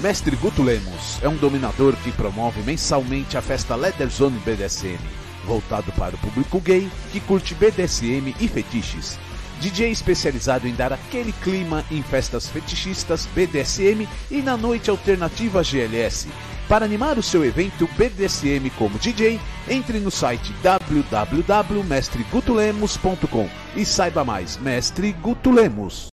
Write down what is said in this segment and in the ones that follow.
Mestre Guto Lemos é um dominador que promove mensalmente a festa Leather Zone BDSM, voltado para o público gay que curte BDSM e fetiches. DJ especializado em dar aquele clima em festas fetichistas BDSM e na noite alternativa GLS. Para animar o seu evento BDSM como DJ, entre no site www.mestregutulemos.com e saiba mais, Mestre Guto Lemos.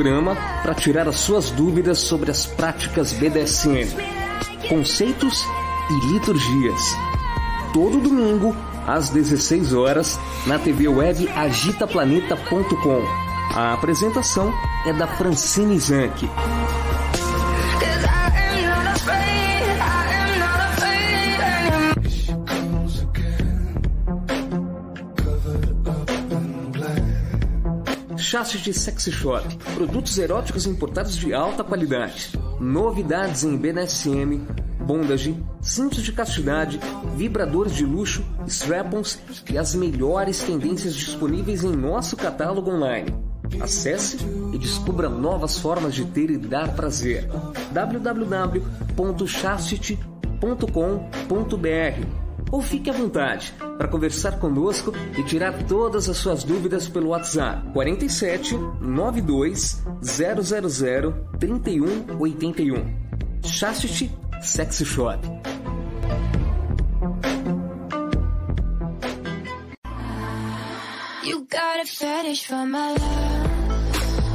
Programa para tirar as suas dúvidas sobre as práticas BDSM, conceitos e liturgias? Todo domingo, às 16 horas, na TV web agitaplaneta.com. A apresentação é da Francine Zanck. Chassis Sexy Shop, produtos eróticos importados de alta qualidade. Novidades em BDSM, bondage, cintos de castidade, vibradores de luxo, strap-ons e as melhores tendências disponíveis em nosso catálogo online. Acesse e descubra novas formas de ter e dar prazer. www.chastity.com.br ou fique à vontade para conversar conosco e tirar todas as suas dúvidas pelo WhatsApp 47 92 000 3181. Chastity Sexy Shop. You got a fetish for my love.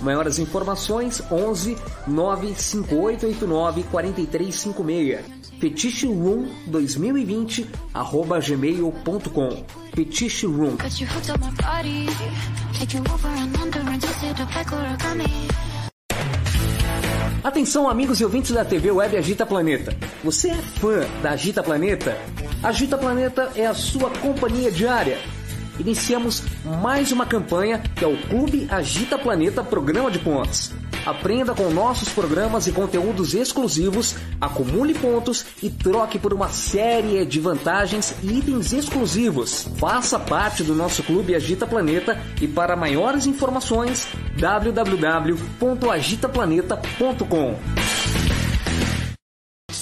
Maiores informações 11 95889 4356. Fetiche Room 2020 arroba gmail.com. Fetiche Room. Atenção, amigos e ouvintes da TV Web Agita Planeta. Você é fã da Agita Planeta? Agita Planeta é a sua companhia diária. Iniciamos mais uma campanha que é o Clube Agita Planeta Programa de Pontos. Aprenda com nossos programas e conteúdos exclusivos, acumule pontos e troque por uma série de vantagens e itens exclusivos. Faça parte do nosso Clube Agita Planeta e para maiores informações www.agitaplaneta.com.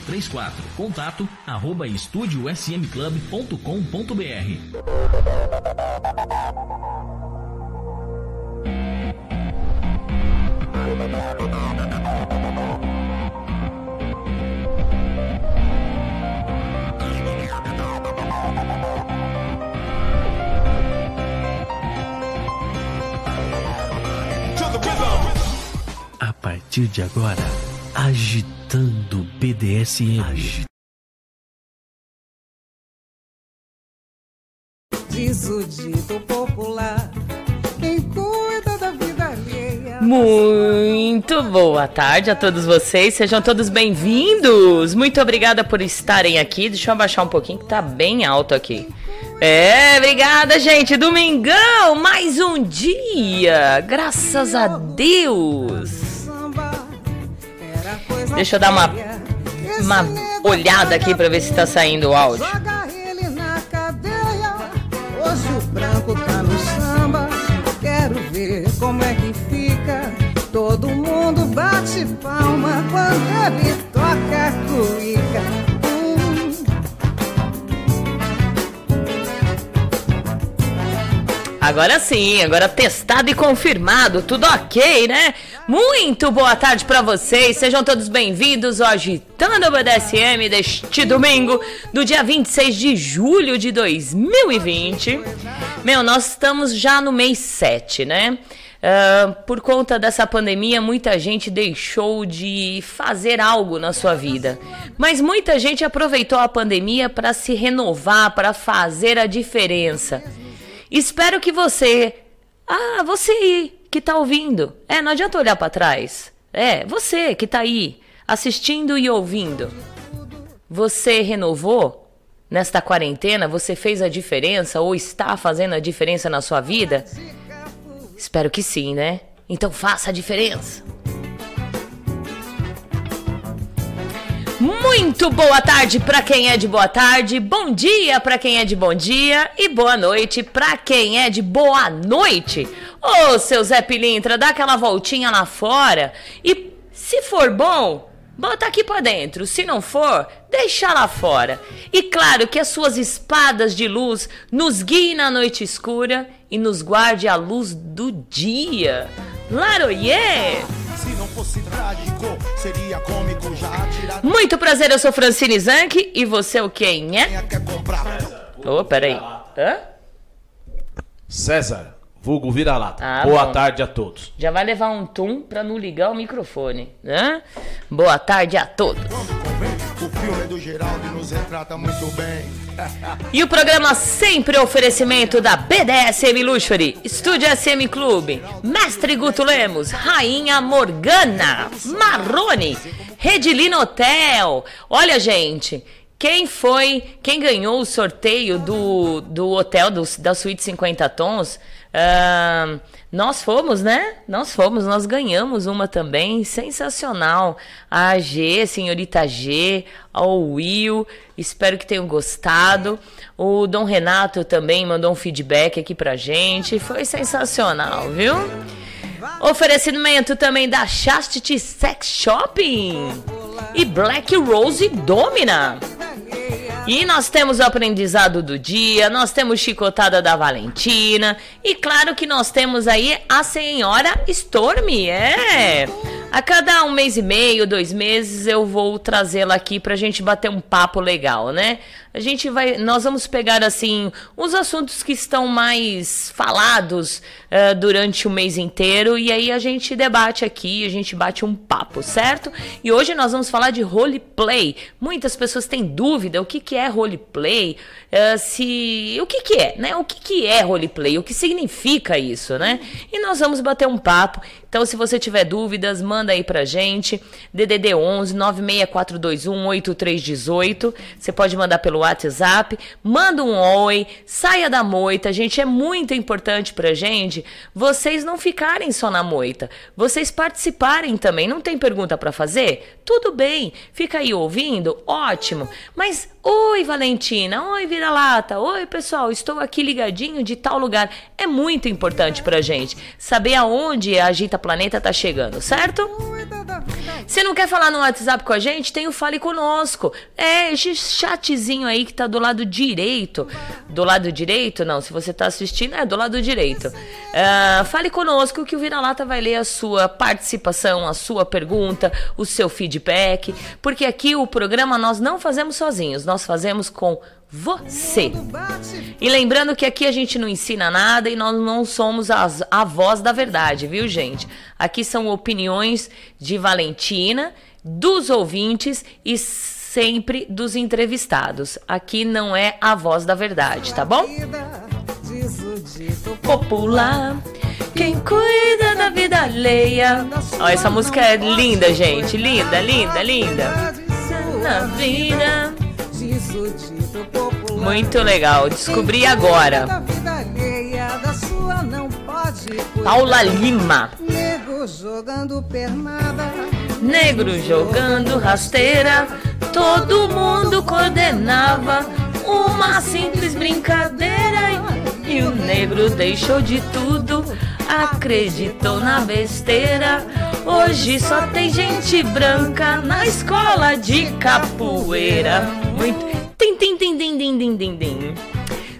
3834. Contato arroba estúdiosmclub.com.br. A partir de agora, agitando BDSM. Diz o dito popular: quem cuida da vida alheia. Muito boa tarde a todos vocês, sejam todos bem-vindos. Muito obrigada por estarem aqui. Deixa eu abaixar um pouquinho que tá bem alto aqui. É, obrigada, gente. Domingão, mais um dia. Graças a Deus. Deixa eu dar uma-. Uma olhada aqui pra ver se tá saindo o áudio. Joga ele na cadeia. Hoje o branco tá no samba. Quero ver como é que fica. Todo mundo bate palma quando ele toca a cuíca. Hum. Agora sim, agora testado e confirmado, tudo ok, né? Muito boa tarde pra vocês, sejam todos bem-vindos ao Agitando o BDSM deste domingo, do dia 26 de julho de 2020. Meu, nós estamos já no mês 7, né? Ah, por conta dessa pandemia, muita gente deixou de fazer algo na sua vida. Mas muita gente aproveitou a pandemia para se renovar, para fazer a diferença. Espero que você. Ah, você que tá ouvindo. É, não adianta olhar para trás. É, você que tá aí assistindo e ouvindo. Você renovou nesta quarentena? Você fez a diferença ou está fazendo a diferença na sua vida? Espero que sim, né? Então faça a diferença. Muito boa tarde para quem é de boa tarde, bom dia para quem é de bom dia e boa noite para quem é de boa noite. Ô, seu Zé Pilintra, dá aquela voltinha lá fora e se for bom, bota aqui pra dentro. Se não for, deixa lá fora. E claro que as suas espadas de luz nos guiem na noite escura e nos guarde à luz do dia. Laroyê! Fosse trágico, seria cômico já tirar Muito prazer, eu sou Francine Zanck e você o quem é? quem quer comprar. Ô, peraí. Hã? César, vulgo vira-lata. Ah, Boa bom. tarde a todos. Já vai levar um tum pra não ligar o microfone, né? Boa tarde a todos. O filme é do Geraldo e nos retrata muito bem. E o programa sempre oferecimento da BDSM Luxury, Estúdio SM Clube, Mestre Guto Lemos, Rainha Morgana, Marrone, Redilino Hotel. Olha, gente, quem foi, quem ganhou o sorteio do, do hotel do, da Suíte 50 Tons? Ahn, nós fomos, né? Nós fomos, nós ganhamos uma também, sensacional. A G, senhorita G, ao Will, espero que tenham gostado. O Dom Renato também mandou um feedback aqui pra gente, foi sensacional, viu? Oferecimento também da Chastity Sex Shopping e Black Rose Domina. E nós temos o aprendizado do dia, nós temos chicotada da Valentina e claro que nós temos aí a senhora Stormy, é. A cada um mês e meio, dois meses eu vou trazê-la aqui pra gente bater um papo legal, né? A gente vai, nós vamos pegar assim os assuntos que estão mais falados eh, durante o mês inteiro e aí a gente debate aqui, a gente bate um papo, certo? E hoje nós vamos falar de roleplay. Muitas pessoas têm dúvida o que, que é roleplay, eh, se o que, que é, né? O que, que é roleplay, o que significa isso, né? E nós vamos bater um papo. Então, se você tiver dúvidas, manda aí pra gente. DDD 11 96421 8318. Você pode mandar pelo WhatsApp. Manda um oi, saia da moita. Gente, é muito importante pra gente vocês não ficarem só na moita. Vocês participarem também. Não tem pergunta pra fazer? Tudo bem. Fica aí ouvindo? Ótimo. Mas Oi, Valentina. Oi, vira-lata. Oi, pessoal. Estou aqui ligadinho de tal lugar. É muito importante pra gente saber aonde a Agita Planeta tá chegando, certo? Se não quer falar no WhatsApp com a gente, tem o Fale Conosco. É esse chatzinho aí que tá do lado direito. Do lado direito? Não, se você tá assistindo, é do lado direito. Ah, fale conosco que o Vira-Lata vai ler a sua participação, a sua pergunta, o seu feedback. Porque aqui o programa nós não fazemos sozinhos, nós fazemos com você. E lembrando que aqui a gente não ensina nada e nós não somos as, a voz da verdade, viu, gente? Aqui são opiniões de Valentina, dos ouvintes e sempre dos entrevistados. Aqui não é a voz da verdade, tá bom? Popular, quem cuida da vida alheia. Ó, essa música é linda, gente. Linda, linda, linda. Na vida. Muito legal. Descobri agora. Paula Lima. Nego jogando pernada. Negro jogando rasteira, todo mundo coordenava uma simples brincadeira. E o negro deixou de tudo, acreditou na besteira. Hoje só tem gente branca na escola de capoeira. Muito. Tim, tim, tim, tim, tim, tim, tim, tim.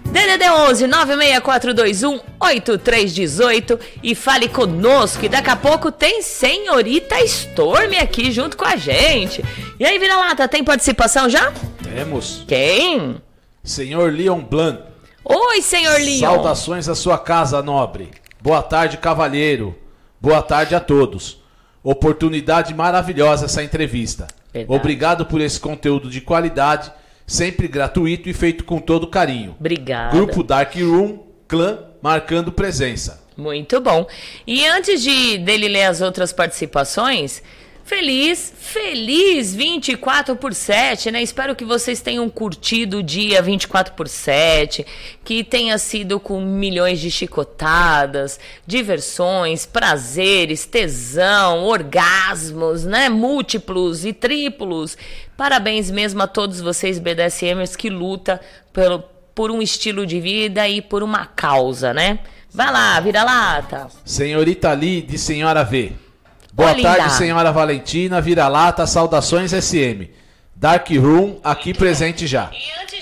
DDD 11 96421 8318 e fale conosco. E daqui a pouco tem senhorita Storm aqui junto com a gente. E aí, vira-lata, tem participação já? Temos. Quem? Senhor Leon Blanc. Oi, senhor Leon. Saudações à sua casa, nobre. Boa tarde, cavalheiro. Boa tarde a todos. Oportunidade maravilhosa essa entrevista. Verdade. Obrigado por esse conteúdo de qualidade, sempre gratuito e feito com todo carinho. Obrigada. Grupo Dark Room, clã, marcando presença. Muito bom. E antes de dele ler as outras participações, feliz, feliz 24 por 7, né? Espero que vocês tenham curtido o dia 24 por 7, que tenha sido com milhões de chicotadas, diversões, prazeres, tesão, orgasmos, né? Múltiplos e triplos. Parabéns mesmo a todos vocês BDSMers que luta pelo, por um estilo de vida e por uma causa, né? Vai lá, vira lata. Senhorita Lee de Senhora V. Boa Ô, tarde, senhora Valentina, vira-lata, saudações SM. Dark Room aqui presente já.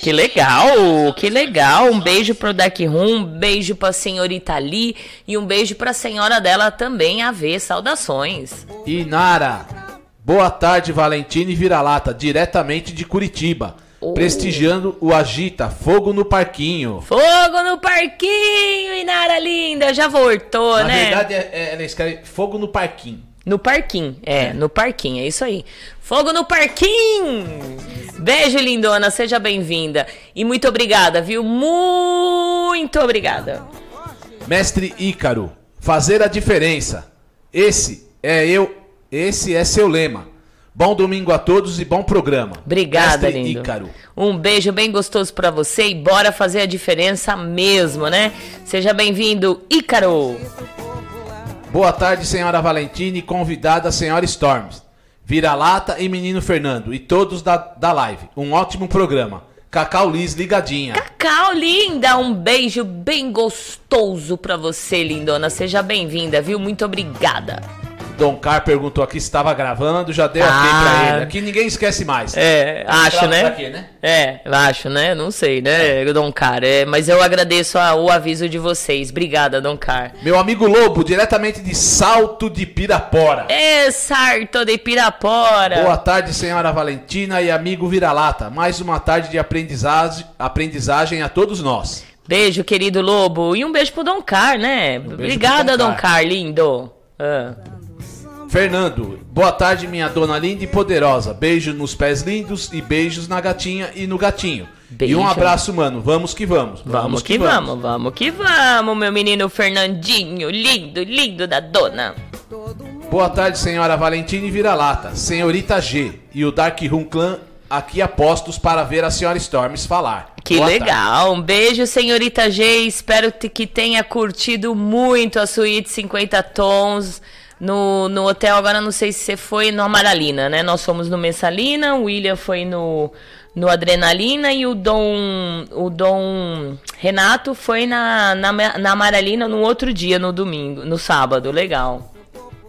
Que legal, que legal. Um beijo pro Dark Room, um beijo pra senhorita Lee e um beijo pra senhora dela também, a ver. Saudações. Inara. Boa tarde, Valentina e vira-lata, diretamente de Curitiba. Oh. Prestigiando o Agita, fogo no parquinho. Fogo no parquinho, Inara linda. Já voltou, Na né? verdade, é, é, ela escreve fogo no parquinho. No parquinho, é, no parquinho, é isso aí. Fogo no parquinho! Beijo, lindona, seja bem-vinda. E muito obrigada, viu? Muito obrigada. Mestre Ícaro, fazer a diferença. Esse é eu, esse é seu lema. Bom domingo a todos e bom programa. Obrigada, Mestre lindo. Ícaro. Um beijo bem gostoso pra você e bora fazer a diferença mesmo, né? Seja bem-vindo, Ícaro. Boa tarde, senhora Valentina e convidada senhora Storms. Vira-lata e menino Fernando e todos da, da live. Um ótimo programa. Cacau Liz ligadinha. Cacau, linda, um beijo bem gostoso pra você, lindona. Seja bem-vinda, viu? Muito obrigada. Dom Car perguntou aqui se estava gravando, já deu Ah. ok pra ele. Aqui ninguém esquece mais. É, acho, né? daqui, né? É, acho, né? Não sei, né, Dom Car? É, mas eu agradeço a- o aviso de vocês. Obrigada, Dom Car. Meu amigo Lobo, diretamente de Salto de Pirapora. É, Sarto de Pirapora. Boa tarde, senhora Valentina e amigo Vira-Lata. Mais uma tarde de aprendizagem, aprendizagem a todos nós. Beijo, querido Lobo. E um beijo pro Dom Car, né? Obrigada, pro Dom Dom Car. Car, lindo. Ah. Fernando, boa tarde, minha dona linda e poderosa. Beijo nos pés lindos e beijos na gatinha e no gatinho. Beijo. E um abraço, mano. Vamos que vamos. Vamos que vamos, vamos que vamos, meu menino Fernandinho, lindo, lindo da dona. Boa tarde, senhora Valentina e Vira-Lata. Senhorita G e o Dark Room Clan aqui a postos para ver a senhora Storms falar. Que Boa legal. Um beijo, senhorita G. Espero que tenha curtido muito a suíte 50 tons. No, no hotel, agora não sei se você foi no Amaralina, né? Nós fomos no Messalina, o William foi no, no Adrenalina e o Dom, o Dom Renato foi na, na, na Amaralina no outro dia, no domingo, no sábado. Legal.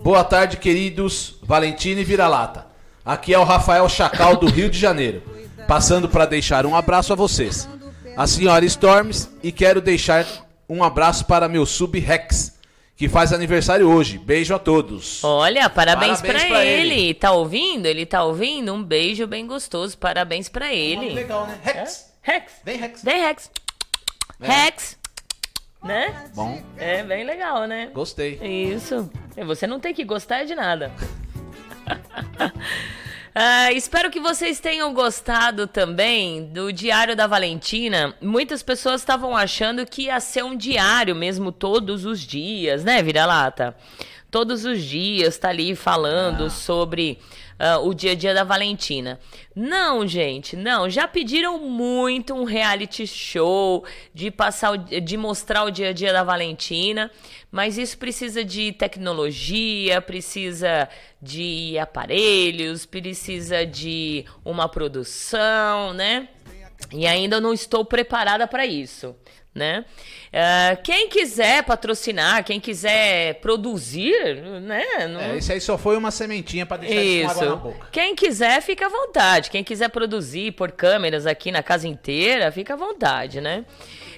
Boa tarde, queridos Valentina e Vira-Lata. Aqui é o Rafael Chacal do Rio de Janeiro, passando para deixar um abraço a vocês, a senhora Storms, e quero deixar um abraço para meu sub Rex, que faz aniversário hoje. Beijo a todos. Olha, parabéns, Parabéns pra, pra ele. ele. Tá ouvindo? Ele tá ouvindo? Um beijo bem gostoso. Parabéns pra ele. Legal, né? Rex. Rex. Vem, Rex. Vem, Rex. Rex. Né? Bom, É bem legal, né? gostei. Isso. Você não tem que gostar de nada. Ah, espero que vocês tenham gostado também do Diário da Valentina. Muitas pessoas estavam achando que ia ser um diário mesmo todos os dias, né, Vira-Lata? Todos os dias tá ali falando sobre ah, o dia a dia da Valentina. Não, gente, não. Já pediram muito um reality show de passar, o- de mostrar o dia a dia da Valentina, mas isso precisa de tecnologia, precisa de aparelhos, precisa de uma produção, né? E ainda não estou preparada para isso, né? Ah, quem quiser patrocinar, quem quiser produzir, né? não- É, esse aí só foi uma sementinha pra deixar com água na isso. boca. Quem quiser, fica à vontade. Quem quiser produzir por câmeras aqui na casa inteira, fica à vontade, né?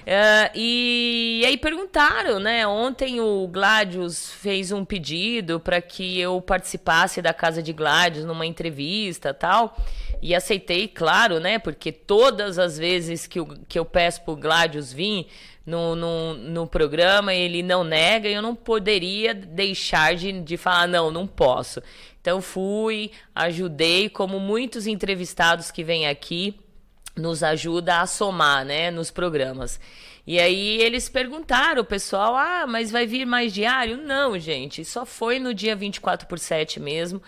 É, e aí perguntaram, né? Ontem o Gladius fez um pedido para que eu participasse da casa de Gladius numa entrevista tal. E aceitei, claro, né? Porque todas as vezes que, eu- que eu peço pro Gladius vir no, no, no programa, ele não nega e eu não poderia deixar de, de falar, não, não posso. Então fui, ajudei, como muitos entrevistados que vêm aqui nos ajuda a somar, né, nos programas. E aí eles perguntaram, o pessoal, ah, mas vai vir mais diário? Não, gente, só foi no dia 24 por 7 mesmo,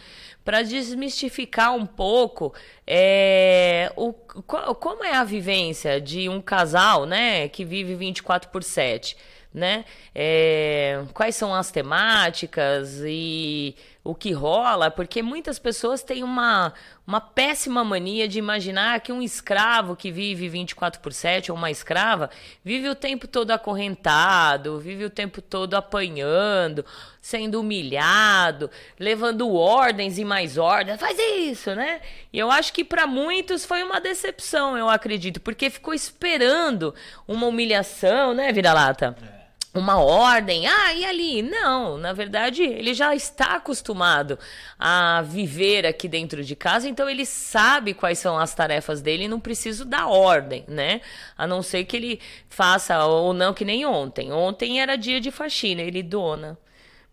para desmistificar um pouco é, o, co- como é a vivência de um casal, né, que vive 24 por 7 né? É, quais são as temáticas e o que rola, porque muitas pessoas têm uma, uma péssima mania de imaginar que um escravo que vive 24 por 7 ou uma escrava vive o tempo todo acorrentado, vive o tempo todo apanhando, sendo humilhado, levando ordens e mais ordens, faz isso, né? E eu acho que para muitos foi uma decepção, eu acredito, porque ficou esperando uma humilhação, né, vira-lata? Uma ordem, ah, e ali? Não, na verdade, ele já está acostumado a viver aqui dentro de casa, então ele sabe quais são as tarefas dele e não preciso dar ordem, né? A não ser que ele faça ou não, que nem ontem. Ontem era dia de faxina, ele, dona,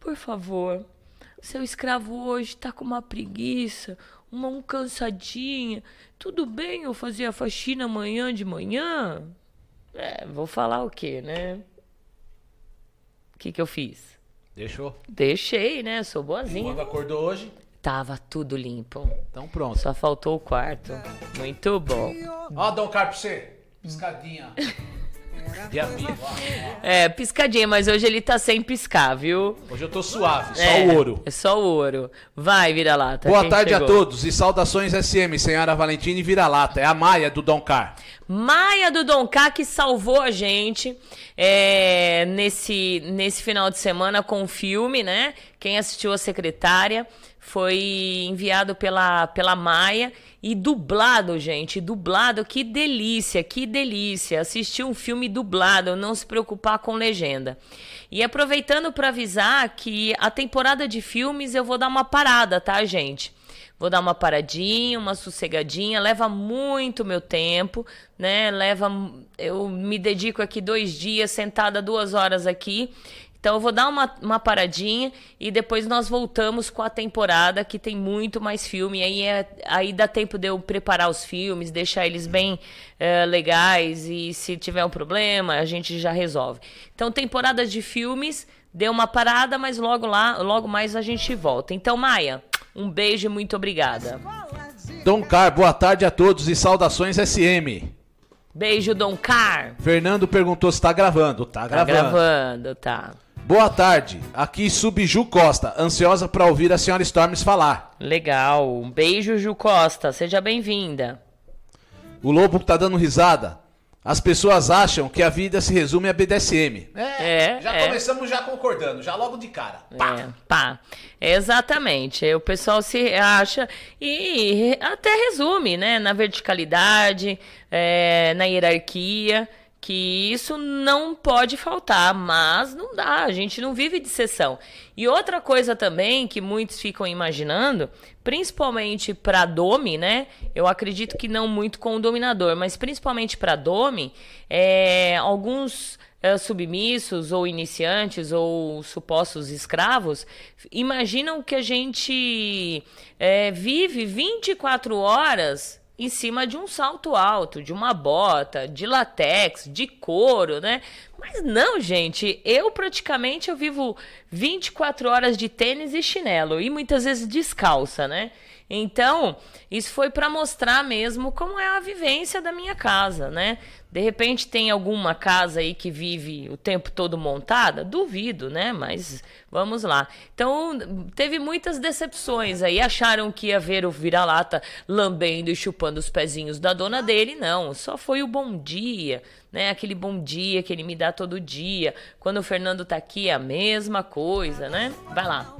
por favor, seu escravo hoje tá com uma preguiça, uma um cansadinha. Tudo bem eu fazer a faxina amanhã de manhã? É, vou falar o quê, né? O que que eu fiz? Deixou? Deixei, né? Sou boazinha. Quando acordou hoje, Tava tudo limpo. então pronto. Só faltou o quarto. Muito bom. Ó, pra você. Piscadinha. De amigo. É, piscadinha, mas hoje ele tá sem piscar, viu? Hoje eu tô suave, só É, o ouro. É só o ouro. Vai, vira-lata. Boa tarde a chegou? todos e saudações SM, senhora Valentina e Vira-Lata. É a Maia do Dom Car. Maia do Dom K que salvou a gente é, nesse, nesse final de semana com o filme, né? Quem assistiu a secretária foi enviado pela, pela Maia e dublado, gente. Dublado, que delícia, que delícia. Assistir um filme dublado, não se preocupar com legenda. E aproveitando para avisar que a temporada de filmes eu vou dar uma parada, tá, gente? Vou dar uma paradinha, uma sossegadinha, leva muito meu tempo, né? Leva. Eu me dedico aqui dois dias, sentada duas horas aqui. Então eu vou dar uma, uma paradinha e depois nós voltamos com a temporada que tem muito mais filme. Aí, é, aí dá tempo de eu preparar os filmes, deixar eles bem eh, legais e se tiver um problema a gente já resolve. Então temporada de filmes, deu uma parada, mas logo lá, logo mais a gente volta. Então Maia, um beijo e muito obrigada. Dom Car, boa tarde a todos e saudações SM. Beijo, Dom Car. Fernando perguntou se tá gravando. Tá Tá gravando. gravando, tá. Boa tarde, aqui Subju Costa, ansiosa para ouvir a senhora Storms falar. Legal. Um beijo, Ju Costa. Seja bem-vinda. O Lobo tá dando risada. As pessoas acham que a vida se resume a BDSM. É, já é. começamos já concordando, já logo de cara. Pá. É, pá. Exatamente. O pessoal se acha e até resume, né? Na verticalidade, é, na hierarquia, que isso não pode faltar, mas não dá, a gente não vive de sessão. E outra coisa também que muitos ficam imaginando, principalmente para Domi, né? Eu acredito que não muito com o dominador, mas principalmente para Domi, é, alguns eh, submissos ou iniciantes ou supostos escravos imaginam que a gente eh, vive 24 horas em cima de um salto alto, de uma bota, de latex, de couro, né? Mas não, gente, eu praticamente eu vivo 24 horas de tênis e chinelo e muitas vezes descalça, né? Então, isso foi para mostrar mesmo como é a vivência da minha casa, né? De repente tem alguma casa aí que vive o tempo todo montada? Duvido, né? Mas vamos lá. Então, teve muitas decepções aí. Acharam que ia ver o vira-lata lambendo e chupando os pezinhos da dona dele. Não, só foi o bom dia, né? Aquele bom dia que ele me dá todo dia. Quando o Fernando tá aqui, é a mesma coisa, né? Vai lá.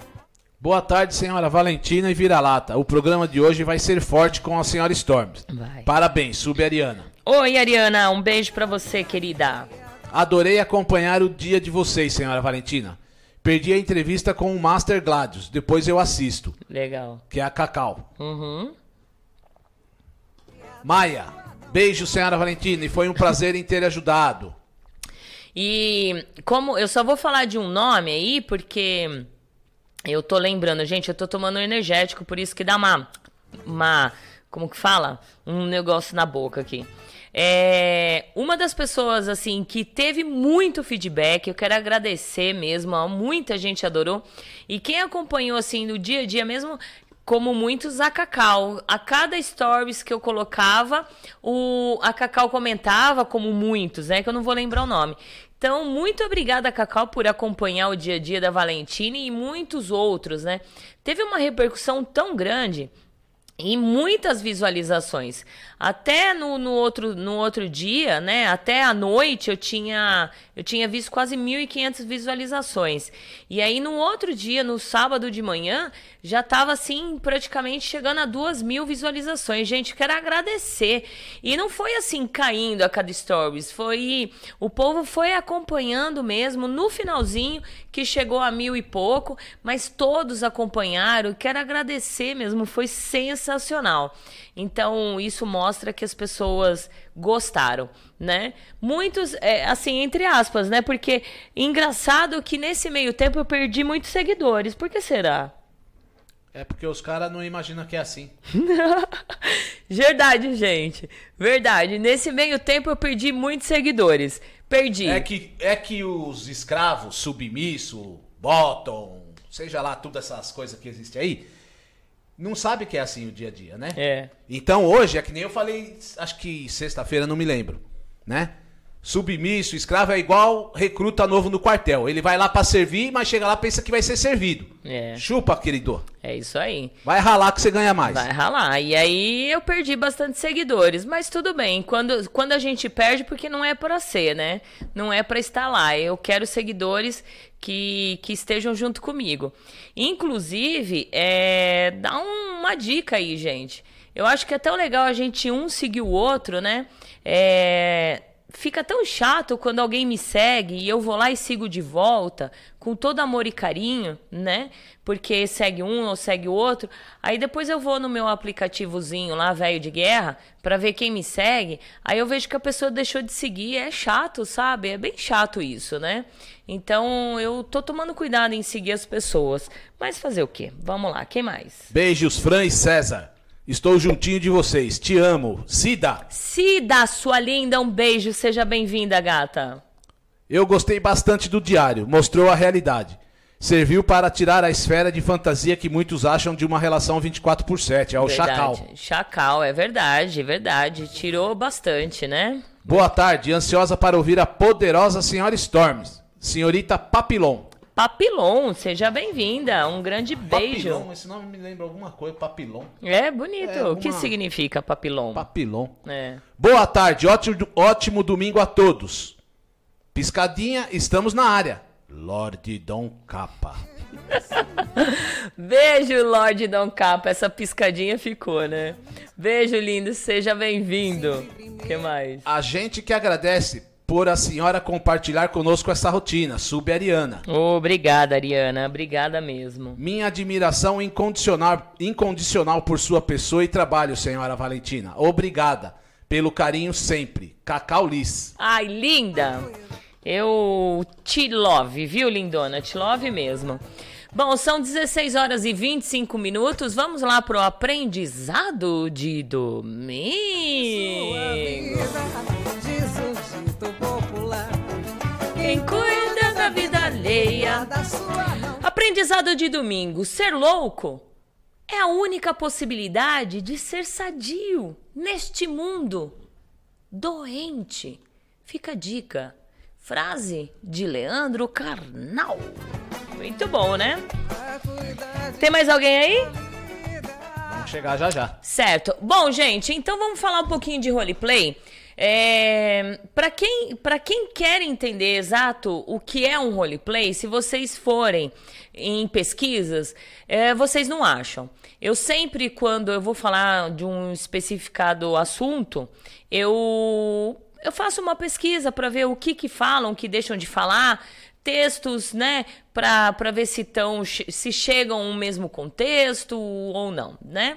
Boa tarde, senhora Valentina e Vira-Lata. O programa de hoje vai ser forte com a senhora Storms. Vai. Parabéns, sub Ariana. Oi, Ariana, um beijo pra você, querida. Adorei acompanhar o dia de vocês, senhora Valentina. Perdi a entrevista com o Master Gladius, depois eu assisto, Legal. que é a Cacau. Uhum. Maia, beijo, senhora Valentina, e foi um prazer em ter ajudado. E como eu só vou falar de um nome aí, porque eu tô lembrando, gente, eu tô tomando energético, por isso que dá uma. uma como que fala? Um negócio na boca aqui. É, uma das pessoas assim que teve muito feedback, eu quero agradecer mesmo, ó, muita gente adorou. E quem acompanhou assim no dia a dia mesmo, como muitos, a Cacau. A cada stories que eu colocava, o, a Cacau comentava, como muitos, né? Que eu não vou lembrar o nome. Então, muito obrigada, Cacau, por acompanhar o dia a dia da Valentina e muitos outros, né? Teve uma repercussão tão grande e muitas visualizações. Até no, no, outro, no outro dia, né? Até à noite eu tinha eu tinha visto quase 1.500 visualizações. E aí no outro dia, no sábado de manhã, já estava assim praticamente chegando a 2 mil visualizações. Gente, quero agradecer. E não foi assim caindo a cada stories, foi o povo foi acompanhando mesmo no finalzinho que chegou a mil e pouco, mas todos acompanharam. Quero agradecer mesmo, foi sensacional. Então, isso mostra que as pessoas gostaram, né? Muitos, é, assim, entre aspas, né? Porque engraçado que nesse meio tempo eu perdi muitos seguidores. Por que será? É porque os caras não imaginam que é assim. Verdade, gente. Verdade. Nesse meio tempo eu perdi muitos seguidores. Perdi. É que, é que os escravos, submisso, bottom, seja lá, todas essas coisas que existem aí, não sabe que é assim o dia a dia, né? É. Então hoje, é que nem eu falei, acho que sexta-feira, não me lembro, né? Submisso, escravo é igual recruta novo no quartel. Ele vai lá pra servir, mas chega lá e pensa que vai ser servido. É. Chupa, querido. É isso aí. Vai ralar que você ganha mais. Vai ralar. E aí eu perdi bastante seguidores, mas tudo bem. Quando, quando a gente perde, porque não é para ser, né? Não é para estar lá. Eu quero seguidores que, que estejam junto comigo. Inclusive, é, dá um- uma dica aí, gente. Eu acho que é tão legal a gente um seguir o outro, né? É, fica tão chato quando alguém me segue e eu vou lá e sigo de volta, com todo amor e carinho, né? Porque segue um ou segue o outro. Aí depois eu vou no meu aplicativozinho lá, velho de guerra, pra ver quem me segue. Aí eu vejo que a pessoa deixou de seguir. É chato, sabe? É bem chato isso, né? Então eu tô tomando cuidado em seguir as pessoas. Mas fazer o quê? Vamos lá, quem mais? Beijos, Fran e César. Estou juntinho de vocês. Te amo. Cida, Cida, sua linda, um beijo. Seja bem-vinda, gata. eu gostei bastante do diário. Mostrou a realidade. Serviu para tirar a esfera de fantasia que muitos acham de uma relação 24 por 7. É o Verdade. Chacal. Chacal, é verdade, verdade. Tirou bastante, né? Boa tarde. Ansiosa para ouvir a poderosa senhora Storms. Senhorita Papilon. Papilon, seja bem-vinda. Um grande beijo. Papilon, esse nome me lembra alguma coisa, papilon. É bonito. É, O que uma- significa papilon? Papilon. É. Boa tarde, ótimo, ótimo domingo a todos. Piscadinha, estamos na área. Lorde Dom Capa. Beijo, Lorde Dom Capa. Essa piscadinha ficou, né? Beijo, lindo. Seja bem-vindo. O que mais? A gente que agradece por a senhora compartilhar conosco essa rotina, Sub-Ariana. Obrigada, Ariana. Obrigada mesmo. Minha admiração incondicional, incondicional por sua pessoa e trabalho, senhora Valentina. Obrigada pelo carinho sempre. Cacau Liz. Ai, linda! Eu te love, viu, lindona? Te love mesmo. Bom, são 16 horas e 25 minutos. Vamos lá pro aprendizado de domingo. Diz o Quem cuida da vida alheia. Aprendizado de domingo. Ser louco é a única possibilidade de ser sadio neste mundo doente. Fica a dica. Frase de Leandro Carnal. Muito bom, né? Tem mais alguém aí? Vamos chegar já já. Certo. Bom, gente, então vamos falar um pouquinho de roleplay. É, para quem, pra quem quer entender exato o que é um roleplay, se vocês forem em pesquisas, é, vocês não acham. Eu sempre, quando eu vou falar de um especificado assunto, eu, eu faço uma pesquisa para ver o que, que falam, o que deixam de falar, textos, né, para ver se tão, se chegam ao mesmo contexto ou não, né?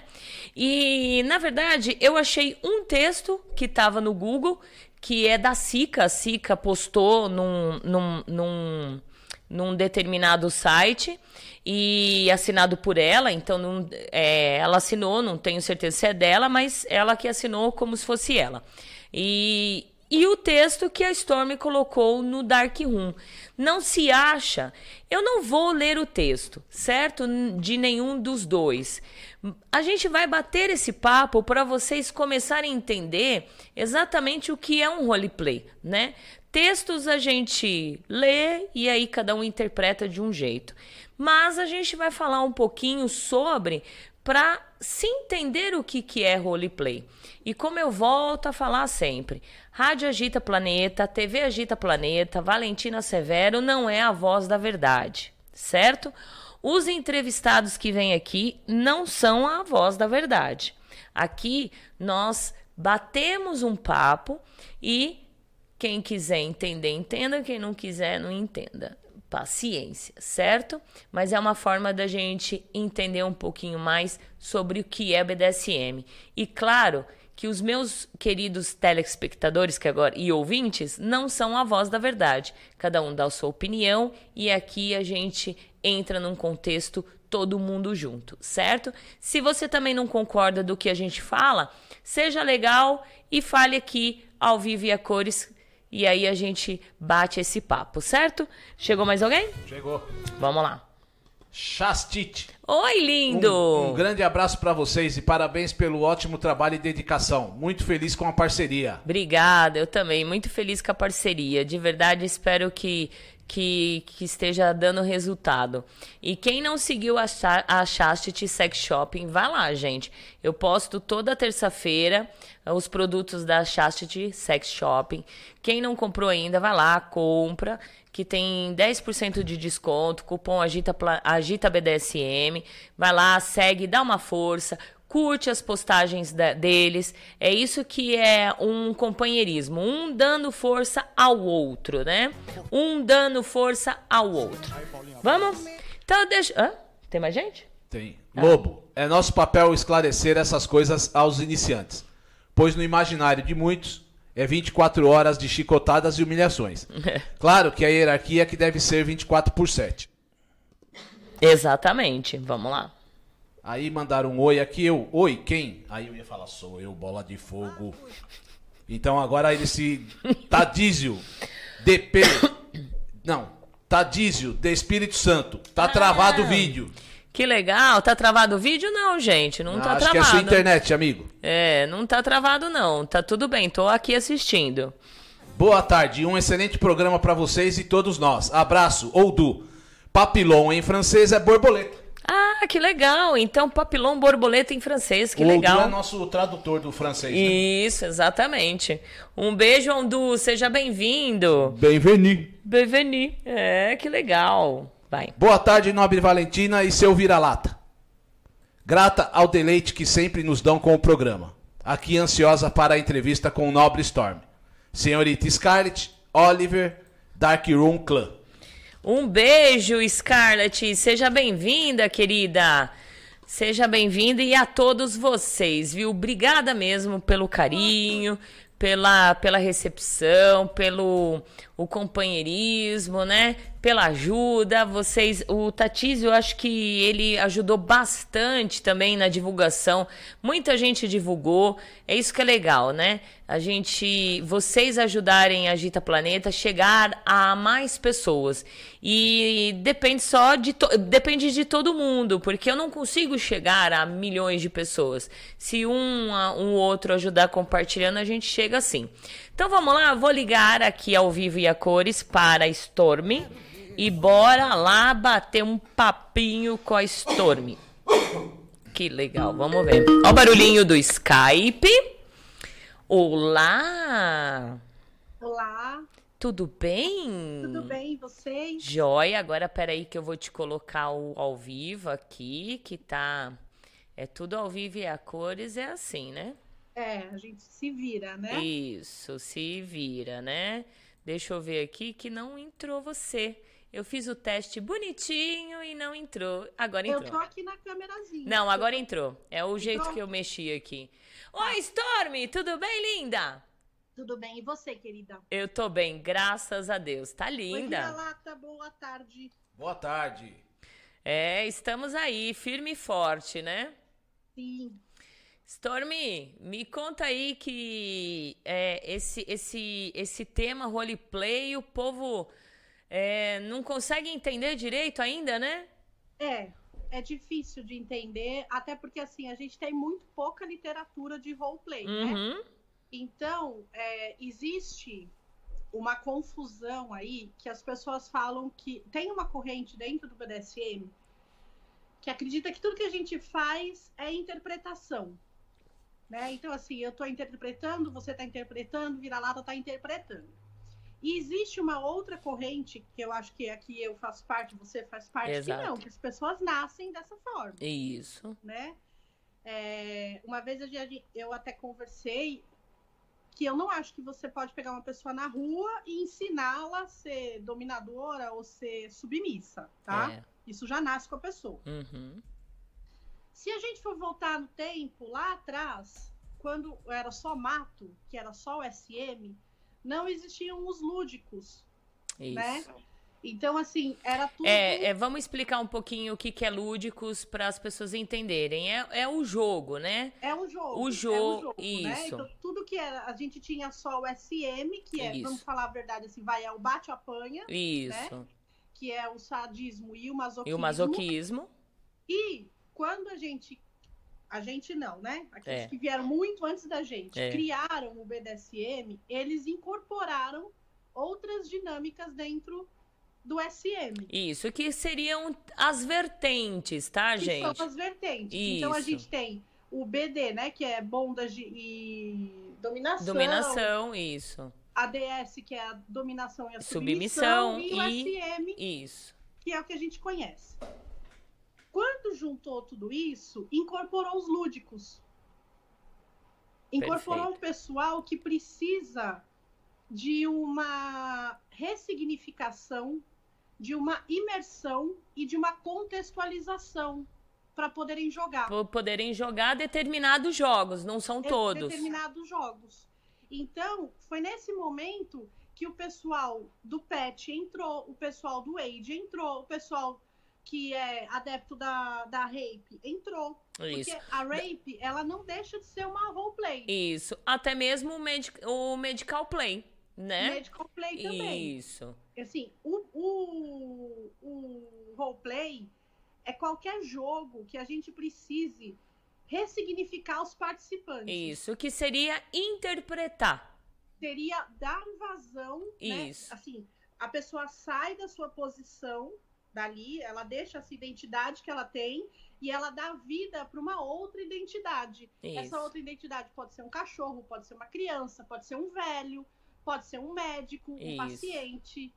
E na verdade, eu achei um texto que estava no Google, que é da Sica, a Sica postou num, num, num, num determinado site e assinado por ela, então não, é, ela assinou, não tenho certeza se é dela, mas ela que assinou como se fosse ela. E, e o texto que a Storm colocou no Dark Room. Não se acha. Eu não vou ler o texto, certo? De nenhum dos dois. A gente vai bater esse papo para vocês começarem a entender exatamente o que é um roleplay, né? Textos a gente lê e aí cada um interpreta de um jeito. Mas a gente vai falar um pouquinho sobre para se entender o que, que é roleplay. E como eu volto a falar sempre, Rádio Agita Planeta, TV Agita Planeta, Valentina Severo não é a voz da verdade, certo? Os entrevistados que vêm aqui não são a voz da verdade. Aqui nós batemos um papo e quem quiser entender, entenda, quem não quiser, não entenda paciência, certo? Mas é uma forma da gente entender um pouquinho mais sobre o que é BDSM. E claro que os meus queridos telespectadores que agora e ouvintes não são a voz da verdade. Cada um dá a sua opinião e aqui a gente entra num contexto todo mundo junto, certo? Se você também não concorda do que a gente fala, seja legal e fale aqui ao vivo e a cores e aí a gente bate esse papo, certo? Chegou mais alguém? Chegou. Vamos lá. Chastite. Oi, lindo! Um, um grande abraço pra vocês e parabéns pelo ótimo trabalho e dedicação. Muito feliz com a parceria. Obrigada, eu também. Muito feliz com a parceria. De verdade, espero que, que, que esteja dando resultado. E quem não seguiu a, a Chastity Sex Shopping, vai lá, gente. Eu posto toda terça-feira eh, os produtos da Chastity Sex Shopping. Quem não comprou ainda, vai lá, compra. Que tem 10% de desconto, cupom Agita, Agita BDSM. Vai lá, segue, dá uma força curte as postagens da- deles. É isso que é um companheirismo, um dando força ao outro, né? Um dando força ao outro. Vamos? Então deixa. Hã? Tem mais gente? Tem. Lobo, é nosso papel esclarecer essas coisas aos iniciantes, pois no imaginário de muitos é 24 horas de chicotadas e humilhações. Claro que a hierarquia é que deve ser 24 por 7. Exatamente. Vamos lá. Aí mandaram um oi aqui, eu, oi, quem? Aí eu ia falar, sou eu, bola de fogo. Então agora ele se. Tadísio, DP. Não, Tadísio, de Espírito Santo. Tá travado o vídeo. Que legal. Tá travado o vídeo? Não, gente. Não tá Acho que travado. é sua internet, amigo. É, não tá travado, não. Tá tudo bem. Tô aqui assistindo. Boa tarde, um excelente programa pra vocês e todos nós. Abraço, Oudu. Papillon em francês é borboleta. Ah, que legal. Então, papilão borboleta em francês, que o legal. Ondu é nosso tradutor do francês. Né? Isso, exatamente. Um beijo, Ondu. Seja bem-vindo. Bem-vindo. Bem-vindo. É, que legal. Vai. Boa tarde, nobre Valentina e seu vira-lata. Grata ao deleite que sempre nos dão com o programa. Aqui ansiosa para a entrevista com o nobre Storm. Senhorita Scarlett, Oliver, Dark Room Clan. Um beijo, Scarlett. Seja bem-vinda, querida. Seja bem-vinda e a todos vocês, viu? Obrigada mesmo pelo carinho, pela, pela recepção, pelo o companheirismo, né? Pela ajuda. Vocês, o Tatis, eu acho que ele ajudou bastante também na divulgação. Muita gente divulgou. É isso que é legal, né? A gente, vocês ajudarem a Agita Planeta chegar a mais pessoas. E depende só de depende de todo mundo, porque eu não consigo chegar a milhões de pessoas. Se um, um outro ajudar compartilhando, a gente chega assim. Então vamos lá, vou ligar aqui ao vivo e a cores para a Storm e bora lá bater um papinho com a Storm. Que legal, vamos ver. Ó o barulhinho do Skype. Olá! Olá, Tudo bem? tudo bem? E vocês? Joia, agora peraí que eu vou te colocar o ao vivo aqui, que tá. É tudo ao vivo e a cores, é assim, né? É, a gente se vira, né? Isso, se vira, né? Deixa eu ver aqui que não entrou você. Eu fiz o teste bonitinho e não entrou. Agora Eu tô entrou. aqui na câmerazinha. Não, agora entrou. É o jeito Entrou? que eu mexi aqui. Oi, Storm, tudo bem, linda? Tudo bem? E você, querida? Eu tô bem, graças a Deus. Tá Oi, linda. vira-lata, boa tarde. Boa tarde. É, estamos aí, firme e forte, né? Sim. Stormy, me conta aí que é, esse, esse, esse tema roleplay, o povo é, não consegue entender direito ainda, né? É, é difícil de entender, até porque assim, a gente tem muito pouca literatura de roleplay, né? Uhum. Então, é, existe uma confusão aí que as pessoas falam que tem uma corrente dentro do BDSM que acredita que tudo que a gente faz é interpretação. Né? Então, assim, eu estou interpretando, você está interpretando, vira-lata está interpretando. E existe uma outra corrente, que eu acho que aqui eu faço parte, você faz parte, Exato. que não, que as pessoas nascem dessa forma Isso. né? É, uma vez eu, eu até conversei que eu não acho que você pode pegar uma pessoa na rua e ensiná-la a ser dominadora ou ser submissa, tá? É. Isso já nasce com a pessoa. Uhum. Se a gente for voltar no tempo, lá atrás, quando era só mato, que era só o SM, não existiam os lúdicos, Isso. né? Então, assim, era tudo. É, é, vamos explicar um pouquinho o que, que é lúdicos para as pessoas entenderem. É, é o jogo, né? É um jogo. O é um jogo, jogo, né? isso. Então, tudo que era. A gente tinha só o SM, que é, Isso. vamos falar a verdade, assim, vai, é o bate-apanha, Isso. que é o sadismo e o masoquismo. E o masoquismo. E quando a gente. A gente não, né? Aqueles É. que vieram muito antes da gente, É. criaram o BDSM, eles incorporaram outras dinâmicas dentro do SM. Isso, que seriam as vertentes, tá, que gente? são as vertentes. Então a Isso. gente tem o BD, né? Que é bondage e dominação. Dominação, isso. A DS, que é a dominação e a Submissão submissão. E, o e- SM, Isso. que é o que a gente conhece. Quando juntou tudo isso, incorporou os lúdicos. Incorporou Perfeito. um pessoal que precisa de uma ressignificação, de uma imersão e de uma contextualização para poderem jogar Por poderem jogar determinados jogos, não são todos. determinados jogos. Então, foi nesse momento que o pessoal do PET entrou, o pessoal do Age entrou, o pessoal que é adepto da, da Rape entrou. Isso. Porque a Rape, ela não deixa de ser uma roleplay. Isso. Até mesmo o, medic- o medical play, né? Medical play também. Isso. Assim, o, o, o roleplay é qualquer jogo que a gente precise ressignificar os participantes. Isso. Que seria interpretar. seria dar vazão, né? Isso. Assim, a pessoa sai da sua posição dali, ela deixa essa identidade que ela tem e ela dá vida para uma outra identidade. Isso. Essa outra identidade pode ser um cachorro, pode ser uma criança, pode ser um velho, pode ser um médico, um Isso. paciente,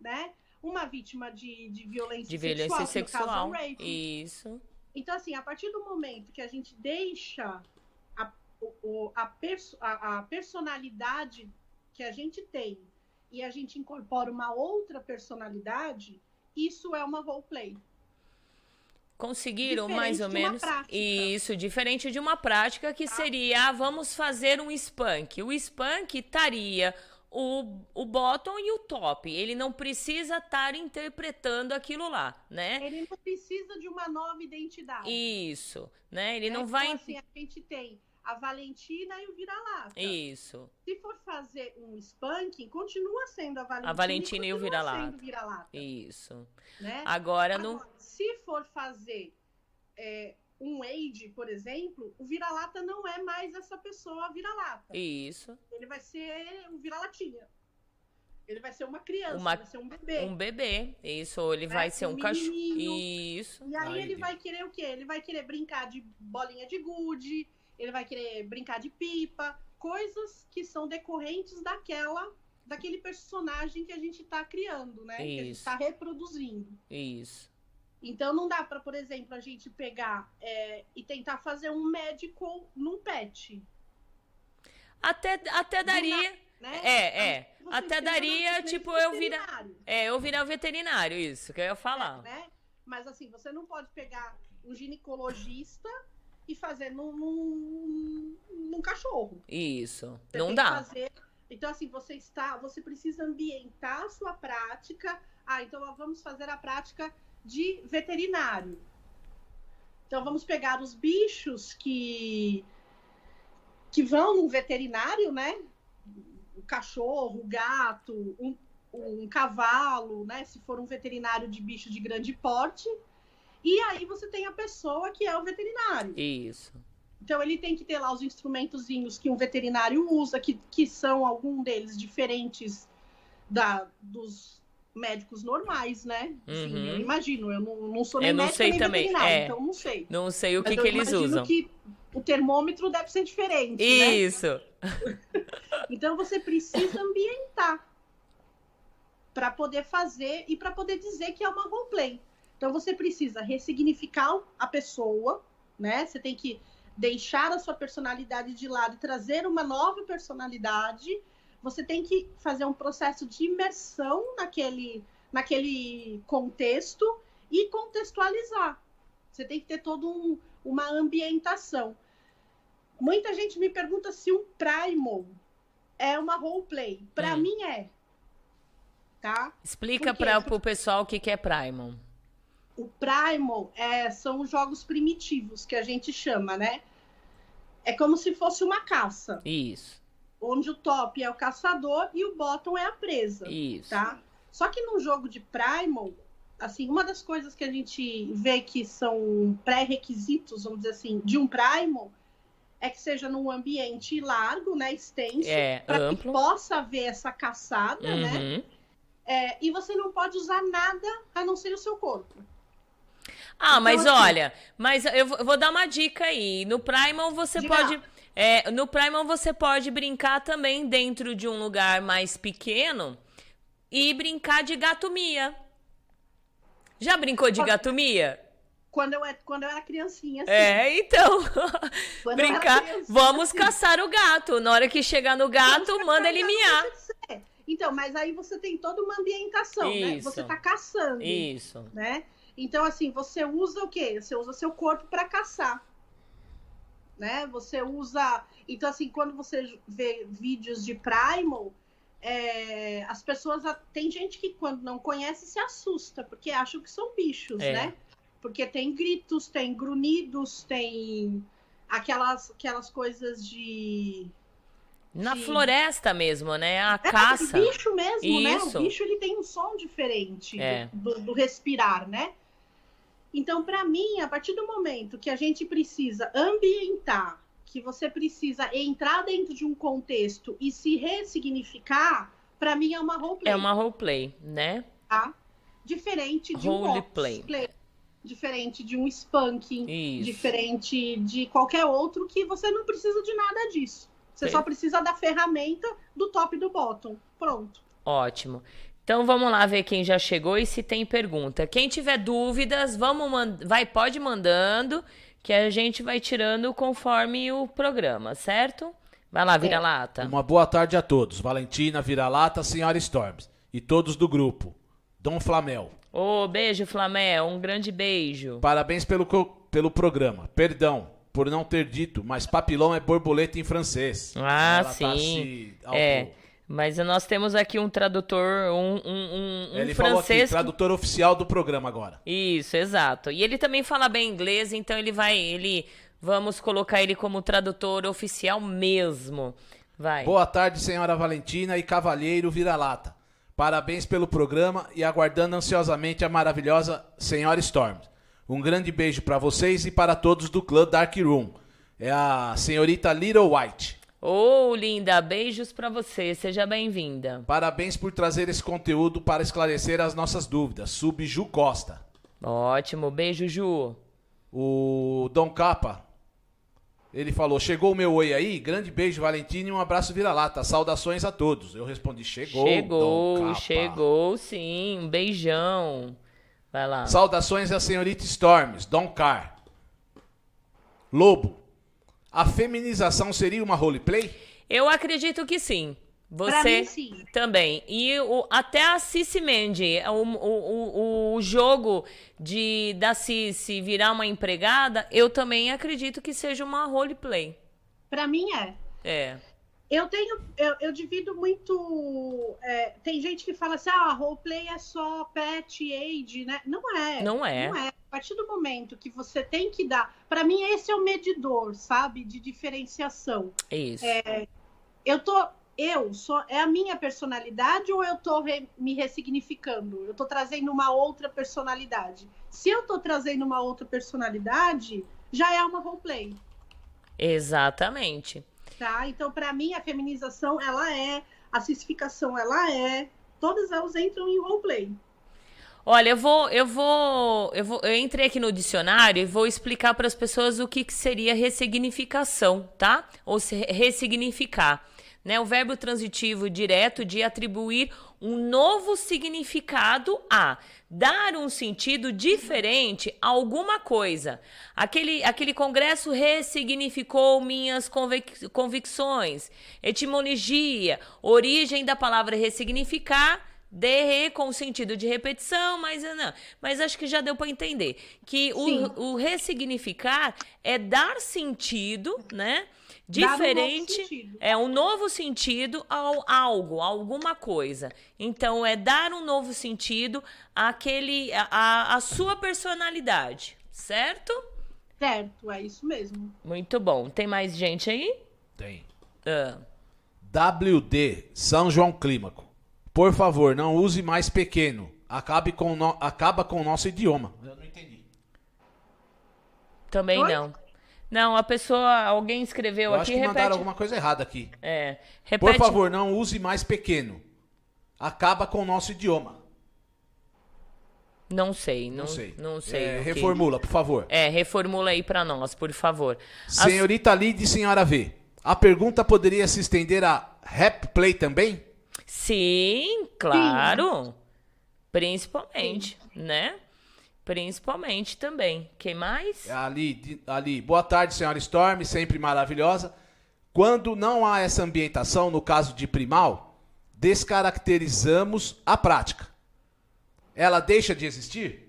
né? Uma vítima de, de violência De violência sexual, no caso é um rape. Isso. Então, assim, a partir do momento que a gente deixa a, o- a, perso- a- a personalidade que a gente tem e a gente incorpora uma outra personalidade, isso é uma roleplay. Conseguiram Diferente mais ou menos isso, diferente de uma prática que seria, ah, vamos fazer um spank. O spank estaria o, o bottom e o top. Ele não precisa estar interpretando aquilo lá, né? Ele não precisa de uma nova identidade. Isso, né? Ele né? não vai. Então, assim, a gente tem a Valentina e o vira-lata. Isso. Se for fazer um spanking, continua sendo a Valentina, A Valentina e o continua vira-lata. sendo vira-lata, Isso. né? Agora não. Agora, se for fazer é, um age, por exemplo, o vira-lata não é mais essa pessoa vira-lata. Isso. Ele vai ser um vira-latinha. Ele vai ser uma criança, Uma- vai ser um bebê. Um bebê. Isso. Ou ele Né? vai ser Um um cachorro. Isso. E aí Ai, ele Deus. vai querer o quê? Ele vai querer brincar de bolinha de gude, ele vai querer brincar de pipa, coisas que são decorrentes daquela daquele personagem que a gente está criando, né? Que a gente Isso. está reproduzindo. Isso. Então não dá para, por exemplo, a gente pegar é, e tentar fazer um médico num pet, Até, até daria. né? É, é. Você Até precisa daria, de um tipo, eu virar. É, eu virar o veterinário, isso que eu ia falar. né? Mas assim, você não pode pegar um ginecologista e fazer num, num, num cachorro. Isso. Você Não dá. fazer- Então, assim, você está, você precisa ambientar a sua prática. Ah, então vamos fazer a prática de veterinário. Então vamos pegar os bichos que que vão no veterinário, né? O cachorro, o gato, um, um cavalo, né? Se for um veterinário de bicho de grande porte. E aí você tem a pessoa que é o veterinário. Isso. Então ele tem que ter lá os instrumentozinhos que um veterinário usa, que, que são algum deles diferentes da, dos médicos normais, né? Assim, Uhum. eu imagino, eu não, não sou nem Eu não médica sei nem também, é. então não sei. Não sei o que, que eles usam. que o termômetro deve ser diferente, né? Isso. Então você precisa ambientar para poder fazer e para poder dizer que é uma roleplay. Então você precisa ressignificar a pessoa, né? Você tem que deixar a sua personalidade de lado e trazer uma nova personalidade. Você tem que fazer um processo de imersão naquele, naquele contexto e contextualizar. Você tem que ter toda um, uma ambientação. Muita gente me pergunta se um primal é uma roleplay. Para Hum. mim é. Tá? Explica para o pessoal o que, que é Primal. O primal é, são os jogos primitivos que a gente chama, né? É como se fosse uma caça, Isso. onde o top é o caçador e o bottom é a presa, Isso. tá? Só que no jogo de primal, assim, uma das coisas que a gente vê que são pré-requisitos, vamos dizer assim, de um primal é que seja num ambiente largo, né, extenso, É, para que possa haver essa caçada, né? Uhum. É, e você não pode usar nada a não ser o seu corpo. Ah, Então, mas assim- olha, mas eu vou eu vou dar uma dica aí. No Primal você Diga pode. é, no Primal você pode brincar também dentro de um lugar mais pequeno e brincar de gato mia. Já brincou de Pode- gato mia? Quando eu, era- quando eu era criancinha, assim. É, então. Quando brincar. Vamos assim. caçar o gato. Na hora que chegar no gato, Vamos manda ele miar. Então, mas aí você tem toda uma ambientação, né? Isso. Você tá caçando, Isso. né? Então, assim, você usa o quê? Você usa seu corpo para caçar. Né? Você usa. Então, assim, quando você vê vídeos de Primal, é, as pessoas. Tem gente que, quando não conhece, se assusta, porque acham que são bichos, É. né? Porque tem gritos, tem grunhidos, tem aquelas, aquelas coisas de. Na floresta mesmo, né? A É, caça. bicho mesmo, né? Isso. O bicho ele tem um som diferente É. do, do respirar, né? Então, para mim, a partir do momento que a gente precisa ambientar, que você precisa entrar dentro de um contexto e se ressignificar, para mim é uma roleplay, É uma roleplay, né? tá? diferente de um Roleplay. diferente de um spanking, Isso. diferente de qualquer outro que você não precisa de nada disso. Você Sim. só precisa da ferramenta do top e do bottom. Pronto. Ótimo. Então vamos lá ver quem já chegou e se tem pergunta. Quem tiver dúvidas, vamos man- vai pode mandando que a gente vai tirando conforme o programa, certo? Vai lá, vira lata. Uma boa tarde a todos. Valentina, Vira-Lata, Senhora Storms. E todos do grupo. Dom Flamel. Ô, beijo, Flamé, um grande beijo. Parabéns pelo, pelo programa. Perdão por não ter dito, mas papilão é borboleta em francês. Ah, Ela tá sim. se auto- É. Mas nós temos aqui um tradutor, um, um, um, Ele falou aqui, francês. tradutor oficial do programa agora. Isso, exato. E ele também fala bem inglês, então ele vai, ele vamos colocar ele como tradutor oficial mesmo. Vai. Boa tarde, senhora Valentina e cavalheiro Vira-Lata. Parabéns pelo programa e aguardando ansiosamente a maravilhosa Senhora Storm. Um grande beijo para vocês e para todos do clã Dark Room. É a senhorita Little White. Ô, linda, beijos pra você. Seja bem-vinda. Parabéns por trazer esse conteúdo para esclarecer as nossas dúvidas. Sub Ju Costa. Ótimo, beijo, Ju. O Dom Capa, ele falou: Chegou o meu oi aí? Grande beijo, Valentina, e um abraço vira-lata. Saudações a todos. Eu respondi: Chegou. Chegou, Capa." chegou, sim. Um beijão. Vai lá. Saudações à senhorita Storms, Dom Car. Lobo, a feminização seria uma roleplay? Eu acredito que sim. Você mim, sim. também. E o, até a Cici Mandy, o, o, o, o jogo de da Cici virar uma empregada, eu também acredito que seja uma roleplay. Pra mim é. É. Eu tenho, eu, eu divido muito. é, tem gente que fala assim, ah, roleplay é só pet age, né? Não é. Não é. Não é. A partir do momento que você tem que dar. Pra mim, esse é o medidor, sabe? De diferenciação. Isso. Eu tô. Eu sou. É a minha personalidade ou eu tô re- me ressignificando? Eu tô trazendo uma outra personalidade. Se eu tô trazendo uma outra personalidade, já é uma roleplay. Exatamente. Tá? Então, para mim, a feminização, ela é, a cissificação, ela é, todas elas entram em roleplay. Olha, eu vou, eu vou, eu vou, eu entrei aqui no dicionário e vou explicar para as pessoas o que, que seria ressignificação, tá? Ou se ressignificar, né? O verbo transitivo direto de atribuir um novo significado a dar um sentido diferente a alguma coisa. Aquele, aquele congresso ressignificou minhas convic- convicções. Etimologia, origem da palavra ressignificar de com o sentido de repetição, mas não. Mas acho que já deu para entender que Sim. o, o ressignificar é dar sentido, né? Um Diferente, sentido. é um novo sentido ao algo, a alguma coisa. Então é dar um novo sentido àquele, a, a, a sua personalidade, certo? Certo, é isso mesmo. Muito bom. Tem mais gente aí? Tem. Ah, WD, São João Clímaco. Por favor, não use mais pequeno. Acabe com no- Acaba com o nosso idioma. Eu não entendi. também Oi? não. Não, a pessoa, alguém escreveu Eu aqui, acho que repete. mandaram alguma coisa errada aqui. É, Por repete. favor, não use mais pequeno. Acaba com o nosso idioma. Não sei, não, Não sei. Não sei. É, o que- reformula, por favor. É, reformula aí pra nós, por favor. As- Senhorita Lid e senhora V. A pergunta poderia se estender a rap play também? Sim, claro. Principalmente, né? Principalmente também. Quem mais? Ali, di- ali. Boa tarde, senhora Storm, sempre maravilhosa. Quando não há essa ambientação, no caso de primal, descaracterizamos a prática. Ela deixa de existir?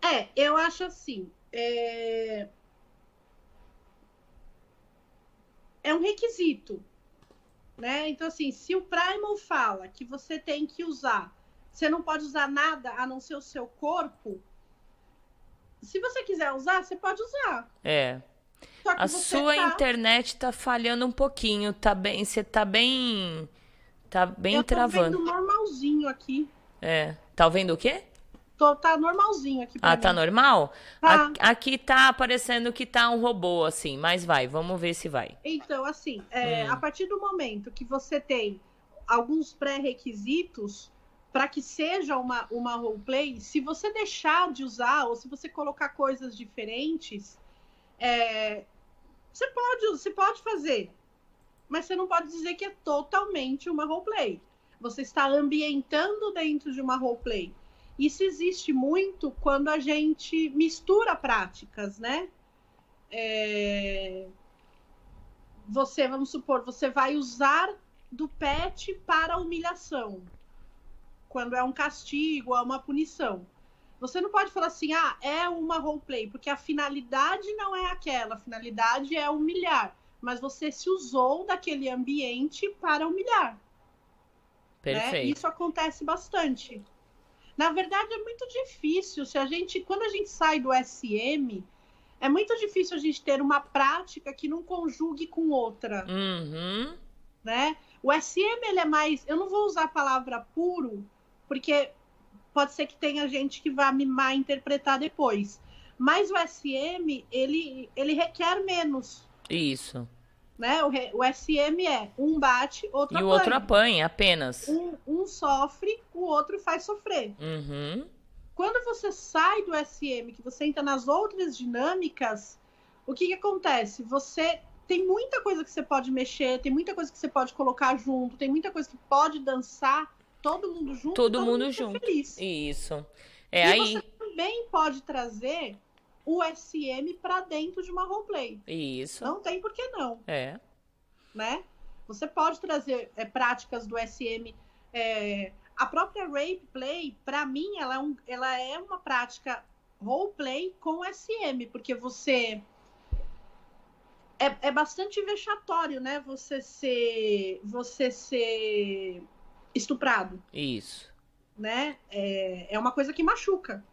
É, eu acho assim. É, é um requisito. Né? Então, assim, se o Primal fala que você tem que usar, você não pode usar nada a não ser o seu corpo. Se você quiser usar, você pode usar. É. A sua tá- internet tá falhando um pouquinho, tá bem, você tá bem tá bem eu tô travando. vendo normalzinho aqui. É. Tá ouvindo o quê? Tô, tá normalzinho aqui Ah, tá mim. normal? Tá. A- Aqui tá aparecendo que tá um robô assim, mas vai, vamos ver se vai. Então, assim, é, Hum. a partir do momento que você tem alguns pré-requisitos, para que seja uma, uma roleplay, se você deixar de usar ou se você colocar coisas diferentes, é, você, pode, você pode fazer, mas você não pode dizer que é totalmente uma roleplay. Você está ambientando dentro de uma roleplay. Isso existe muito quando a gente mistura práticas, né? É... Você, vamos supor, você vai usar do pet para humilhação quando é um castigo, é uma punição. Você não pode falar assim, ah, é uma roleplay, porque a finalidade não é aquela, a finalidade é humilhar. Mas você se usou daquele ambiente para humilhar. Né? Perfeito. Né? Isso acontece bastante. Na verdade, é muito difícil. Se a gente, quando a gente sai do SM, é muito difícil a gente ter uma prática que não conjugue com outra. Uhum. Né? O SM ele é mais. Eu não vou usar a palavra puro, porque pode ser que tenha gente que vá me mal interpretar depois. Mas o SM, ele, ele requer menos. Isso. Né? O, o SM é um bate, outro e apanha. E o outro apanha, apenas. Um, um, sofre, o outro faz sofrer. Uhum. Quando você sai do SM, que você entra nas outras dinâmicas, o que, que acontece? Você tem muita coisa que você pode mexer, tem muita coisa que você pode colocar junto, tem muita coisa que pode dançar todo mundo junto. Todo, todo mundo, mundo junto. Feliz. Isso. É e aí. Você também pode trazer o SM para dentro de uma roleplay. Isso. Não tem por que não. É. Né? Você pode trazer é, práticas do SM. É... A própria rape play, para mim, ela é, um, ela é uma prática roleplay com SM, porque você é, é bastante vexatório, né? Você ser, você ser estuprado. Isso. Né? É, é uma coisa que machuca.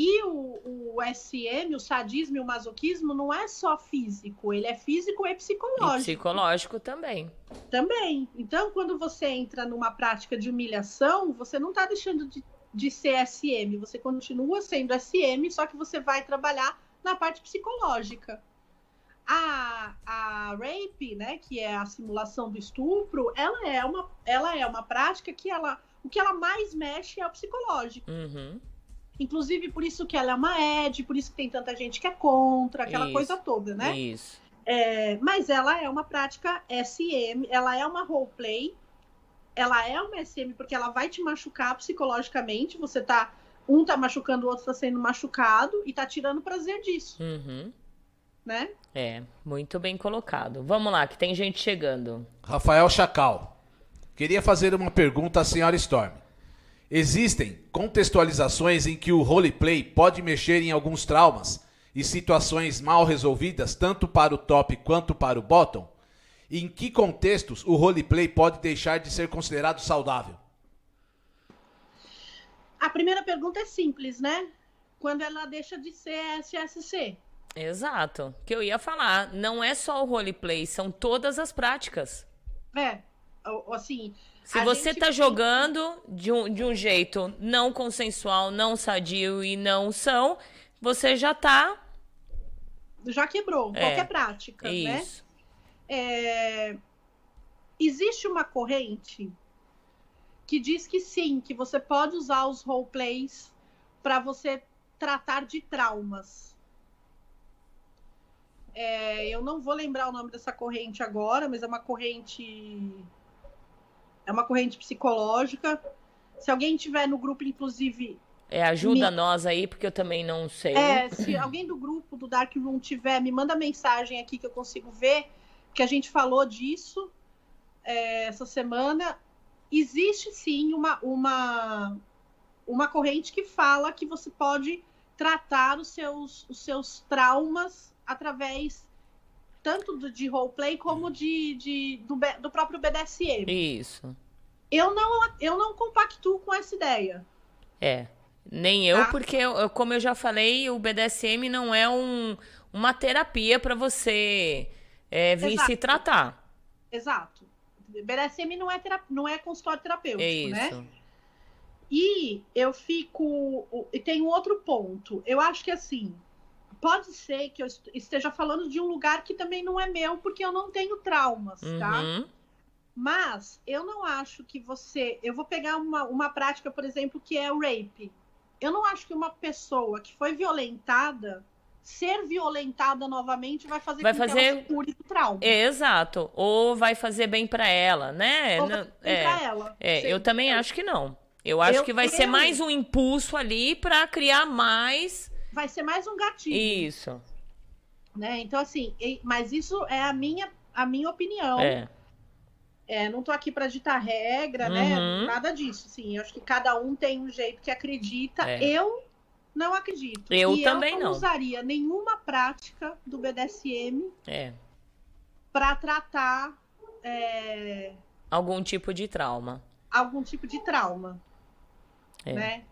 E o, o SM, o sadismo e o masoquismo não é só físico, ele é físico e psicológico. E psicológico também. Também. Então, quando você entra numa prática de humilhação, você não está deixando de, de ser SM, você continua sendo SM, só que você vai trabalhar na parte psicológica. A, a rape, né, que é a simulação do estupro, ela é uma, ela é uma prática que ela, o que ela mais mexe é o psicológico. Uhum. Inclusive por isso que ela é uma ED, por isso que tem tanta gente que é contra, aquela isso, coisa toda, né? Isso. É, mas ela é uma prática SM, ela é uma roleplay, ela é uma SM porque ela vai te machucar psicologicamente, você tá um tá machucando, o outro tá sendo machucado e tá tirando prazer disso. Uhum né? É, muito bem colocado. Vamos lá, que tem gente chegando. Rafael Chacal. Queria fazer uma pergunta à senhora Storm. Existem contextualizações em que o roleplay pode mexer em alguns traumas e situações mal resolvidas, tanto para o top quanto para o bottom? E em que contextos o roleplay pode deixar de ser considerado saudável? A primeira pergunta é simples, né? Quando ela deixa de ser SSC. Exato. Que eu ia falar, não é só o roleplay, são todas as práticas. É, assim. Se você tá jogando de um, de um jeito não consensual, não sadio e não são, você já tá. Já quebrou é, qualquer prática, né? isso. né? É... Existe uma corrente que diz que sim, que você pode usar os roleplays para você tratar de traumas. É, eu não vou lembrar o nome dessa corrente agora, mas é uma corrente. É uma corrente psicológica. Se alguém tiver no grupo, inclusive. É, ajuda me... nós aí, porque eu também não sei. É, se alguém do grupo do Dark Room tiver, me manda mensagem aqui que eu consigo ver, que a gente falou disso é, essa semana. Existe sim uma, uma, uma corrente que fala que você pode tratar os seus, os seus traumas através tanto do, de roleplay como de, de do, do, próprio BDSM. Isso. Eu não, eu não compactuo com essa ideia. É. Nem eu, tá? porque, eu, como eu já falei, o BDSM não é um, uma terapia para você é, vir Exato. se tratar. Exato. BDSM não é, terap... não é consultório terapêutico, é né? isso. né? E eu fico. E tem um outro ponto. Eu acho que assim, pode ser que eu esteja falando de um lugar que também não é meu, porque eu não tenho traumas, tá? uhum. tá? Mas eu não acho que você. Eu vou pegar uma, uma prática, por exemplo, que é o rape. Eu não acho que uma pessoa que foi violentada, ser violentada novamente, vai fazer Vai fazer- cure do trauma. Exato. Ou vai fazer bem pra ela, né? Ou Não- vai fazer é, pra ela. é, Sim. eu também acho que não. Eu acho Eu- que vai ser eu- mais um impulso ali pra criar mais Vai ser mais um gatilho. isso. Né? Então, assim, mas isso é a minha, a minha opinião. É. É, não tô aqui para ditar regra, né? Uhum. Nada disso. Sim, eu acho que cada um tem um jeito que acredita. É. Eu não acredito. Eu e também eu não. não usaria nenhuma prática do BDSM É. para tratar é, Algum tipo de trauma. algum tipo de trauma, É. né?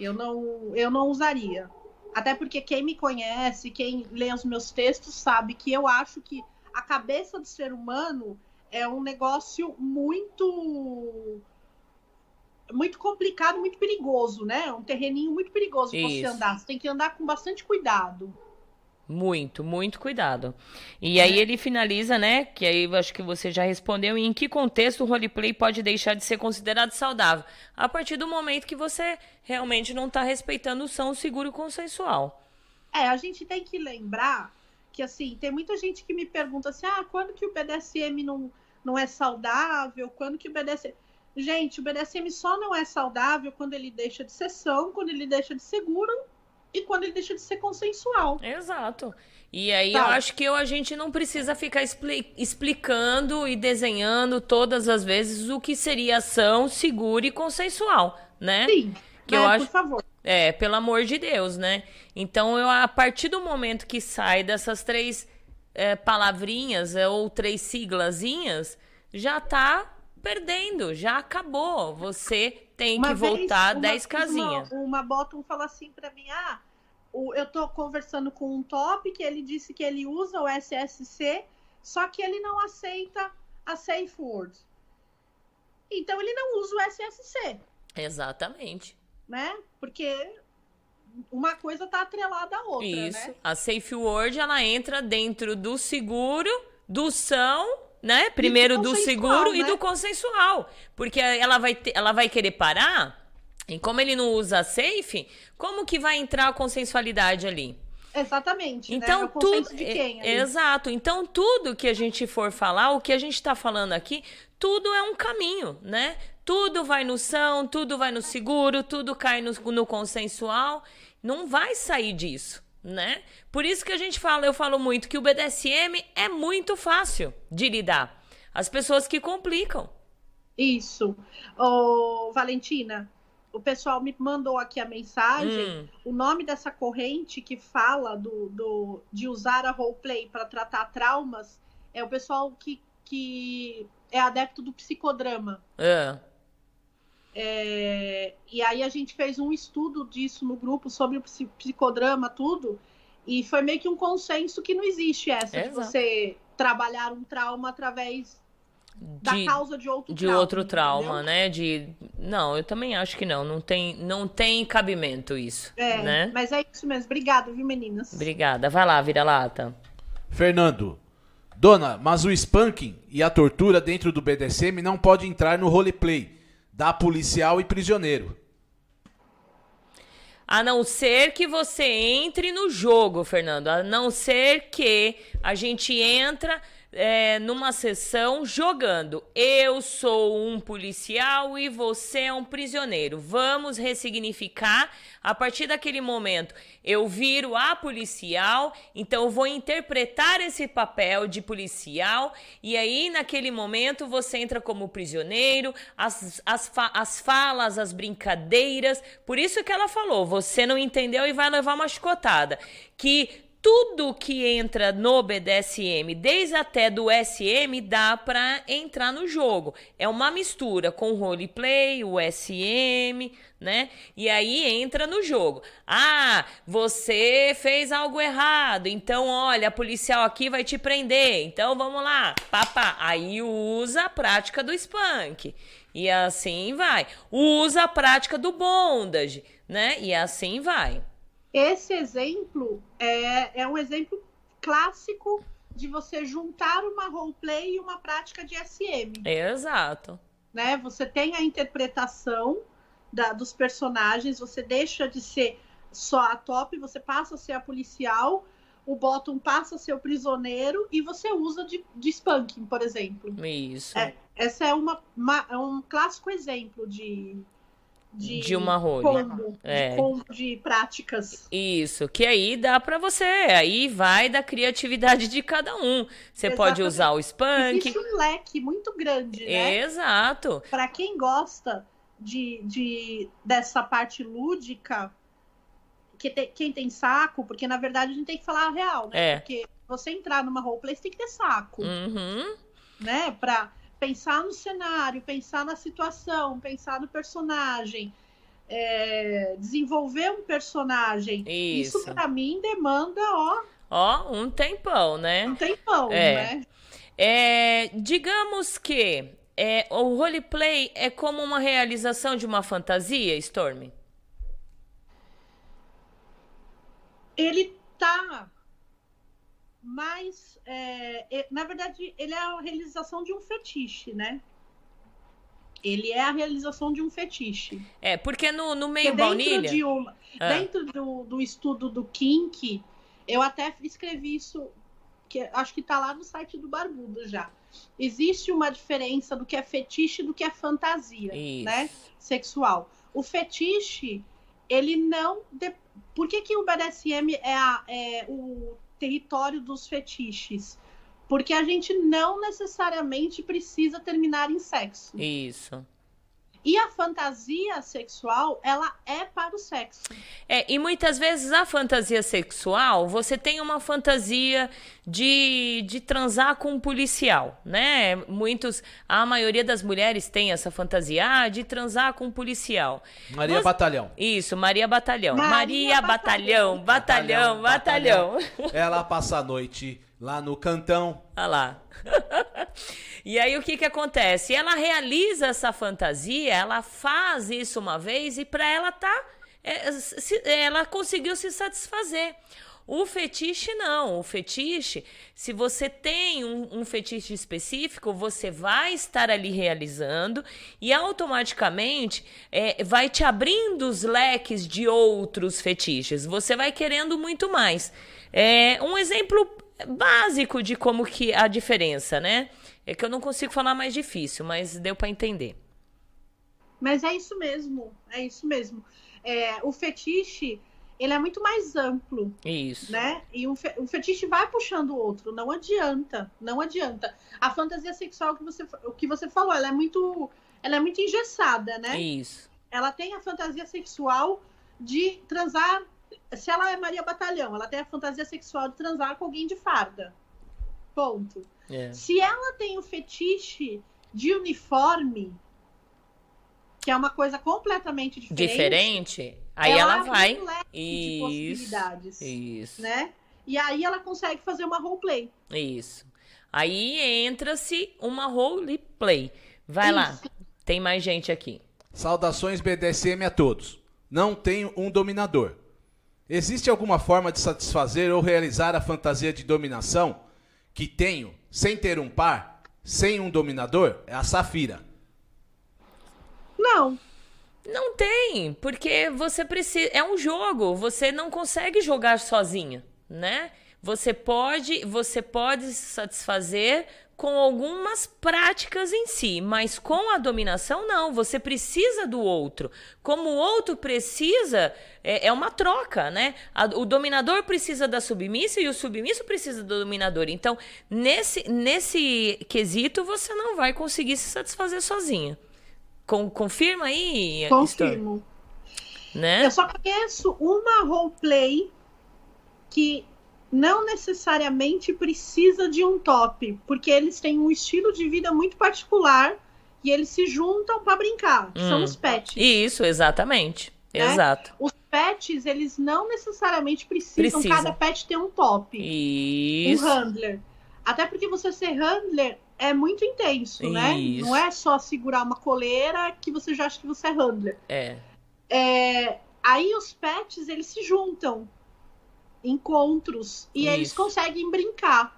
Eu não, eu não usaria. Até porque quem me conhece, quem lê os meus textos, sabe que eu acho que a cabeça do ser humano é um negócio muito muito complicado, muito perigoso, né? Um terreninho muito perigoso pra você andar. Você tem que andar com bastante cuidado. Muito, muito cuidado. E aí ele finaliza, né? Que aí eu acho que você já respondeu. Em que contexto o roleplay pode deixar de ser considerado saudável? A partir do momento que você realmente não tá respeitando o são seguro consensual. É, a gente tem que lembrar que, assim, tem muita gente que me pergunta assim, ah, quando que o BDSM não, não é saudável? Quando que o BDSM... Gente, o BDSM só não é saudável quando ele deixa de ser são, quando ele deixa de seguro e quando ele deixa de ser consensual. Exato. E aí Tá. eu acho que eu- a gente não precisa ficar expli- explicando e desenhando todas as vezes o que seria ação segura e consensual, né? Sim, Que né, eu acho- por favor. É, pelo amor de Deus, né? Então, eu, a partir do momento que sai dessas três é, palavrinhas é, ou três siglazinhas, já tá perdendo, já acabou. Você tem que vez, voltar uma 10 vez casinhas. Uma, uma bottom falou assim pra mim: ah, o- eu tô conversando com um top que ele disse que ele usa o SSC, só que ele não aceita a safe word. Então ele não usa o SSC, Exatamente. né? Porque uma coisa tá atrelada à outra, Isso. né? A safe word, ela entra dentro do seguro, do são, né? Primeiro do consensual, seguro e né? do consensual. Porque ela vai, ter- ela vai querer parar, e como ele não usa safe, como que vai entrar a consensualidade ali? Exatamente. né? É Então, consenso tudo. de quem? é- Exato. Então, tudo que a gente for falar, o que a gente está falando aqui, tudo é um caminho, né? Tudo vai no são, tudo vai no seguro, tudo cai no, no consensual. Não vai sair disso, né? Por isso que a gente fala, eu falo muito que o BDSM é muito fácil de lidar. As pessoas que complicam. Isso. Ô, Valentina, o pessoal me mandou aqui a mensagem. Hum. O nome dessa corrente que fala do, do- de usar a roleplay para tratar traumas é o pessoal que, que é adepto do psicodrama. É. É, e aí a gente fez um estudo disso no grupo sobre o psi- psicodrama, tudo. E foi meio que um consenso que não existe essa de Exato. você trabalhar um trauma através da De- causa de outro de trauma. outro trauma, entendeu? né? De não, eu também acho que não, não tem, não tem cabimento isso, É, né? mas é isso mesmo. Obrigada, viu, meninas? Obrigada. Vai lá, vira lata. Fernando. Dona, mas o spanking e a tortura dentro do BDSM não pode entrar no roleplay. Dá policial e prisioneiro. A não ser que você entre no jogo, Fernando. A não ser que a gente entra é, numa sessão jogando. Eu sou um policial e você é um prisioneiro. Vamos ressignificar. A partir daquele momento, eu viro a policial, então eu vou interpretar esse papel de policial. E aí, naquele momento, você entra como prisioneiro, as, as, fa- as falas, as brincadeiras. Por isso que ela falou: você não entendeu e vai levar uma chicotada. Que tudo que entra no BDSM, desde até do SM, dá pra entrar no jogo. É uma mistura com o roleplay, o SM, né? E aí entra no jogo. Ah, você fez algo errado, então olha, a policial aqui vai te prender. Então vamos lá, papá. Aí usa a prática do spunk. E assim vai. Usa a prática do bondage, né? E assim vai. Esse exemplo é, é um exemplo clássico de você juntar uma roleplay e uma prática de SM. Exato. Né? Você tem a interpretação da, dos personagens, você deixa de ser só a top, você passa a ser a policial, o Bottom passa a ser o prisioneiro e você usa de, de spanking, por exemplo. Isso. É, essa é uma, uma- é um clássico exemplo de de, De uma role. combo, É. de combo de práticas. Isso, que aí dá pra você. Aí vai da criatividade de cada um. Você pode Exatamente. usar o spank. Existe um leque muito grande, né? Exato. Para quem gosta de, de dessa parte lúdica, que te- quem tem saco, porque na verdade a gente tem que falar a real, né? É. Porque você entrar numa roleplay, você tem que ter saco, Uhum. né? Pra pensar no cenário, pensar na situação, pensar no personagem, é, desenvolver um personagem. Isso. Isso para mim demanda, ó, Ó, um tempão, né? um tempão, É. né? É, digamos que é, o roleplay é como uma realização de uma fantasia, Storm? ele tá mais. é, na verdade, ele é a realização de um fetiche, né? Ele é a realização de um fetiche. É, porque no, no Porque meio dentro, baunilha. de uma, Ah. dentro do, do estudo do Kink, eu até escrevi isso, que acho que tá lá no site do Barbudo já. Existe uma diferença do que é fetiche e do que é fantasia, Isso. né? Sexual. O fetiche, ele não. de- Por que, que o BDSM é, a- é o território dos fetiches? Porque a gente não necessariamente precisa terminar em sexo. Isso. E a fantasia sexual, ela é para o sexo. É, e muitas vezes a fantasia sexual, você tem uma fantasia de, de transar com um policial, né? Muitos, a maioria das mulheres tem essa fantasia ah, de transar com um policial. Maria Você- Batalhão. Isso, Maria Batalhão. Maria Maria Batalhão, Batalhão, Batalhão. Ela passa a noite lá no cantão. Olha lá. e aí o que que acontece? Ela realiza essa fantasia, ela faz isso uma vez e para ela tá, é, ela conseguiu se satisfazer. O fetiche não. O fetiche, se você tem um, um fetiche específico, você vai estar ali realizando e automaticamente é, vai te abrindo os leques de outros fetiches. Você vai querendo muito mais. É um exemplo básico de como que a diferença, né? É que eu não consigo falar mais difícil, mas deu para entender. Mas é isso mesmo, é isso mesmo. É, o fetiche, ele é muito mais amplo, Isso. né? E um fe- o fetiche vai puxando o outro, não adianta, não adianta. A fantasia sexual que você, o que você falou, ela é muito, ela é muito engessada, né? Isso. Ela tem a fantasia sexual de transar, se ela é Maria Batalhão, ela tem a fantasia sexual de transar com alguém de farda. Ponto. É. Se ela tem o fetiche de uniforme, que é uma coisa completamente diferente, Diferente, aí ela, abre vai. um leque de Isso. possibilidades, Isso. né? E aí ela consegue fazer uma roleplay. Isso. Aí entra-se uma roleplay. Vai lá. Isso. Tem mais gente aqui. Saudações BDSM a todos. Não tenho um dominador. Existe alguma forma de satisfazer ou realizar a fantasia de dominação que tenho sem ter um par, sem um dominador? É a Safira. Não, Não tem, porque você precisa. É um jogo, você não consegue jogar sozinha, né? Você pode, você pode se satisfazer com algumas práticas em si, mas com a dominação não. Você precisa do outro. Como o outro precisa, é, é uma troca, né? A- o dominador precisa da submissa e o submisso precisa do dominador. Então, nesse, nesse quesito, você não vai conseguir se satisfazer sozinha. Con- confirma aí, confirmo. né? Eu só conheço uma roleplay que não necessariamente precisa de um top, porque eles têm um estilo de vida muito particular e eles se juntam para brincar. que São Hum. os pets. Isso, exatamente. Né? Exato. Os pets, eles não necessariamente precisam, Precisa. cada pet ter um top. Isso. um handler. Até porque você ser handler é muito intenso, né? Isso. Não é só segurar uma coleira que você já acha que você é handler. É. É, aí os pets, eles se juntam. Encontros. E eles Isso. conseguem brincar.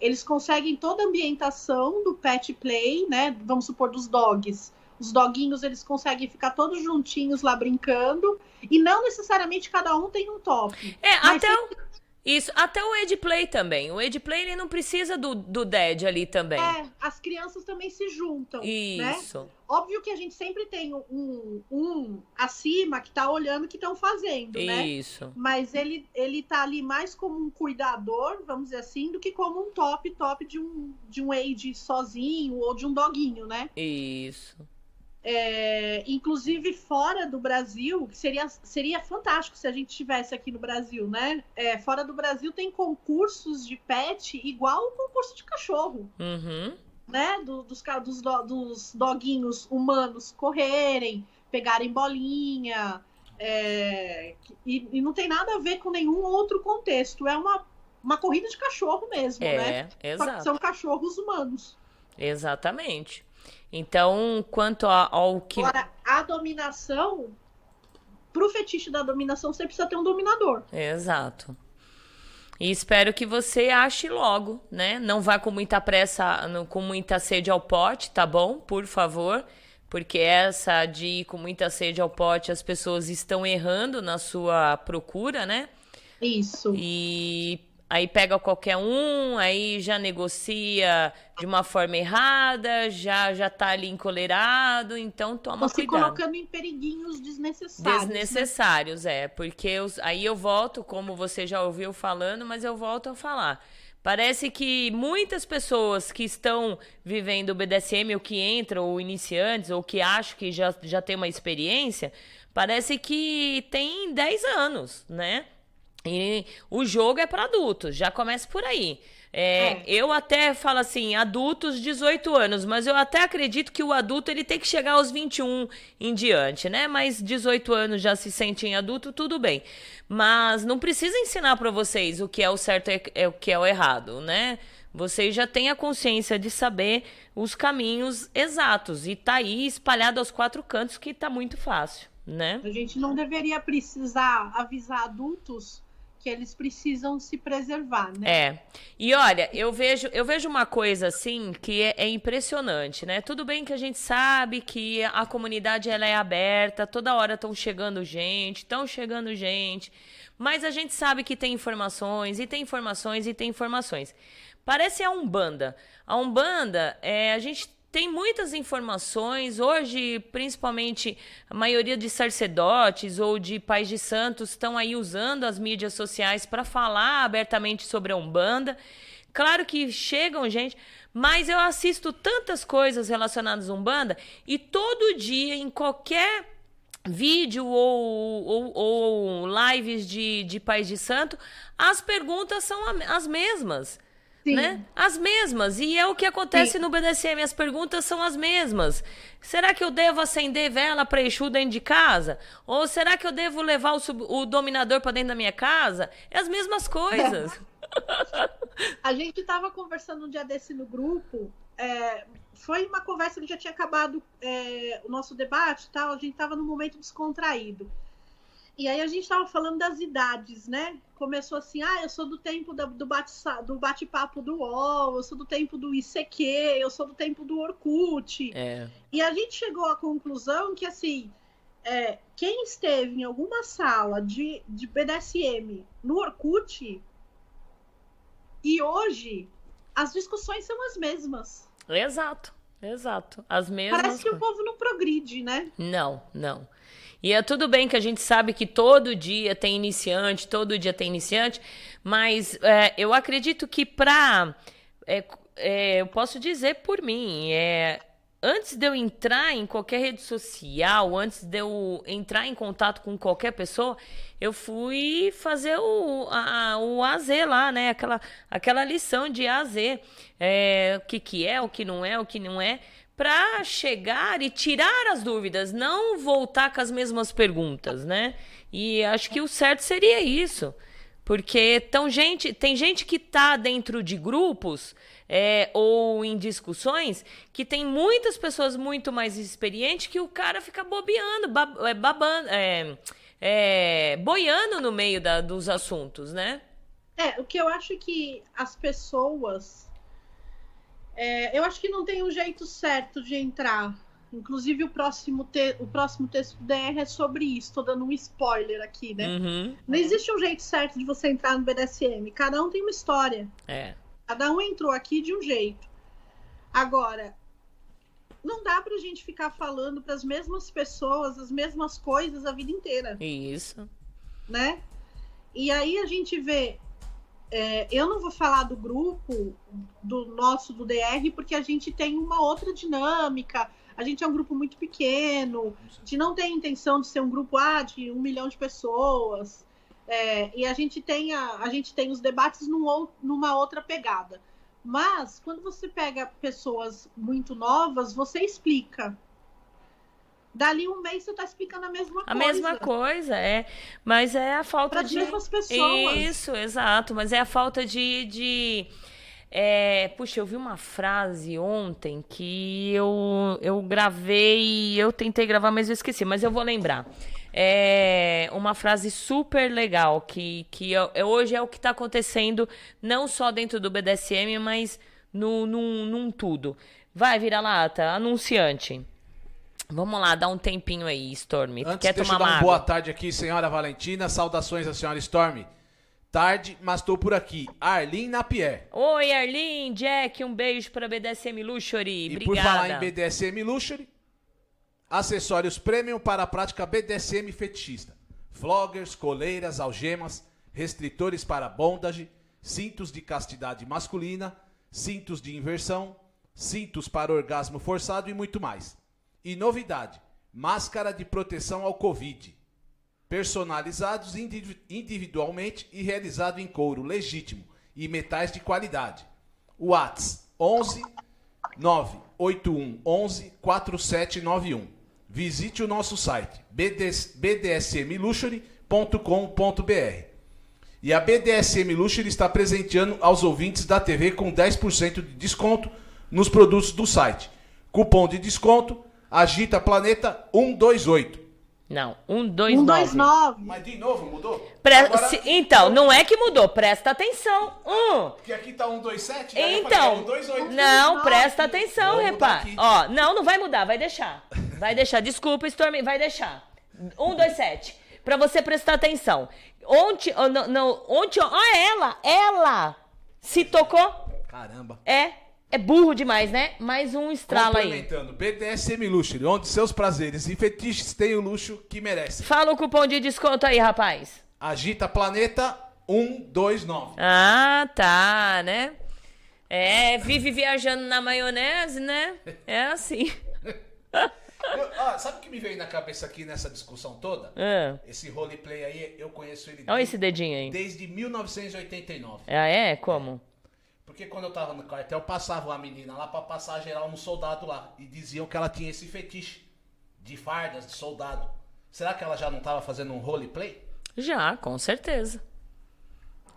eles conseguem toda a ambientação do pet play, né? Vamos supor dos dogs. Os doguinhos eles conseguem ficar todos juntinhos lá brincando e não necessariamente cada um tem um top. É, até tem- o, isso, até o Edplay também. O Edplay ele não precisa do, do Dead ali também. é, as crianças também se juntam, né? Isso. Óbvio que a gente sempre tem um, um acima que tá olhando o que estão fazendo, né? Isso. Mas ele, ele tá ali mais como um cuidador, vamos dizer assim, do que como um top top de um, de um age sozinho ou de um doguinho, né? Isso. É, inclusive fora do Brasil, que seria, seria fantástico se a gente tivesse aqui no Brasil, né? É, fora do Brasil tem concursos de pet igual o concurso de cachorro, Uhum. né? Do- dos, dos, do- dos doguinhos humanos correrem, pegarem bolinha. é, e, e não tem nada a ver com nenhum outro contexto. É uma, uma corrida de cachorro mesmo, né? É, Só que exato. São cachorros humanos. Exatamente. Então, quanto a- ao que. Agora, a dominação, pro fetiche da dominação, você precisa ter um dominador. Exato. E espero que você ache logo, né? Não vá com muita pressa, com muita sede ao pote, tá bom? Por favor. Porque essa de ir com muita sede ao pote, as pessoas estão errando na sua procura, né? Isso. E aí pega qualquer um, aí já negocia de uma forma errada, já já tá ali encolerado, então toma Você cuidado. colocando em periguinhos desnecessários. né? Desnecessários, é, porque os- aí eu volto, como você já ouviu falando, mas eu volto a falar. Parece que muitas pessoas que estão vivendo o BDSM, ou que entram, ou iniciantes, ou que acham que já, já tem uma experiência, parece que tem 10 anos, né? E o jogo é para adultos, já começa por aí. É, É. Eu até falo assim, adultos 18 anos, mas eu até acredito que o adulto ele tem que chegar aos 21 em diante, né? Mas 18 anos já se sentem adulto, tudo bem. Mas não precisa ensinar para vocês o que é o certo e é o que é o errado, né? Vocês já têm a consciência de saber os caminhos exatos e tá aí espalhado aos quatro cantos que tá muito fácil, né? A gente não deveria precisar avisar adultos que eles precisam se preservar, né? É. E olha, eu vejo, eu vejo uma coisa assim que é, é impressionante, né? Tudo bem que a gente sabe que a comunidade ela é aberta, toda hora estão chegando gente, estão chegando gente, mas a gente sabe que tem informações e tem informações e tem informações. Parece a Umbanda. A Umbanda, é, a gente tem muitas informações. Hoje, principalmente, a maioria de sacerdotes ou de pais de santos estão aí usando as mídias sociais para falar abertamente sobre a Umbanda. Claro que chegam gente, mas eu assisto tantas coisas relacionadas à Umbanda e todo dia, em qualquer vídeo ou, ou, ou lives de, de pais de santo, as perguntas são as mesmas Sim. né? As mesmas. E é o que acontece Sim. no BDSM, as perguntas são as mesmas. Será que eu devo acender vela para Exu dentro de casa? Ou será que eu devo levar o, sub- o dominador para dentro da minha casa? É as mesmas coisas. A gente estava conversando um dia desse no grupo. é, foi uma conversa que já tinha acabado é, o nosso debate tal. A gente estava num momento descontraído. E aí a gente estava falando das idades, né? Começou assim, ah, eu sou do tempo da- do bate- do bate-papo do UOL, eu sou do tempo do ICQ, eu sou do tempo do Orkut. É. E a gente chegou à conclusão que, assim, é, quem esteve em alguma sala de, de BDSM no Orkut e hoje as discussões são as mesmas. Exato, exato. As mesmas. Parece que o povo não progride, né? Não, não. E é tudo bem que a gente sabe que todo dia tem iniciante, todo dia tem iniciante, mas é, eu acredito que para. eu posso dizer por mim, é, antes de eu entrar em qualquer rede social, antes de eu entrar em contato com qualquer pessoa, eu fui fazer o, a, o AZ lá, né? Aquela, aquela lição de AZ. É, o que, que é, o que não é, o que não é para chegar e tirar as dúvidas, não voltar com as mesmas perguntas, né? E acho que o certo seria isso. Porque tão gente, tem gente que tá dentro de grupos é, ou em discussões que tem muitas pessoas muito mais experientes que o cara fica bobeando, bab, é, babando, é, é, boiando no meio da, dos assuntos, né? É, o que eu acho que as pessoas. É, eu acho que não tem um jeito certo de entrar. Inclusive, o próximo, te- o próximo texto do DR é sobre isso. Tô dando um spoiler aqui, né? Uhum. Não existe um jeito certo de você entrar no BDSM. Cada um tem uma história. É. Cada um entrou aqui de um jeito. Agora, não dá pra gente ficar falando para as mesmas pessoas as mesmas coisas a vida inteira Isso. né? E aí a gente vê. É, eu não vou falar do grupo do nosso do DR porque a gente tem uma outra dinâmica. A gente é um grupo muito pequeno. A gente não tem intenção de ser um grupo ah, de um milhão de pessoas. É, e a gente tem a, a gente tem os debates num numa outra pegada. Mas quando você pega pessoas muito novas, você explica. Dali um mês você está explicando a mesma A coisa. mesma coisa, é. Mas é a falta Para as de. mesmas pessoas. Isso, exato. Mas é a falta de. de é, puxa, eu vi uma frase ontem que eu, eu gravei, eu tentei gravar, mas eu esqueci, mas eu vou lembrar. É uma frase super legal que, que é- é- hoje é o que está acontecendo, não só dentro do BDSM, mas no, num, num tudo. Vai, vira-lata, anunciante. Vamos lá, dá um tempinho aí, Stormy. Antes, Quer deixa tomar eu dar uma boa tarde aqui, senhora Valentina. Saudações à senhora Storm. Tarde, mas estou por aqui. Arlene Napier. Oi, Arlene, Jack, um beijo para BDSM Luxury. E Obrigada. por falar em BDSM Luxury, acessórios premium para a prática BDSM fetichista. Floggers, coleiras, algemas, restritores para bondage, cintos de castidade masculina, cintos de inversão, cintos para orgasmo forçado e muito mais. E novidade, máscara de proteção ao Covid. Personalizados indivi- individualmente e realizado em couro legítimo e metais de qualidade. Whats 11 981 11 4791. Visite o nosso site BDS bdsmluxury.com.br. E a BDSM Luxury está presenteando aos ouvintes da TV com 10% de desconto nos produtos do site. Cupom de desconto Agita Planeta 128. Não, um, dois, nove. 129. Mas de novo mudou? Pre- Agora- se- Então, não é que mudou, presta atenção. Um. Porque aqui tá 127, daí eu falei, Então, é 128. não, presta atenção, repare. aqui. Ó, não, não vai mudar, vai deixar. Vai deixar, desculpa, Stormy, vai deixar. Um, dois, sete. Pra você prestar atenção. Ontem, oh, não, não, ontem, ó, ó, ela, ela se tocou. Caramba. É, é burro demais, né? Mais um estrala aí. Complementando, BDSM Luxury, onde seus prazeres e fetiches têm o luxo que merecem. Fala o cupom de desconto aí, rapaz. Agita Planeta 129. Ah, tá, né? É, vive viajando na maionese, né? É assim. Eu- ó, sabe o que me veio na cabeça aqui nessa discussão toda? Ah, Esse roleplay aí, eu conheço ele olha esse dedinho aí. desde 1989. Ah, é? Como? Porque quando eu tava no quartel, passava uma menina lá pra passar geral no soldado lá. E diziam que ela tinha esse fetiche de fardas, de soldado. Será que ela já não tava fazendo um roleplay? Já, com certeza.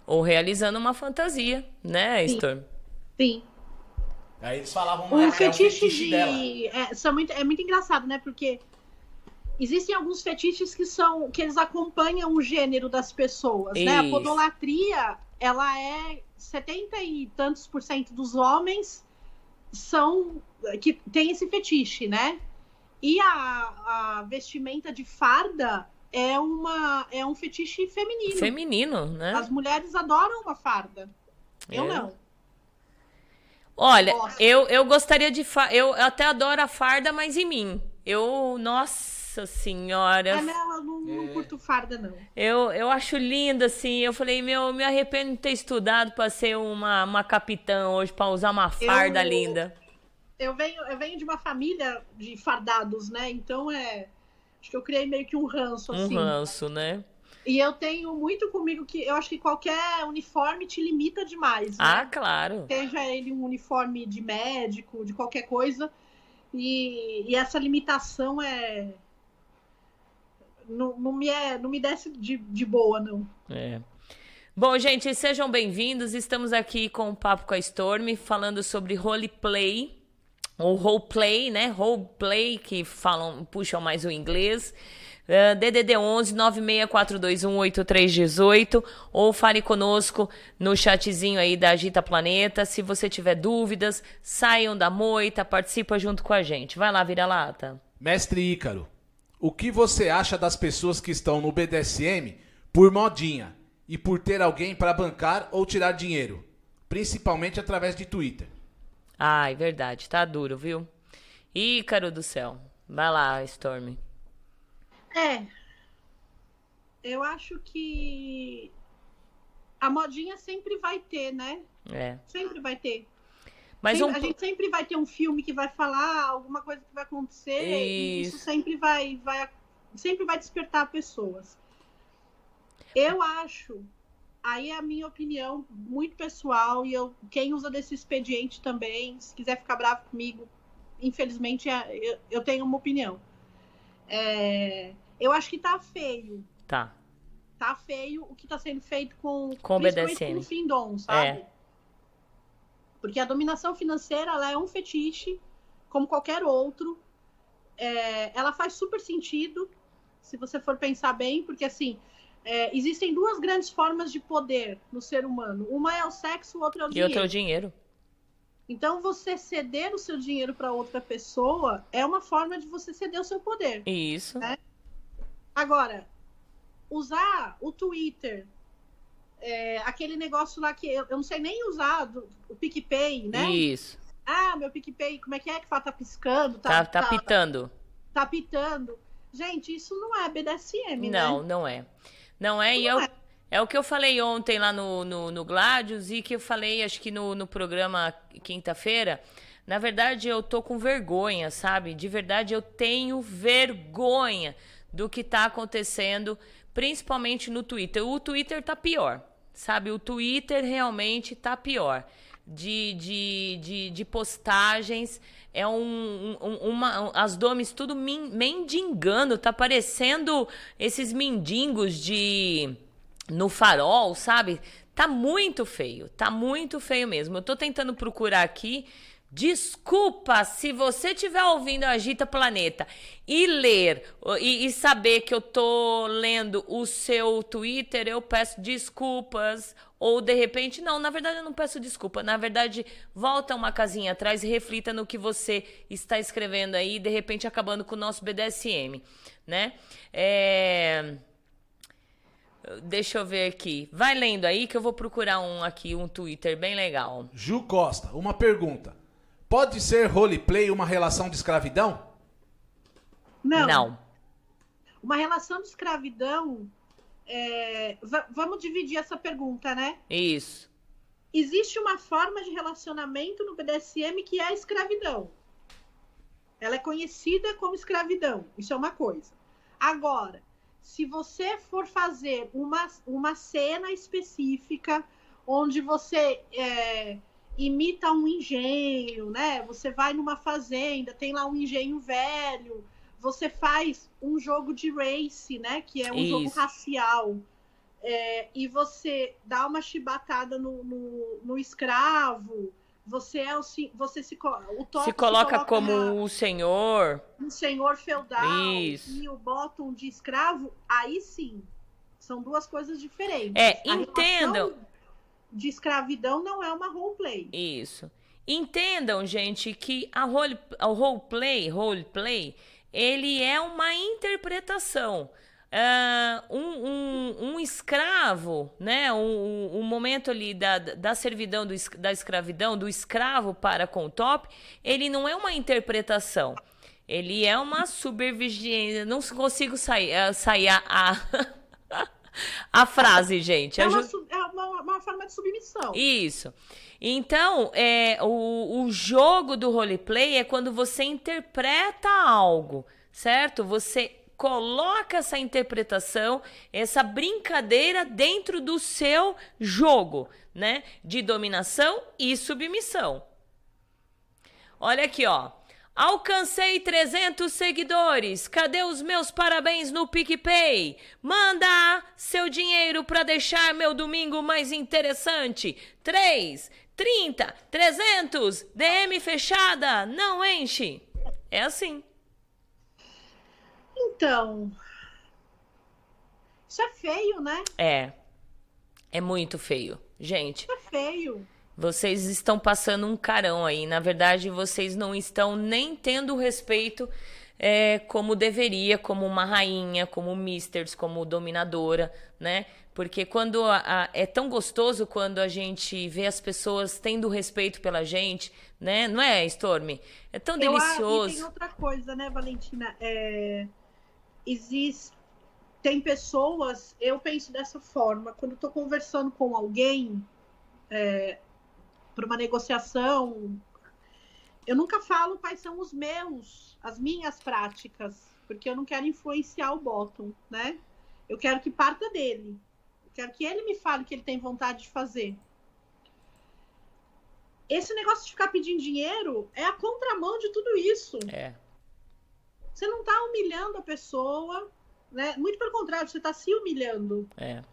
Ou realizando uma fantasia, né, Sim. Storm? Sim. Aí eles falavam, O "Ah, é fetiche, de. dela. É, são muito, é muito engraçado, né? Porque existem alguns fetiches que são. que eles acompanham o gênero das pessoas, né? A Isso. podolatria, ela é 70 e tantos por cento dos homens são. que tem esse fetiche, né? E a, a vestimenta de farda é uma é um fetiche feminino. Feminino, né? As mulheres adoram uma farda. Eu É. não. Olha, eu, eu gostaria de. Fa... Eu até adoro a farda, mas em mim. Eu. Nossa senhora. Ah, não, eu não, não curto farda, não. Eu, eu acho linda, assim. Eu falei, meu, eu me arrependo de ter estudado pra ser uma, uma capitã hoje, pra usar uma farda Eu- linda. Eu venho, eu venho de uma família de fardados, né? Então é. Acho que eu criei meio que um ranço, Um assim. ranço, né? E eu tenho muito comigo que eu acho que qualquer uniforme te limita demais. né? Ah, claro. Seja ele um uniforme de médico, de qualquer coisa. E, e essa limitação é. Não, não, me, é, não me desce de, de boa, não. É. Bom, gente, sejam bem-vindos. Estamos aqui com o Papo com a Storm, falando sobre roleplay, ou roleplay, né? Roleplay, que falam, puxam mais o inglês. Uh, DDD 11 964218318 ou fale conosco no chatzinho aí da Agita Planeta. Se você tiver dúvidas, saiam da moita, participa junto com a gente. Vai lá, vira lata. Mestre Ícaro, o que você acha das pessoas que estão no BDSM por modinha e por ter alguém para bancar ou tirar dinheiro, principalmente através de Twitter? Ai, verdade, tá duro, viu? Ícaro do céu. Vai lá, Storm. É. Eu acho que a modinha sempre vai ter, né? É. Sempre vai ter. Mas Sempre- um A gente sempre vai ter um filme que vai falar alguma coisa que vai acontecer e isso sempre vai, vai, sempre vai despertar pessoas. Eu acho, aí é a minha opinião muito pessoal e eu, quem usa desse expediente também, se quiser ficar bravo comigo, infelizmente é- eu, eu tenho uma opinião. É, eu acho que tá feio, Tá. tá feio o que tá sendo feito com, Com o BDSM. com o Findom, sabe? É. Porque a dominação financeira ela é um fetiche, como qualquer outro. É, ela faz super sentido, se você for pensar bem, porque assim, é, existem duas grandes formas de poder no ser humano. Uma é o sexo, o outro é o E dinheiro. outro é o dinheiro. Então, você ceder o seu dinheiro para outra pessoa é uma forma de você ceder o seu poder. Isso. Agora, usar o Twitter, é, aquele negócio lá que eu, eu não sei nem usar, do, o PicPay, né? Isso. Ah, meu PicPay, como é que é que fala? Tá piscando? Tá, tá pitando. tá pitando. Gente, isso não é BDSM, Não, né? não é. Não é, e é Não o, é. é o que eu falei ontem lá no, no, no Gladius e que eu falei, acho que no, no programa quinta-feira. Na verdade, eu tô com vergonha, sabe? De verdade, eu tenho vergonha do que tá acontecendo, principalmente no Twitter. O Twitter tá pior, sabe? O Twitter realmente tá pior. De, de, de, de postagens, é um, um- uma. As domes tudo min- mendigando, tá parecendo esses mendigos de. no farol, sabe? Tá muito feio, tá muito feio mesmo. Eu tô tentando procurar aqui. Desculpa se você estiver ouvindo Agita Planeta e ler e, e saber que eu tô lendo o seu Twitter, eu peço desculpas. Ou de repente, não, na verdade eu não peço desculpa. Na verdade, volta uma casinha atrás e reflita no que você está escrevendo aí, de repente acabando com o nosso BDSM, né? É. Deixa eu ver aqui. Vai lendo aí que eu vou procurar um aqui, um Twitter bem legal. Ju Costa, uma pergunta. Pode ser roleplay uma relação de escravidão? Não. Não. Uma relação de escravidão. é, va- vamos dividir essa pergunta, né? Isso. Existe uma forma de relacionamento no BDSM que é a escravidão. Ela é conhecida como escravidão. Isso é uma coisa. Agora, se você for fazer uma, uma cena específica onde você é, imita um engenho, né? Você vai numa fazenda, tem lá um engenho velho, você faz um jogo de race, né? Que é um jogo Isso. racial. É, e você dá uma chibatada no, no, no escravo, você é o, se- você se, o top Se coloca na- como o senhor. um senhor feudal Isso. e o bottom de escravo, aí sim. São duas coisas diferentes. É, entendam. relação De escravidão não é uma roleplay. Isso. Entendam, gente, que a role, o roleplay, roleplay, ele é uma interpretação. Ah, um, um, um escravo, né? Um, um- momento ali da, da servidão, do, da escravidão, do escravo para com o top, ele não é uma interpretação. Ele é uma supervigência. Não consigo sair, ah, sair a, a, a frase, gente. É uma, su- é uma- uma forma de submissão. isso. Então, é, o, o jogo do roleplay é quando você interpreta algo, certo? Você coloca essa interpretação, essa brincadeira dentro do seu jogo, né? De dominação e submissão. Olha aqui, ó. Alcancei 300 seguidores. Cadê os meus parabéns no PicPay? Manda seu dinheiro para deixar meu domingo mais interessante. 3, 30, 300, DM fechada, não enche. É assim. Então, Isso é feio, né? É. É muito feio. Gente, Isso é feio. Vocês estão passando um carão aí. Na verdade, vocês não estão nem tendo respeito é, como deveria, como uma rainha, como misters, como dominadora, né? Porque quando a- a- é tão gostoso quando a gente vê as pessoas tendo respeito pela gente, né? Não é, Stormy? É tão Eu, ah, e delicioso. tem outra coisa, né, Valentina? É, existe, tem pessoas, eu penso dessa forma, quando eu tô conversando com alguém é, para uma negociação, eu nunca falo quais são os meus, as minhas práticas, porque eu não quero influenciar o bottom, né? Eu quero que parta dele. Eu quero que ele me fale o que ele tem vontade de fazer. Esse negócio de ficar pedindo dinheiro é a contramão de tudo isso. É. Você não tá humilhando a pessoa, né? Muito pelo contrário, você tá se humilhando. É.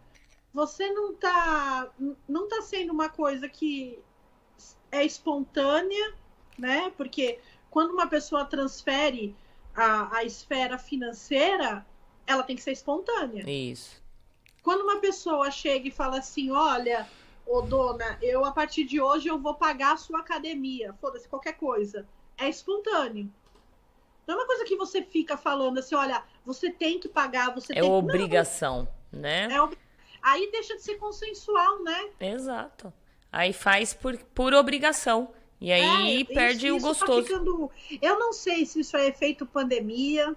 Você não tá não tá sendo uma coisa que é espontânea, né? Porque quando uma pessoa transfere a, a esfera financeira, ela tem que ser espontânea. Isso. Quando uma pessoa chega e fala assim, olha, ô dona, eu a partir de hoje eu vou pagar a sua academia, foda-se qualquer coisa, é espontâneo. Não é uma coisa que você fica falando assim, olha, você tem que pagar, você É tem que... Não, obrigação, né? é ob- Aí deixa de ser consensual, né? Exato. Aí faz por, por obrigação. E aí É, perde isso- o isso tá gostoso. ficando- Eu não sei se isso é efeito pandemia,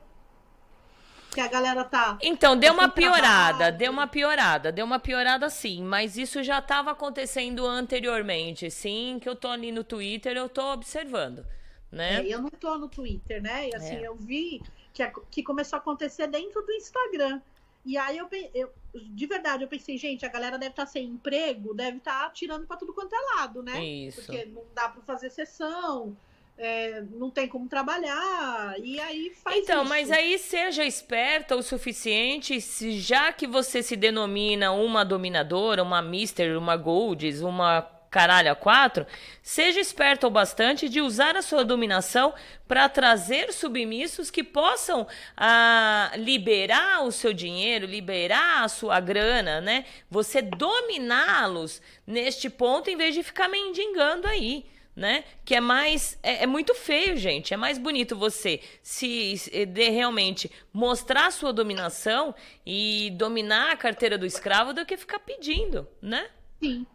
que a galera tá... Então, deu Tá uma piorada, trabalho. deu uma piorada, deu uma piorada sim, mas isso já estava acontecendo anteriormente, sim, que eu tô ali no Twitter, eu tô observando, né? É, eu não tô no Twitter, né? E assim, É. eu vi que, que começou a acontecer dentro do Instagram. E aí eu, eu de verdade, eu pensei, gente, a galera deve estar sem emprego, deve estar tirando pra tudo quanto é lado, né? Isso. Porque não dá pra fazer sessão, é, não tem como trabalhar, e aí faz Então, isso. mas aí seja esperta o suficiente, se já que você se denomina uma dominadora, uma mister, uma golds, uma caralho a quatro, seja esperta o bastante de usar a sua dominação para trazer submissos que possam ah, liberar o seu dinheiro, liberar a sua grana, né? Você dominá-los neste ponto em vez de ficar mendigando aí né? Que é mais. É, é muito feio, gente. É mais bonito você se, se de realmente mostrar sua dominação e dominar a carteira do escravo do que ficar pedindo, né? Sim.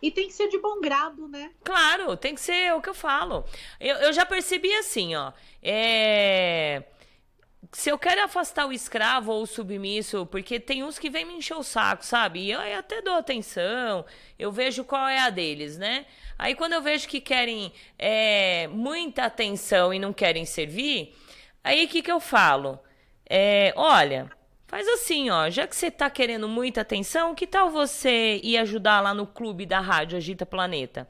E tem que ser de bom grado, né? Claro, tem que ser o que eu falo. Eu, eu já percebi assim, ó. É. Se eu quero afastar o escravo ou o submisso, porque tem uns que vêm me encher o saco, sabe? E eu, até dou atenção, eu vejo qual é a deles, né? Aí quando eu vejo que querem é, muita atenção e não querem servir, aí o que, que eu falo? É, olha, faz assim, ó, já que você tá querendo muita atenção, que tal você ir ajudar lá no clube da rádio Agita Planeta?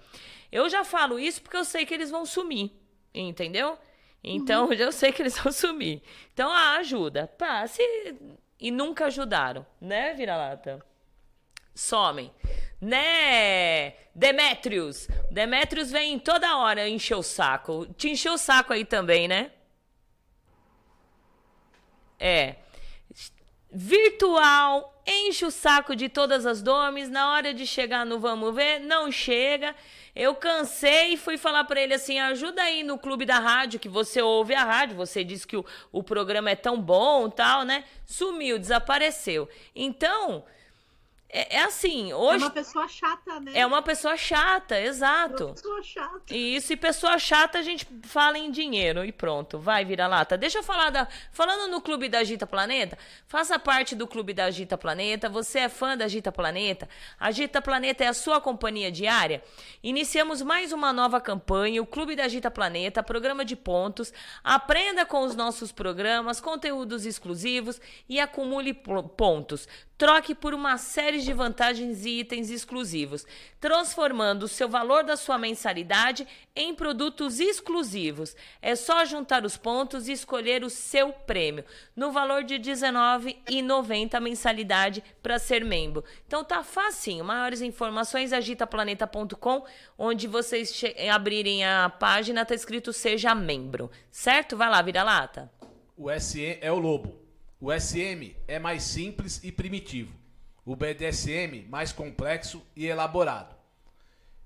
Eu já falo isso porque eu sei que eles vão sumir, entendeu? Então, eu sei que eles vão sumir. Então, ah, ajuda. Pá, se... E nunca ajudaram, né, vira-lata? Somem. Né, Demetrius? Demetrius vem toda hora encher o saco. Te encheu o saco aí também, né? É. Virtual, enche o saco de todas as domes. Na hora de chegar no vamos ver, não chega. Eu cansei e fui falar pra ele assim: ajuda aí no clube da rádio, que você ouve a rádio. Você disse que o, o programa é tão bom tal, né? Sumiu, desapareceu. Então, é, é assim, É hoje. uma pessoa chata, né? É uma pessoa chata, É uma exato. pessoa chata. Isso, e pessoa chata a gente fala em dinheiro e pronto, vai virar lata. Deixa eu falar da. Falando no Clube da Agita Planeta, faça parte do Clube da Agita Planeta. Você é fã da Agita Planeta? Agita Planeta é a sua companhia diária? Iniciamos mais uma nova campanha, o Clube da Agita Planeta, programa de pontos. Aprenda com os nossos programas, conteúdos exclusivos e acumule po- pontos. Troque por uma série de vantagens e itens exclusivos, transformando o seu valor da sua mensalidade em produtos exclusivos. É só juntar os pontos e escolher o seu prêmio, no valor de R$19,90 a mensalidade para ser membro. Então tá facinho. Maiores informações agitaplaneta.com, onde vocês abrirem a página, tá escrito seja membro. Certo? Vai lá, vira lata. O SE é o lobo. O SM é mais simples e primitivo. O BDSM mais complexo e elaborado.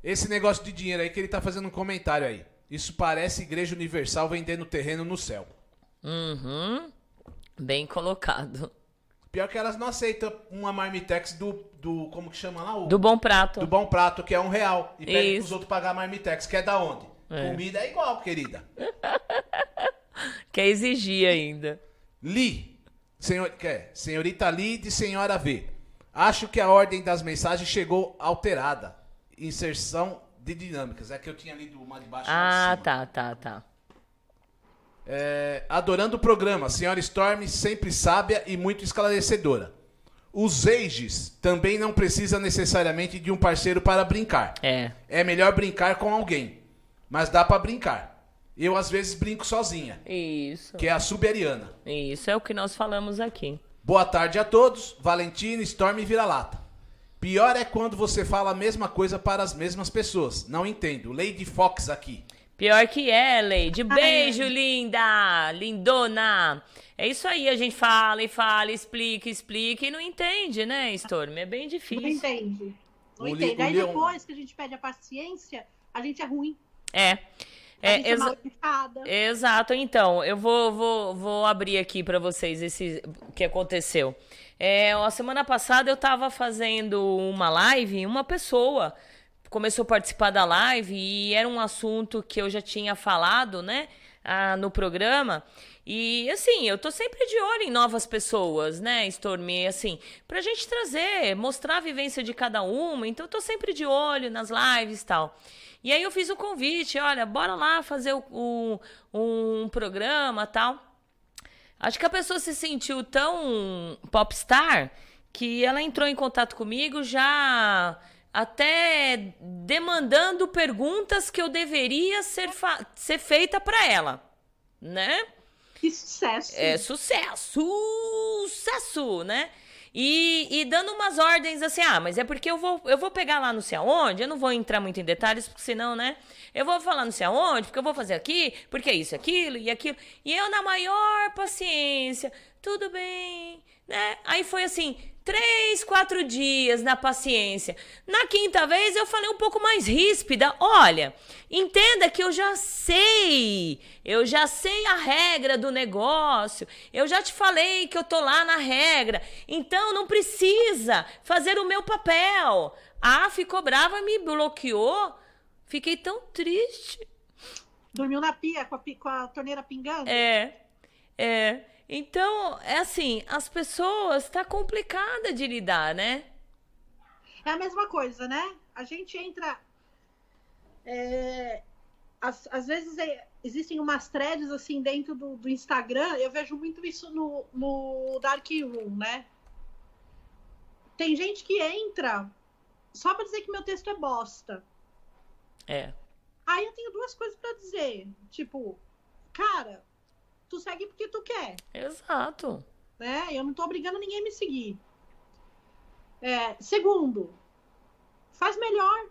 Esse negócio de dinheiro aí que ele tá fazendo um comentário aí. Isso parece Igreja Universal vendendo terreno no céu. Uhum. Bem colocado. Pior que elas não aceitam uma marmitex do, do como que chama lá? O, Do bom prato. do bom prato, que é um real. E pede Isso. pros outros pagar a marmitex, que é da onde? É. Comida é igual, querida. Quer exigir ainda. Li, senhor, quer, senhorita Li de senhora V. Acho que a ordem das mensagens chegou alterada. Inserção de dinâmicas. É que eu tinha lido uma de baixo e de Ah, tá, tá, tá. É, adorando o programa, senhora Storm sempre sábia e muito esclarecedora. Os ages também não precisa necessariamente de um parceiro para brincar. É. É melhor brincar com alguém, mas dá pra brincar. Eu às vezes brinco sozinha, Isso. que é a Suberiana. Isso é o que nós falamos aqui. Boa tarde a todos, Valentina, Storm e Vira-Lata. Pior é quando você fala a mesma coisa para as mesmas pessoas. Não entendo. Lady Fox aqui. Pior que é, Lady. Beijo, linda! Lindona! É isso aí, a gente fala e fala, explica, explica e não entende, né, Storm? É bem Não difícil. entende. Não O Li- entende. Aí depois que a gente pede a paciência, a gente é ruim. É. É, é exa-. Exato, então, eu vou, vou, vou abrir aqui pra vocês esse o que aconteceu. É, a semana passada eu tava fazendo uma live e uma pessoa começou a participar da live e era um assunto que eu já tinha falado, né, ah, no programa. E assim, eu tô sempre de olho em novas pessoas, né, Stormy, assim, pra gente trazer, mostrar a vivência de cada uma. Então eu tô sempre de olho nas lives e tal. E aí eu fiz o convite, olha, bora lá fazer o- o- um programa tal. Acho que a pessoa se sentiu tão popstar que ela entrou em contato comigo já até demandando perguntas que eu deveria ser, fa- ser feita para ela, né? Que sucesso. É sucesso! Sucesso, né? E, e dando umas ordens assim, ah, mas é porque eu vou, eu vou pegar lá não sei aonde, eu não vou entrar muito em detalhes, porque senão, né? Eu vou falar não sei aonde, porque eu vou fazer aqui, porque é isso, aquilo e aquilo. E eu, na maior paciência, tudo bem, né? Aí foi assim, três, quatro dias na paciência. Na quinta vez eu falei um pouco mais ríspida. Olha, entenda que eu já sei, eu já sei a regra do negócio. Eu já te falei que eu tô lá na regra. Então não precisa fazer o meu papel. Ah, ficou brava, me bloqueou. Fiquei tão triste. Dormiu na pia com a, com a torneira pingando? É, é. Então, é assim, as pessoas tá complicada de lidar, né? É a mesma coisa, né? A gente entra. é, às, às vezes é- existem umas threads assim dentro do, do Instagram. Eu vejo muito isso no, no Dark Room, né? Tem gente que entra só pra dizer que meu texto é bosta. É. Aí eu tenho duas coisas pra dizer. Tipo, cara, tu segue porque tu quer. Exato. né? Eu não tô obrigando ninguém a me seguir. É, segundo, faz melhor,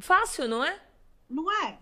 Fácil, não é? não é?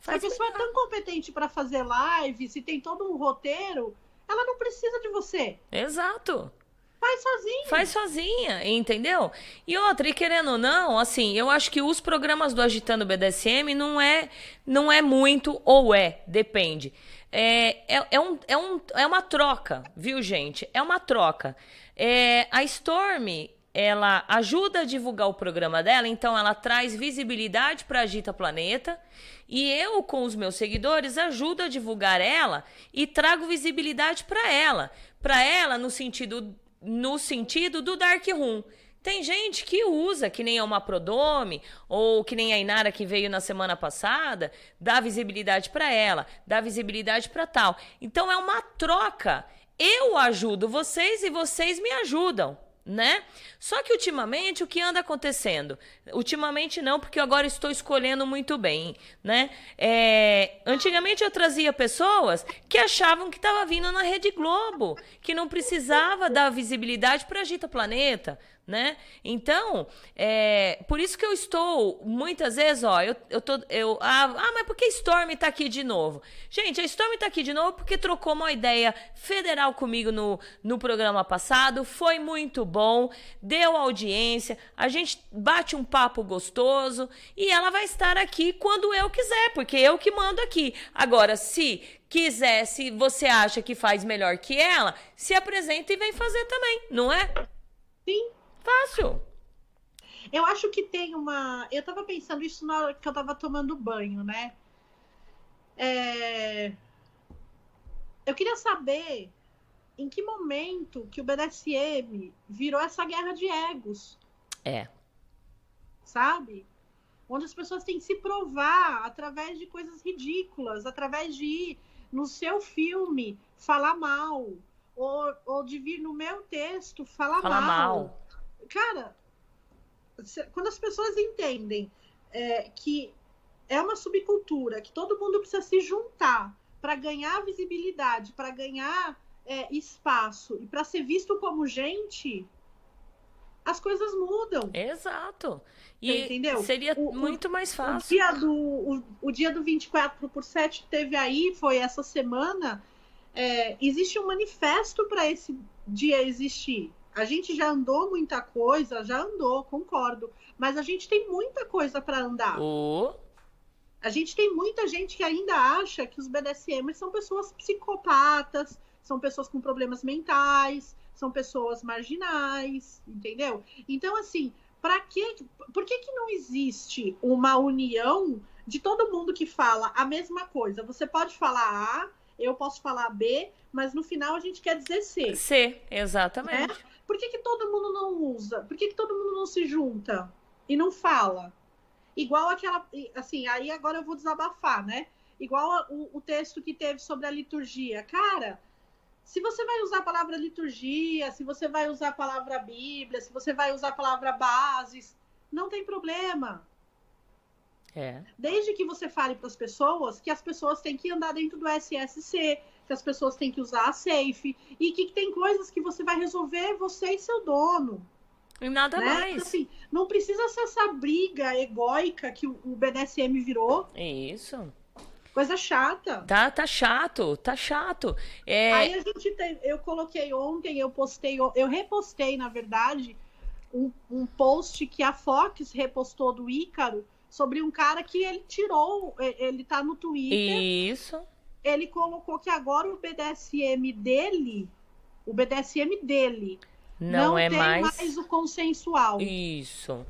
Se a Faz pessoa é melhor. tão competente para fazer live, se tem todo um roteiro, ela não precisa de você. Exato. Faz sozinho. Faz sozinha, entendeu? E outra, e querendo ou não, assim, eu acho que os programas do Agitando BDSM não é, não é muito ou é, depende. É, é, é, um, é, um, é uma troca, viu, gente? É uma troca. É, a Storm, ela ajuda a divulgar o programa dela, então ela traz visibilidade para Agita Planeta. E eu, com os meus seguidores, ajudo a divulgar ela e trago visibilidade para ela. Para ela, no sentido no sentido do Dark Room. Tem gente que usa, que nem a uma Prodome, ou que nem a Inara que veio na semana passada, dá visibilidade para ela, dá visibilidade para tal. Então é uma troca. Eu ajudo vocês e vocês me ajudam, né? Só que ultimamente o que anda acontecendo? Ultimamente não, porque eu agora estou escolhendo muito bem, né? É, antigamente eu trazia pessoas que achavam que estava vindo na Rede Globo, que não precisava dar visibilidade para Agita Planeta, né? Então, é, por isso que eu estou, muitas vezes, ó, eu, eu tô, eu, ah, ah, mas por que Storm tá aqui de novo? Gente, a Storm tá aqui de novo porque trocou uma ideia federal comigo no, no programa passado, foi muito bom, deu audiência, a gente bate um papo gostoso e ela vai estar aqui quando eu quiser, porque eu que mando aqui. Agora, se quiser, se você acha que faz melhor que ela, se apresenta e vem fazer também, não é? Sim. Fácil. Eu acho que tem uma. Eu tava pensando isso na hora que eu tava tomando banho, né? É... Eu queria saber em que momento que o BDSM virou essa guerra de egos, É. sabe? Onde as pessoas têm que se provar através de coisas ridículas, através de ir no seu filme falar mal, ou, ou de vir no meu texto falar Fala mal. Cara, quando as pessoas entendem é, que é uma subcultura, que todo mundo precisa se juntar para ganhar visibilidade, para ganhar é, espaço e para ser visto como gente, as coisas mudam. Exato. Você E entendeu? seria O- o- muito mais O fácil. dia, do, o, o dia do 24 por 7 teve aí, foi essa semana. É, existe um manifesto para esse dia existir. A gente já andou muita coisa, já andou, concordo. Mas a gente tem muita coisa para andar. O... A gente tem muita gente que ainda acha que os BDSMers são pessoas psicopatas, são pessoas com problemas mentais, são pessoas marginais, entendeu? Então, assim, para que, por que, que não existe uma união de todo mundo que fala a mesma coisa? Você pode falar A, eu posso falar B, mas no final a gente quer dizer C. C, exatamente. Por que, que todo mundo não usa? Por que, que todo mundo não se junta e não fala? Igual aquela. Assim, aí agora eu vou desabafar, né? Igual a- o, o texto que teve sobre a liturgia. Cara, se você vai usar a palavra liturgia, se você vai usar a palavra Bíblia, se você vai usar a palavra bases, não tem problema. É. Desde que você fale para as pessoas que as pessoas têm que andar dentro do SSC, que as pessoas têm que usar a safe, e que tem coisas que você vai resolver você e seu dono. E nada né? mais. Assim, não precisa ser essa briga egóica que o BDSM virou, Isso. coisa chata. Tá, tá chato, tá chato. É, Aí a gente tem, eu coloquei ontem, eu postei, eu repostei, na verdade, um, um post que a Fox repostou do Ícaro sobre um cara que ele tirou, ele tá no Twitter, Isso. Ele colocou que agora o BDSM dele, o BDSM dele, Não, não, é tem mais. o consensual. Isso.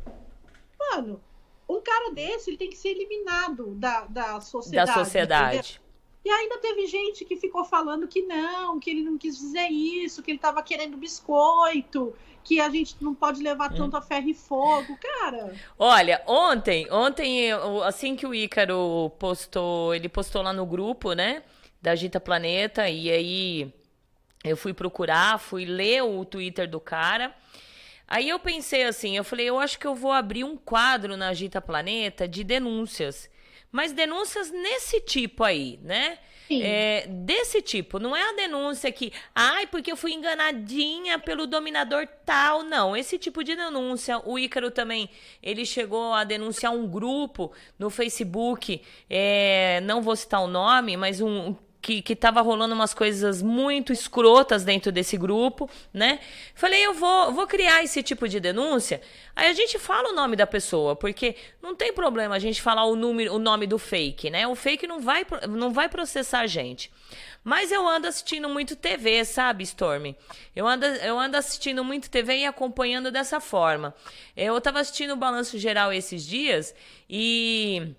Mano, um cara desse ele tem que ser eliminado da, da sociedade. Da entendeu? E ainda teve gente que ficou falando que não, que ele não quis dizer isso, que ele tava querendo biscoito, que a gente não pode levar Hum. tanto a ferro e fogo. Cara, Olha, ontem, ontem, assim que o Ícaro postou, ele postou lá no grupo, né, da Gita Planeta, e aí eu fui procurar, fui ler o Twitter do cara. Aí eu pensei assim, eu falei, eu acho que eu vou abrir um quadro na Gita Planeta de denúncias. Mas denúncias nesse tipo aí, né? sim. É, desse tipo, não é a denúncia que, ai, porque eu fui enganadinha pelo dominador tal, não. Esse tipo de denúncia, o Ícaro também, ele chegou a denunciar um grupo no Facebook, é, não vou citar o nome, mas um que, que tava rolando umas coisas muito escrotas dentro desse grupo, né? Falei, eu vou, vou criar esse tipo de denúncia. Aí a gente fala o nome da pessoa, porque não tem problema a gente falar o, número, o nome do fake, né? O fake não vai, não vai processar a gente. Mas eu ando assistindo muito TV, sabe, Storm? Eu ando, eu ando assistindo muito TV e acompanhando dessa forma. Eu tava assistindo o Balanço Geral esses dias e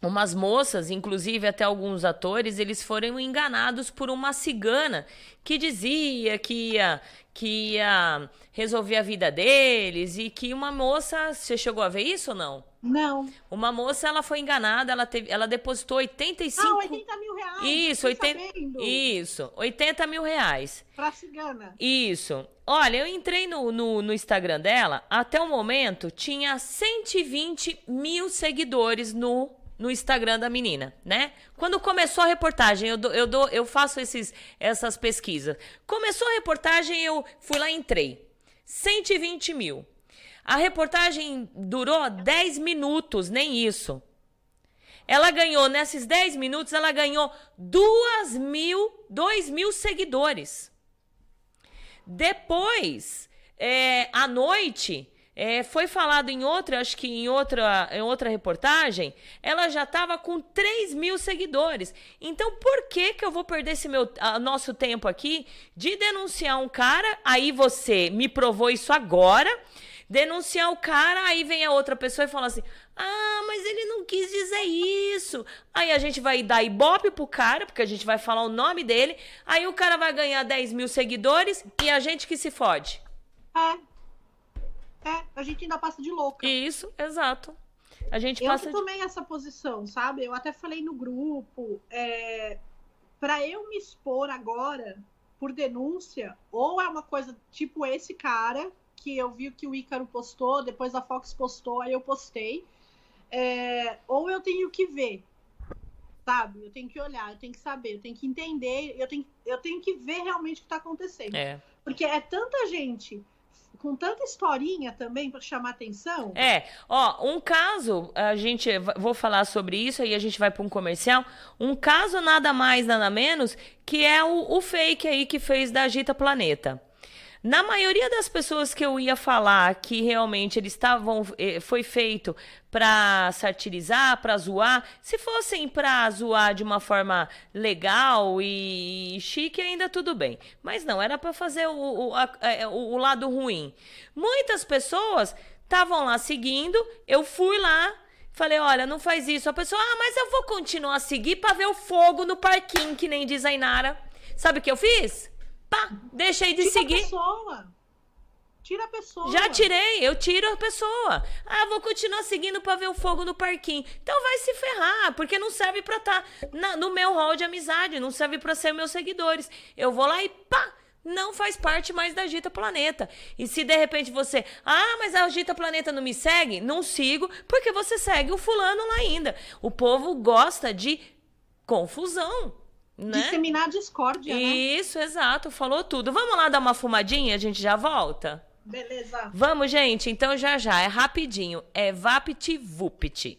umas moças, inclusive até alguns atores, eles foram enganados por uma cigana que dizia que ia, que ia resolver a vida deles e que uma moça, você chegou a ver isso ou não? Não. Uma moça, ela foi enganada, ela teve, ela depositou 85 Ah, 80 mil reais. Isso, fiquei 80, sabendo. isso, 80 mil reais. Pra cigana. Isso. Olha, eu entrei no, no, no Instagram dela, até o momento tinha 120 mil seguidores no, no Instagram da menina, né? Quando começou a reportagem, eu, dou, eu, dou, eu faço esses, essas pesquisas. Começou a reportagem, eu fui lá e entrei. 120 mil. A reportagem durou 10 minutos, nem isso. Ela ganhou, nesses 10 minutos, ela ganhou 2 mil, 2 mil seguidores. Depois, é, à noite, é, foi falado em outra, acho que em outra, em outra reportagem, ela já estava com 3 mil seguidores. Então, por que que eu vou perder esse meu, a, nosso tempo aqui de denunciar um cara? Aí você me provou isso agora. Denunciar o cara, aí vem a outra pessoa e fala assim: Ah, mas ele não quis dizer isso. Aí a gente vai dar ibope pro cara, porque a gente vai falar o nome dele. Aí o cara vai ganhar 10 mil seguidores e a gente que se fode. É. É, a gente ainda passa de louca. Isso, exato. A gente Eu passa de... tomei essa posição, sabe? Eu até falei no grupo, é, para eu me expor agora por denúncia, ou é uma coisa tipo esse cara, que eu vi que o Ícaro postou, depois a Fox postou, aí eu postei, é, ou eu tenho que ver, sabe? Eu tenho que olhar, eu tenho que saber, eu tenho que entender, eu tenho, eu tenho que ver realmente o que está acontecendo. É. Porque é tanta gente com tanta historinha também para chamar atenção. É, ó, um caso, a gente vou falar sobre isso aí a gente vai para um comercial. Um caso nada mais nada menos que é o, o fake aí que fez da Agita Planeta. Na maioria das pessoas que eu ia falar que realmente eles estavam eh, foi feito para satirizar, para zoar, se fossem para zoar de uma forma legal e chique ainda tudo bem, mas não era para fazer o, o, a- é, o, o lado ruim. Muitas pessoas estavam lá seguindo, eu fui lá Falei, olha, não faz isso. A pessoa, ah, mas eu vou continuar a seguir pra ver o fogo no parquinho, que nem diz a Inara. Sabe o que eu fiz? Pá, deixei de Tira seguir. a pessoa. Tira a pessoa. Já tirei, eu tiro a pessoa. Ah, vou continuar seguindo pra ver o fogo no parquinho. Então vai se ferrar, porque não serve pra estar no meu hall de amizade, não serve pra ser meus seguidores. Eu vou lá e pá, não faz parte mais da Agita Planeta. E se de repente você, ah, mas a Agita Planeta não me segue, não sigo, porque você segue o fulano lá ainda. O povo gosta de confusão, né? Disseminar discórdia, né? Isso, exato, falou tudo. Vamos lá dar uma fumadinha, a gente já volta? Beleza. Vamos, gente, então já já, é rapidinho. É Vapt Vupt.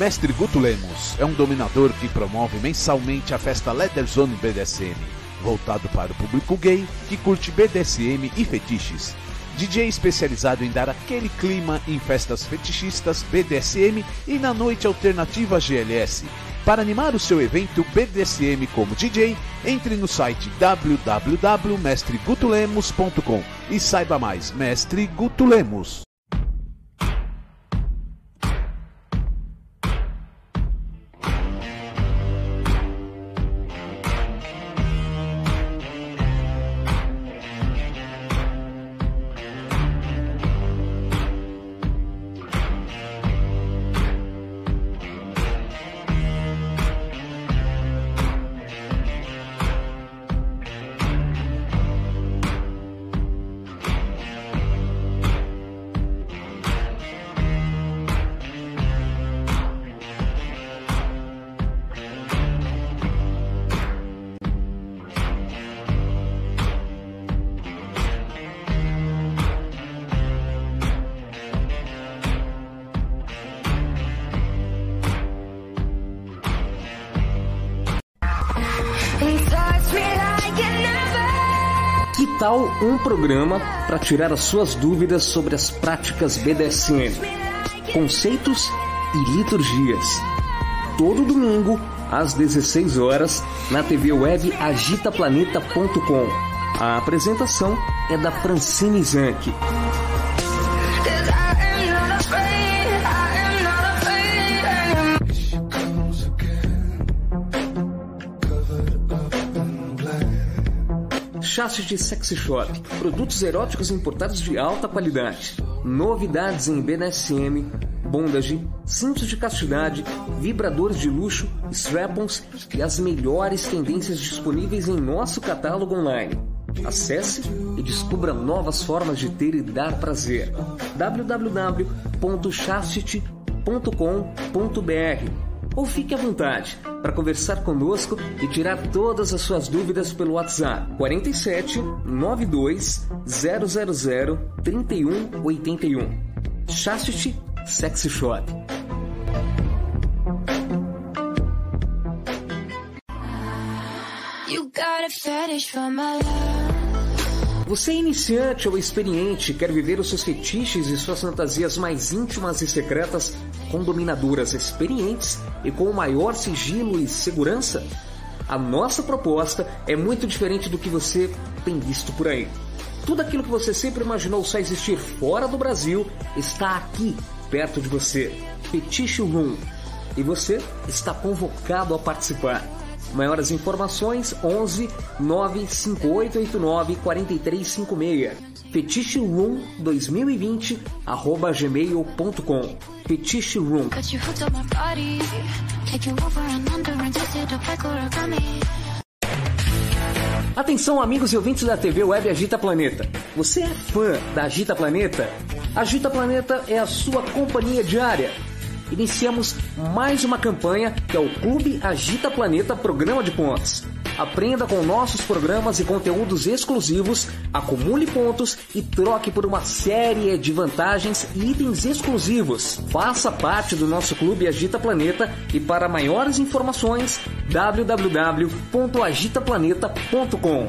Mestre Guto Lemos é um dominador que promove mensalmente a festa Leather Zone BDSM, voltado para o público gay que curte BDSM e fetiches. DJ especializado em dar aquele clima em festas fetichistas BDSM e na noite alternativa GLS. Para animar o seu evento BDSM como DJ, entre no site www.mestregutulemos.com e saiba mais, Mestre Guto Lemos. Um programa para tirar as suas dúvidas sobre as práticas BDSM, conceitos e liturgias? Todo domingo, às 16 horas, na TV web agitaplaneta.com. A apresentação é da Francine Zanck. Chastity Sexy Shop. Produtos eróticos importados de alta qualidade. Novidades em BDSM, bondage, cintos de castidade, vibradores de luxo, strap-ons e as melhores tendências disponíveis em nosso catálogo online. Acesse e descubra novas formas de ter e dar prazer. www.chastity.com.br ou fique à vontade para conversar conosco e tirar todas as suas dúvidas pelo WhatsApp 47 92 000 3181. Chastity Sexy Shop. Você é iniciante ou experiente, quer viver os seus fetiches e suas fantasias mais íntimas e secretas com dominadoras experientes e com o maior sigilo e segurança? A nossa proposta é muito diferente do que você tem visto por aí. Tudo aquilo que você sempre imaginou só existir fora do Brasil está aqui, perto de você. Fetiche Room. E você está convocado a participar. Maiores informações 11 95889 4356. Fetiche Room 2020 arroba gmail.com. Fetiche Room. Got you hooked on my body. Take you over and under and twist it up like origami. Atenção, amigos e ouvintes da TV Web Agita Planeta. Você é fã da Agita Planeta? Agita Planeta é a sua companhia diária. Iniciamos mais uma campanha que é o Clube Agita Planeta Programa de Pontos. Aprenda com nossos programas e conteúdos exclusivos, acumule pontos e troque por uma série de vantagens e itens exclusivos. Faça parte do nosso Clube Agita Planeta e para maiores informações www.agitaplaneta.com.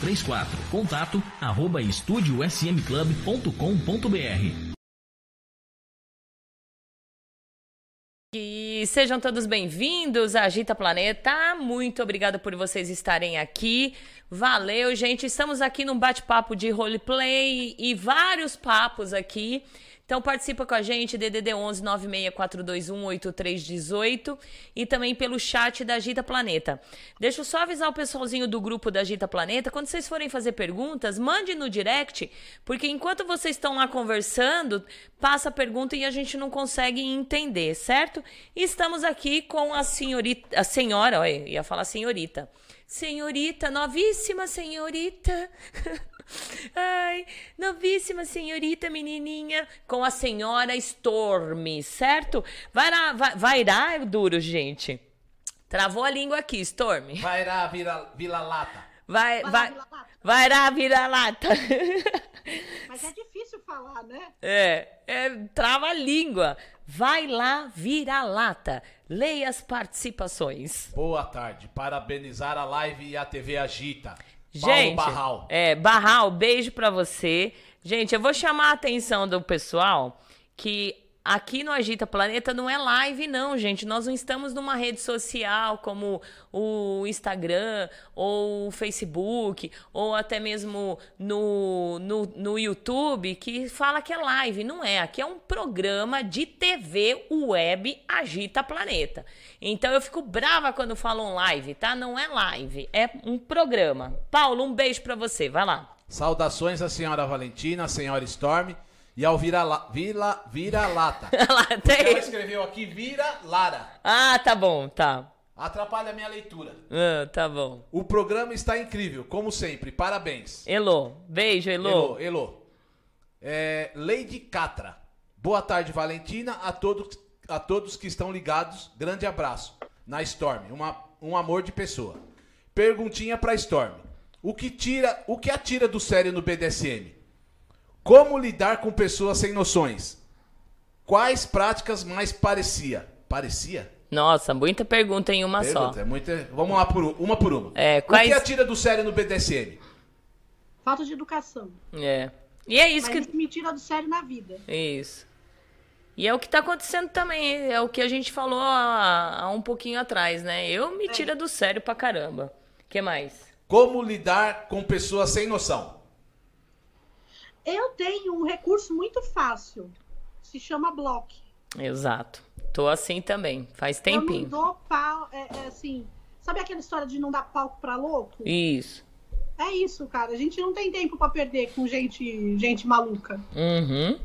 3834. Contato arroba estudiosmclub.com.br. E sejam todos bem-vindos à Agita Planeta. Muito obrigada por vocês estarem aqui. Valeu, gente. Estamos aqui num bate-papo de roleplay e vários papos aqui. Então participa com a gente, DDD 11 96421 8318 e também pelo chat da Agita Planeta. Deixa eu só avisar o pessoalzinho do grupo da Agita Planeta, quando vocês forem fazer perguntas, mande no direct, porque enquanto vocês estão lá conversando, passa a pergunta e a gente não consegue entender, certo? E estamos aqui com a senhorita, a senhora, olha, ia falar senhorita. Senhorita, novíssima senhorita. Ai, novíssima senhorita menininha com a senhora Storm, certo? Vai lá, vai, vai lá, duro, gente. Travou a língua aqui, Storm. Vai lá, vira, vila lata. Vai, Vai lá, vai, vira-lata. vai lá, vira lata. Mas é difícil falar, né? É, é, trava a língua. Vai lá, vira lata. Leia as participações. Boa tarde. Parabenizar a live e a TV Agita. Gente, Paulo Barral. é, Barral, beijo pra você. Gente, eu vou chamar a atenção do pessoal que aqui no Agita Planeta não é live, não, gente. Nós não estamos numa rede social como o Instagram ou o Facebook ou até mesmo no, no, no YouTube que fala que é live. Não é. Aqui é um programa de TV web Agita Planeta. Então eu fico brava quando falam live, tá? Não é live, é um programa. Paulo, um beijo pra você. Vai lá. Saudações à senhora Valentina, à senhora Storm e ao vira, la, vila, vira lata. Lá, Porque ela escreveu aqui vira Lara. Ah, tá bom, tá. Atrapalha a minha leitura. Ah, tá bom. O programa está incrível, como sempre. Parabéns. Elô, beijo, Elô. Elô, Elô. É, Lady Catra. Boa tarde, Valentina. A todos, a todos que estão ligados, grande abraço. Na Storm, uma, um amor de pessoa. Perguntinha pra Storm. O que tira, o que atira do sério no BDSM? Como lidar com pessoas sem noções? Quais práticas mais parecia? Parecia? Nossa, muita pergunta em uma Pergunta, só. é muita... Vamos lá por uma por uma. É, O quais- que atira do sério no BDSM? Falta de educação. É. E é isso Mas que. isso me tira do sério na vida. Isso. E é o que tá acontecendo também, é o que a gente falou há, há um pouquinho atrás, né? Eu me tira do sério pra caramba. que mais? Como lidar com pessoas sem noção? Eu tenho um recurso muito fácil. Se chama block. Exato. Tô assim também, faz Eu não tempinho. dou pau. É, é assim. Sabe aquela história de não dar palco pra louco? Isso. É isso, cara. A gente não tem tempo pra perder com gente, gente maluca. Uhum.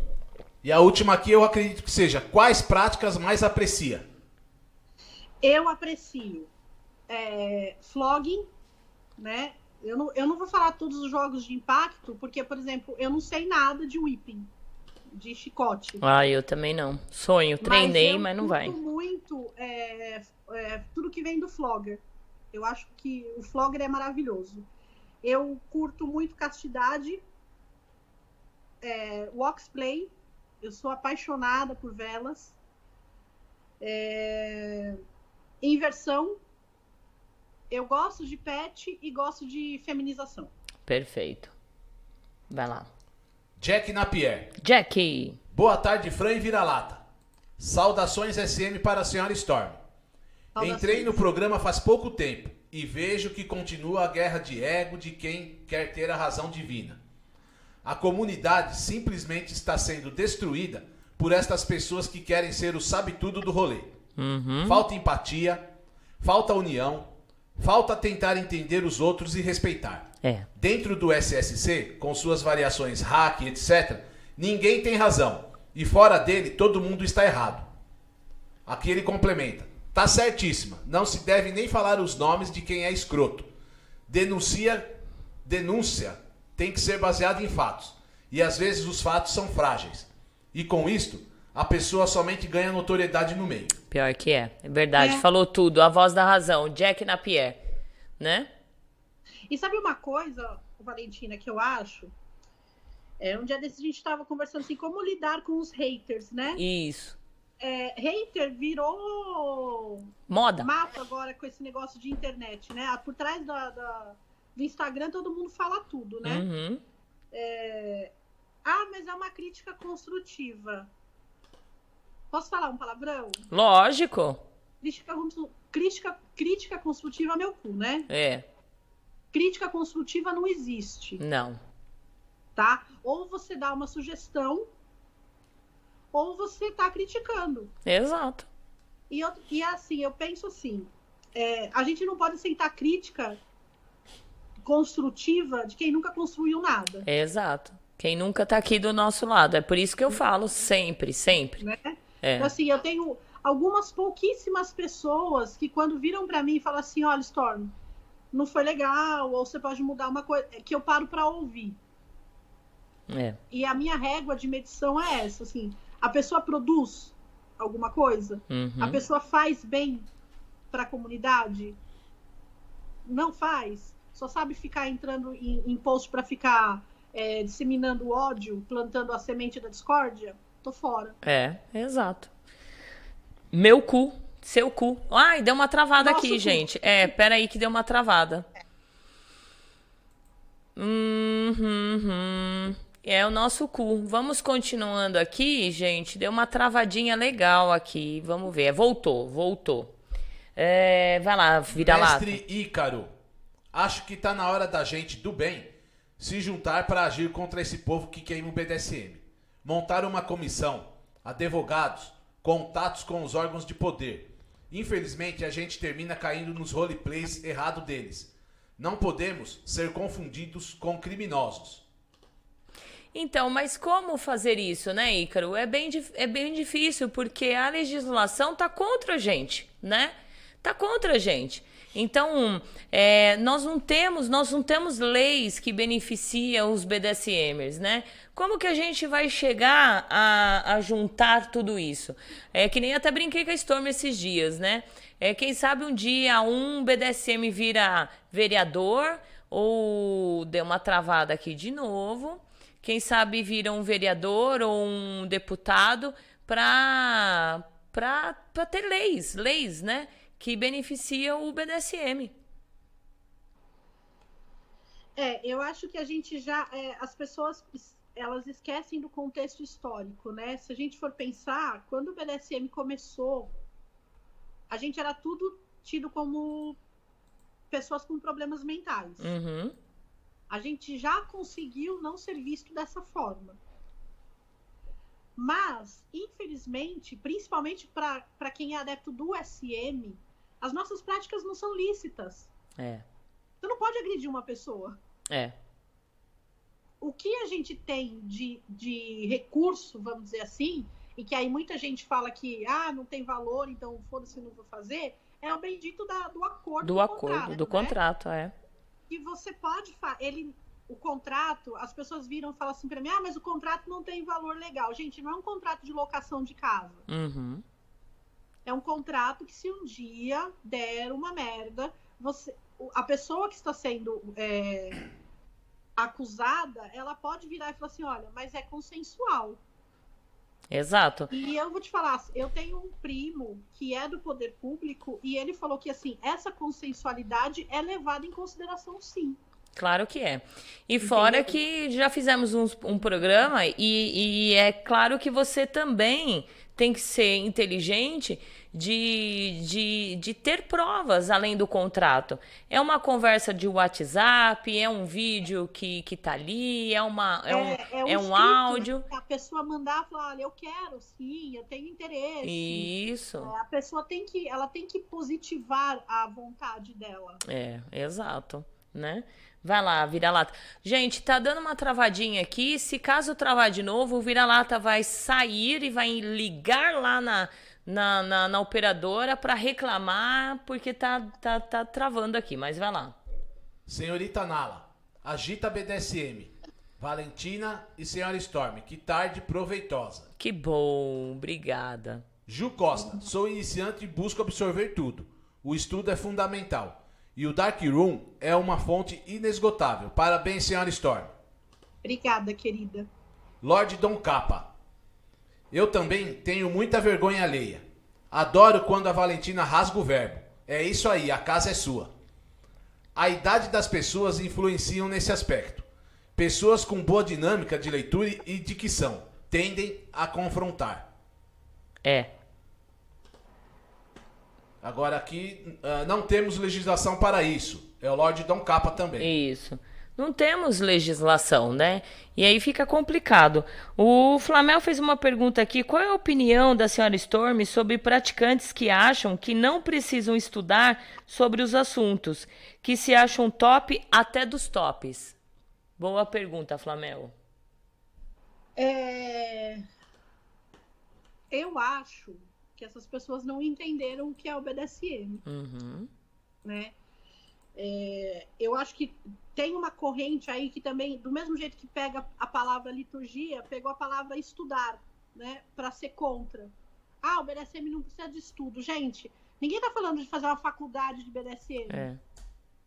E a última aqui eu acredito que seja: quais práticas mais aprecia? Eu aprecio é, flogging, né? Eu não, eu não vou falar todos os jogos de impacto, porque, por exemplo, eu não sei nada de whipping, de chicote. Ah, eu também não. Sonho, treinei, mas, eu não vai. curto muito é, é, tudo que vem do flogger. Eu acho que o flogger é maravilhoso. Eu curto muito castidade, é, waxplay. Eu sou apaixonada por velas. É, inversão. Eu gosto de pet e gosto de feminização. Perfeito. Vai lá. Jack Napier. Jackie. Boa tarde, Fran e Vira-Lata. Saudações SM para a senhora Storm. Saudações. Entrei no programa faz pouco tempo e vejo que continua a guerra de ego de quem quer ter a razão divina. A comunidade simplesmente está sendo destruída por estas pessoas que querem ser o sabe-tudo do rolê. Uhum. Falta empatia, falta união, falta tentar entender os outros e respeitar. É. Dentro do SSC, com suas variações hack, etc., ninguém tem razão. E fora dele, todo mundo está errado. Aqui ele complementa. Tá certíssima. Não se deve nem falar os nomes de quem é escroto. Denuncia, denúncia tem que ser baseada em fatos. E às vezes os fatos são frágeis. E com isto, a pessoa somente ganha notoriedade no meio. Pior que é. É verdade. É. Falou tudo. A voz da razão. Jack Napier. Né? E sabe uma coisa, Valentina, que eu acho? É, um dia desses a gente estava conversando assim, como lidar com os haters, né? Isso. É, hater virou Moda. mato agora com esse negócio de internet, né? Ah, Por trás da, da- do Instagram todo mundo fala tudo, né? Uhum. Ah, mas é uma crítica construtiva. Posso falar um palavrão? Lógico. Crítica, crítica, crítica construtiva meu cu, né? É. Crítica construtiva não existe. Não. tá? Ou você dá uma sugestão, ou você tá criticando. Exato. E, eu, e assim, eu penso assim, é, a gente não pode aceitar crítica construtiva de quem nunca construiu nada, Exato. Quem nunca tá aqui do nosso lado. É por isso que eu falo sempre, sempre. né? É. Então, assim, eu tenho algumas pouquíssimas pessoas que quando viram pra mim e falam assim, olha, Storm, não foi legal, ou você pode mudar uma coisa, é que eu paro pra ouvir. É. E a minha régua de medição é essa, assim, a pessoa produz alguma coisa, Uhum. a pessoa faz bem para a comunidade, não faz, só sabe ficar entrando em, em post para ficar é, disseminando ódio, plantando a semente da discórdia, tô fora. É, exato. Meu cu, seu cu. Ai, deu uma travada Nosso aqui, cu. gente. É, pera aí que deu uma travada. Uhum. É o nosso cu. Vamos continuando aqui, gente. Deu uma travadinha legal aqui. Vamos ver. Voltou, voltou. É, vai lá, vira lá. Mestre Ícaro, acho que tá na hora da gente, do bem, se juntar para agir contra esse povo que queima o BDSM. Montar uma comissão, advogados, contatos com os órgãos de poder. Infelizmente, a gente termina caindo nos roleplays errado deles. Não podemos ser confundidos com criminosos. Então, mas como fazer isso, né, Ícaro? É bem, é bem difícil, porque a legislação tá contra a gente, né? Tá contra a gente. Então, é, nós não temos, nós não temos leis que beneficiam os BDSMers, né? Como que a gente vai chegar a, a juntar tudo isso? É que nem até brinquei com a Storm esses dias, né? É, quem sabe um dia um BDSM vira vereador ou deu uma travada aqui de novo. Quem sabe vira um vereador ou um deputado para ter leis, leis, né? Que beneficiam o BDSM. É, eu acho que a gente já. é, as pessoas elas esquecem do contexto histórico, né? Se a gente for pensar, quando o BDSM começou, a gente era tudo tido como pessoas com problemas mentais. Uhum. A gente já conseguiu não ser visto dessa forma. Mas, infelizmente, principalmente para quem é adepto do SM, as nossas práticas não são lícitas. É, Você não pode agredir uma pessoa. é. O que a gente tem de, de recurso, vamos dizer assim, e que aí muita gente fala que ah, não tem valor, então foda-se, não vou fazer, é o bendito da- do acordo. Do acordo, contrato, do né? contrato, é. que você pode ele o contrato as pessoas viram e falam assim pra mim ah mas o contrato não tem valor legal gente não é um contrato de locação de casa Uhum. É um contrato que se um dia der uma merda você a pessoa que está sendo é, acusada ela pode virar e falar assim olha mas é consensual Exato. e eu vou te falar, eu tenho um primo que é do poder público e ele falou que assim, essa consensualidade é levada em consideração sim. Claro que é. E fora que já fizemos uns- um, programa e, e é claro que você também tem que ser inteligente de, de, de ter provas além do contrato. É uma conversa de WhatsApp, é um vídeo que, que tá ali, é, uma, é, um, é um escrito, áudio. né? A pessoa mandar falar, olha, eu quero, sim, eu tenho interesse. Isso. É, a pessoa tem que, ela tem que positivar a vontade dela. É, exato, né? Vai lá, vira-lata. Gente, tá dando uma travadinha aqui. Se caso travar de novo, o vira-lata vai sair e vai ligar lá na, na, na, na operadora pra reclamar, porque tá, tá, tá travando aqui. Mas vai lá. Senhorita Nala, agita BDSM. Valentina e Senhora Storm, que tarde proveitosa. Que bom, obrigada. Ju Costa, sou iniciante e busco absorver tudo. O estudo é fundamental. E o Dark Room é uma fonte inesgotável. Parabéns, Senhora Storm. Obrigada, querida. Lord Dom Capa. Eu também tenho muita vergonha alheia. Adoro quando a Valentina rasga o verbo. É isso aí, a casa é sua. A idade das pessoas influenciam nesse aspecto. Pessoas com boa dinâmica de leitura e dicção tendem a confrontar. É. Agora aqui ah, não temos legislação para isso. É o Lord Dom Capa também. Isso. Não temos legislação, né? E aí fica complicado. O Flamel fez uma pergunta aqui: qual é a opinião da senhora Storm sobre praticantes que acham que não precisam estudar sobre os assuntos, que se acham top até dos tops? Boa pergunta, Flamel. É, Eu acho que essas pessoas não entenderam o que é o BDSM. Uhum. né? É, eu acho que tem uma corrente aí que também, do mesmo jeito que pega a palavra liturgia, pegou a palavra estudar, né? Para ser contra. Ah, o BDSM não precisa de estudo. Gente, ninguém tá falando de fazer uma faculdade de BDSM. É.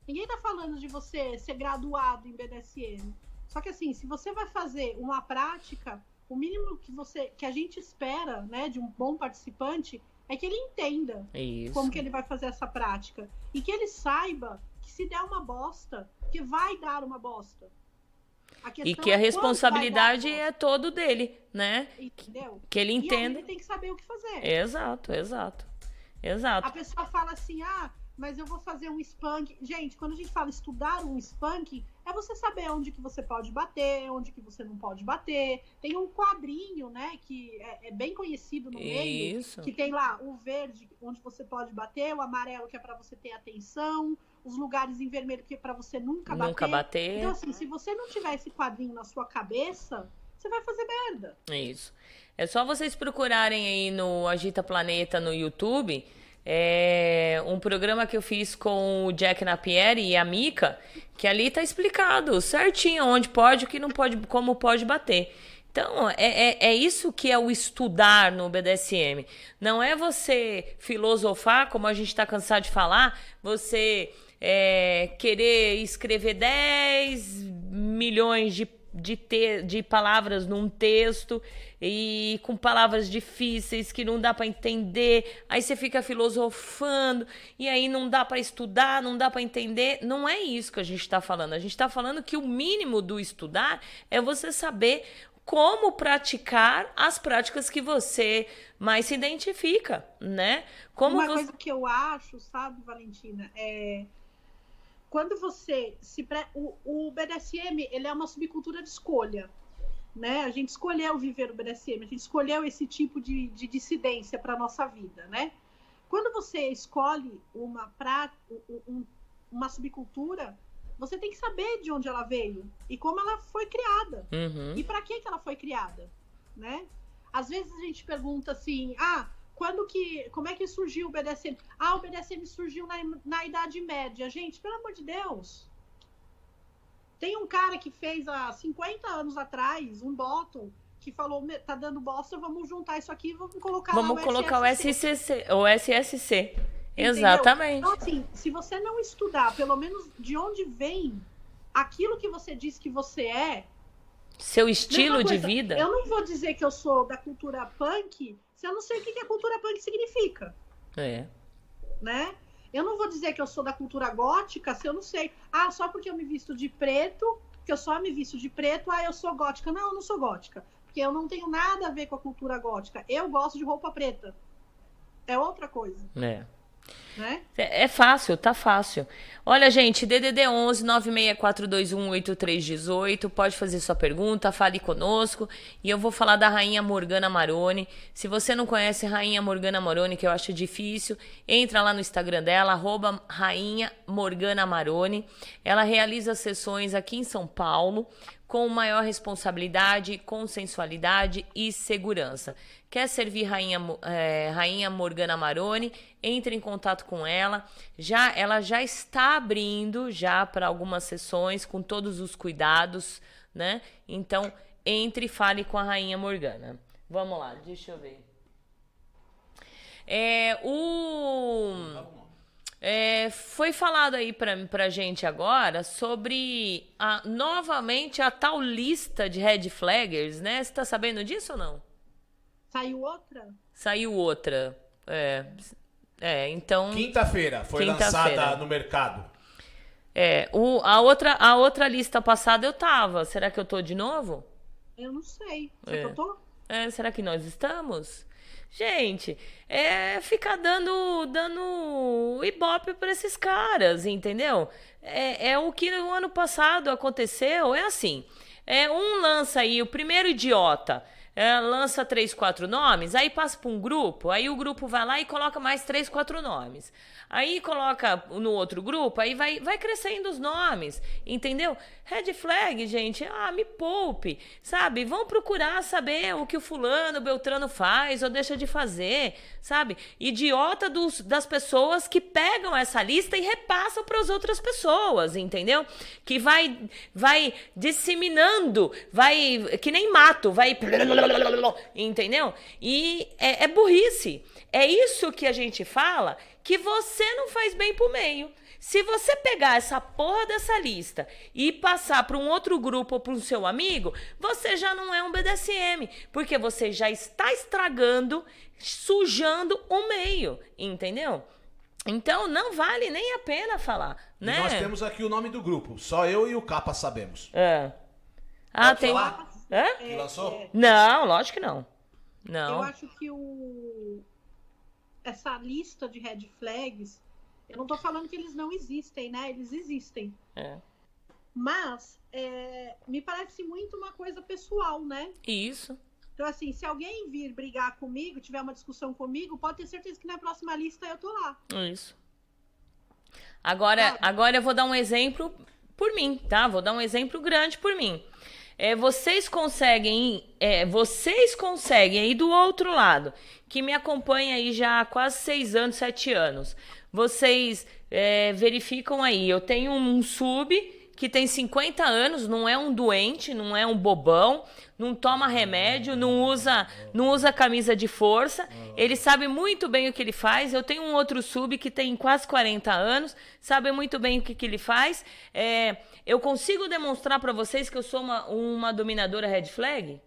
Ninguém tá falando de você ser graduado em BDSM. Só que assim, se você vai fazer uma prática, o mínimo que você que a gente espera, né, de um bom participante é que ele entenda Isso. como que ele vai fazer essa prática e que ele saiba que se der uma bosta, que vai dar uma bosta. E que a é responsabilidade é todo dele, né? entendeu? Que ele E aí entenda. ele tem que saber o que fazer. Exato, exato. Exato. A pessoa fala assim: "Ah, mas eu vou fazer um spunk". Gente, quando a gente fala estudar um spunk, é você saber onde que você pode bater, onde que você não pode bater. Tem um quadrinho, né, que é, é bem conhecido no meio, Isso. que tem lá o verde onde você pode bater, o amarelo que é pra você ter atenção, os lugares em vermelho que é pra você nunca bater. Nunca bater. Então assim, se você não tiver esse quadrinho na sua cabeça, você vai fazer merda. É Isso. É só vocês procurarem aí no Agita Planeta no YouTube. É um programa que eu fiz com o Jack Napier e a Mika, que ali tá explicado certinho onde pode, o que não pode, como pode bater. Então, é, é, é isso que é o estudar no BDSM. Não é você filosofar, como a gente está cansado de falar, você é, querer escrever 10 milhões de de, te, de palavras num texto e com palavras difíceis que não dá para entender. Aí você fica filosofando e aí não dá para estudar, não dá para entender. Não é isso que a gente está falando. A gente está falando que o mínimo do estudar é você saber como praticar as práticas que você mais se identifica, né? Como Uma você... coisa que eu acho, sabe, Valentina, é quando você se pre... o, o BDSM ele é uma subcultura de escolha, né? A gente escolheu viver o BDSM, a gente escolheu esse tipo de, de dissidência para nossa vida, né? Quando você escolhe uma pra... um, uma subcultura, você tem que saber de onde ela veio e como ela foi criada. Uhum. E para que que ela foi criada, né? Às vezes a gente pergunta assim: "Ah, quando que, como é que surgiu o BDSM? Ah, o BDSM surgiu na, na Idade Média. Gente, pelo amor de Deus. Tem um cara que fez há 50 anos atrás um bottom que falou, "Me- tá dando bosta, vamos juntar isso aqui e vamos colocar Vamos colocar o SSC." SCC, o SSC. Entendeu? Exatamente. Então, assim, se você não estudar, pelo menos de onde vem aquilo que você diz que você é, Seu estilo Mesma de coisa, vida. Eu não vou dizer que eu sou da cultura punk se eu não sei o que que a cultura punk significa, É. né? Eu não vou dizer que eu sou da cultura gótica se eu não sei. Ah, só porque eu me visto de preto, que eu só me visto de preto, ah, eu sou gótica. Não, eu não sou gótica. Porque eu não tenho nada a ver com a cultura gótica. Eu gosto de roupa preta. É outra coisa, É. né? É fácil, tá fácil. Olha, gente, DDD 11 96421 8318, pode fazer sua pergunta, fale conosco e eu vou falar da Rainha Morgana Maroni. Se você não conhece Rainha Morgana Maroni, que eu acho difícil, entra lá no Instagram dela, arroba Rainha Morgana Maroni. Ela realiza sessões aqui em São Paulo com maior responsabilidade, consensualidade e segurança. Quer servir Rainha, eh, Rainha Morgana Maroni? Entre em contato com ela. Já ela já está abrindo já para algumas sessões com todos os cuidados, né? Então entre e fale com a Rainha Morgana. Vamos lá, deixa eu ver. É, o é, foi falado aí pra, pra gente agora sobre a, novamente a tal lista de red flaggers, né? Você tá sabendo disso ou não? Saiu outra? Saiu outra. É, é então. Quinta-feira foi Quinta-feira. lançada no mercado. É, o, a, outra, a outra lista passada eu tava. Será que eu tô de novo? Eu não sei. Será É. que eu tô? É, será que nós estamos? Gente, é ficar dando, dando ibope pra esses caras, entendeu? É, é o que no ano passado aconteceu, é assim. É, um lança aí, o primeiro idiota, é, lança três, quatro nomes, aí passa pra um grupo, aí o grupo vai lá e coloca mais três, quatro nomes. Aí coloca no outro grupo, aí vai, vai crescendo os nomes, entendeu? Red flag, gente, ah, me poupe, sabe? Vão procurar saber o que o fulano, o Beltrano faz ou deixa de fazer, sabe? Idiota dos, das pessoas que pegam essa lista e repassam para as outras pessoas, entendeu? Que vai, vai disseminando, vai, que nem mato, vai, entendeu? E é, é burrice. É isso que a gente fala que você não faz bem pro meio. Se você pegar essa porra dessa lista e passar para um outro grupo ou para um seu amigo, você já não é um BDSM, porque você já está estragando, sujando o meio, entendeu? Então não vale nem a pena falar, E né? nós temos aqui o nome do grupo. Só eu e o Capa sabemos. É. Ah, Pode tem. falar? Hã? Que lançou? Não, lógico que não. Eu Não. acho que o... essa lista de red flags, eu não tô falando que eles não existem, né? Eles existem. É. Mas é, me parece muito uma coisa pessoal, né? Isso. Então, assim, se alguém vir brigar comigo, tiver uma discussão comigo, pode ter certeza que na próxima lista eu tô lá. Isso. Agora, agora eu vou dar um exemplo por mim, tá? Vou dar um exemplo grande por mim. É, vocês conseguem, é, vocês conseguem aí do outro lado, que me acompanha aí já há quase seis anos, sete anos. Vocês é, verificam aí, eu tenho um sub que tem 50 anos, não é um doente, não é um bobão, não toma remédio, não usa, não usa camisa de força. Ele sabe muito bem o que ele faz. Eu tenho um outro sub que tem quase 40 anos, sabe muito bem o que, que ele faz. É, eu consigo demonstrar para vocês que eu sou uma, uma dominadora red flag?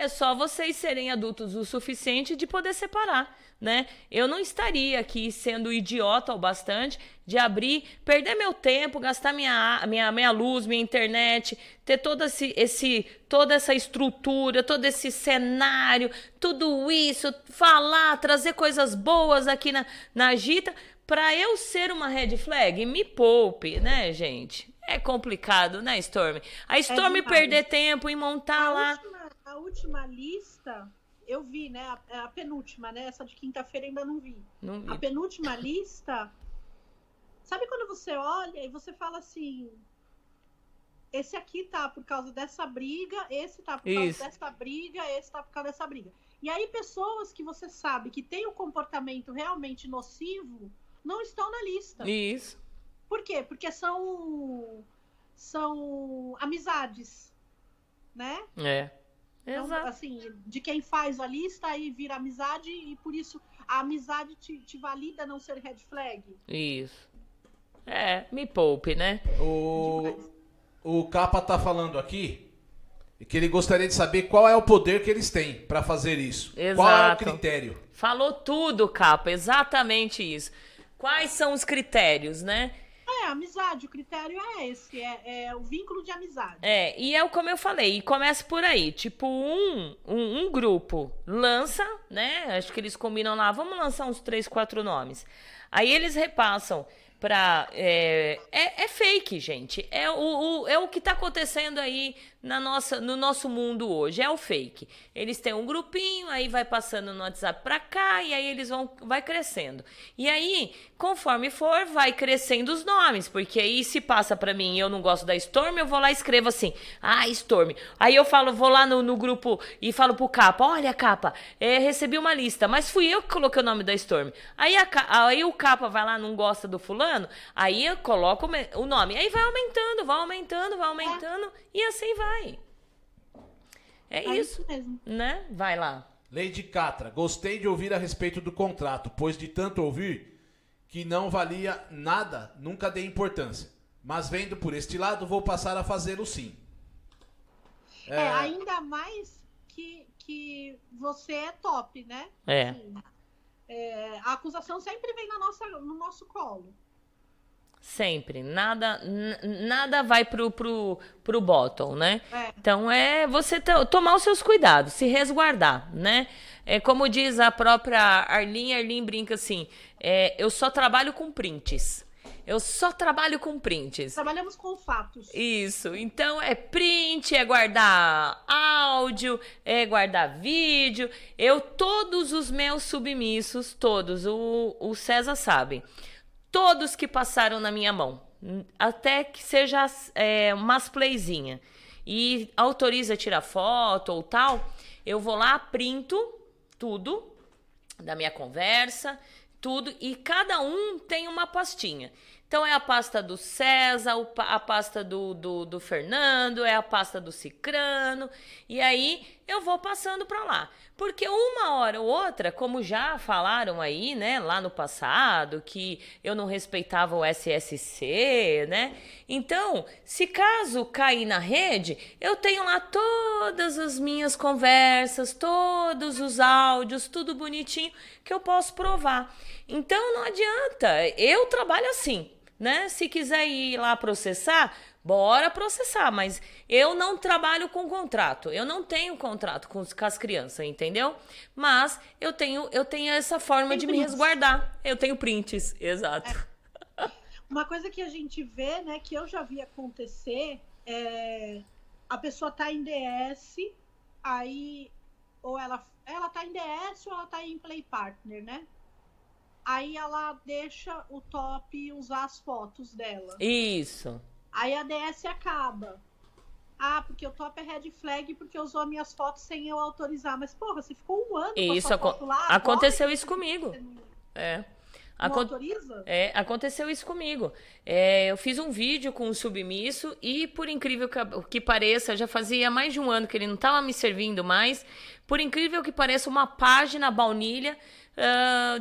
É só vocês serem adultos o suficiente de poder separar, né? Eu não estaria aqui sendo idiota o bastante de abrir, perder meu tempo, gastar minha, minha, minha luz, minha internet, ter todo esse, esse, toda essa estrutura, todo esse cenário, tudo isso, falar, trazer coisas boas aqui na, na Gita, para eu ser uma red flag, me poupe, né, gente? É complicado, né, Storm? A Storm demais. perder tempo em montar a lá. Última, a última lista, eu vi, né? A, a penúltima, né? Essa de quinta-feira ainda não vi. Não vi. A penúltima lista. Sabe quando você olha e você fala assim. Esse aqui tá por causa dessa briga, esse tá por Isso. causa dessa briga, esse tá por causa dessa briga. E aí, pessoas que você sabe que têm um comportamento realmente nocivo não estão na lista. Isso. Por quê? Porque são são amizades, né? É. Então, Exato. assim, de quem faz a lista aí vira amizade e por isso a amizade te, te valida não ser red flag. Isso. É, me poupe, né? O, o Capa tá falando aqui que ele gostaria de saber qual é o poder que eles têm pra fazer isso. Qual é o Exato. critério? Falou tudo, capa, exatamente isso. Quais são os critérios, né? Amizade, o critério é esse, é, é o vínculo de amizade. É, e é como eu falei, e começa por aí. Tipo, um, um, um grupo lança, né? Acho que eles combinam lá, vamos lançar uns três, quatro nomes. Aí eles repassam pra. É, é, é fake, gente. É o, o- é o que tá acontecendo aí na nossa, no nosso mundo hoje. É o fake. Eles têm um grupinho, aí vai passando no WhatsApp pra cá, e aí eles vão. Vai crescendo. E aí, conforme for, vai crescendo os nomes. Porque aí, se passa pra mim e eu não gosto da Storm, eu vou lá e escrevo assim: Ah, Storm. Aí eu falo, vou lá no, no grupo e falo pro capa: Olha, capa, é, recebi uma lista, mas fui eu que coloquei o nome da Storm. Aí, a aí o capa vai lá, não gosta do fulano, aí eu coloco o nome. Aí vai aumentando, vai aumentando, vai aumentando, e assim vai. É É isso, isso mesmo. né? Vai lá. Lady Catra, gostei de ouvir a respeito do contrato, pois de tanto ouvir que não valia nada, nunca dei importância. Mas vendo por este lado, vou passar a fazê-lo sim. É, ainda mais que, que você é top, né? É. Assim, é, a acusação sempre vem na nossa, no nosso colo. Sempre. Nada, nada vai pro, pro, pro bottom, né? É. Então é você to- tomar os seus cuidados, se resguardar, né? É como diz a própria Arlene, Arlene brinca assim: é, eu só trabalho com prints. Eu só trabalho com prints. Trabalhamos com fatos. Isso. Então é print, é guardar áudio, é guardar vídeo. Eu, todos os meus submissos, todos, o, o César sabe, todos que passaram na minha mão, até que seja é, umas playzinha, e autoriza tirar foto ou tal, eu vou lá, printo tudo da minha conversa, tudo, e cada um tem uma pastinha. Então é a pasta do César, a pasta do, do, do Fernando, é a pasta do Cicrano, e aí eu vou passando para lá. Porque uma hora ou outra, como já falaram aí, né, lá no passado, que eu não respeitava o SSC, né? Então, se caso cair na rede, eu tenho lá todas as minhas conversas, todos os áudios, tudo bonitinho que eu posso provar. Então não adianta, eu trabalho assim, né? Se quiser ir lá processar, bora processar, mas eu não trabalho com contrato. Eu não tenho contrato com, com as crianças, entendeu? Mas eu tenho eu tenho essa forma de me prints. resguardar. Eu tenho prints, exato. Uma coisa que a gente vê, né, que eu já vi acontecer, é a pessoa tá em DS, aí ou ela ela tá em DS ou ela tá em Play Partner, né? Aí ela deixa o top usar as fotos dela. Isso. Aí a DS acaba. Ah, porque o top é red flag porque usou minhas fotos sem eu autorizar. Mas, porra, você ficou um ano com Isso aco- lá. aconteceu isso comigo. É. Acon- autoriza? É, aconteceu isso comigo. É, eu fiz um vídeo com o submisso e, por incrível que, que pareça, já fazia mais de um ano que ele não estava me servindo mais. Por incrível que pareça, uma página baunilha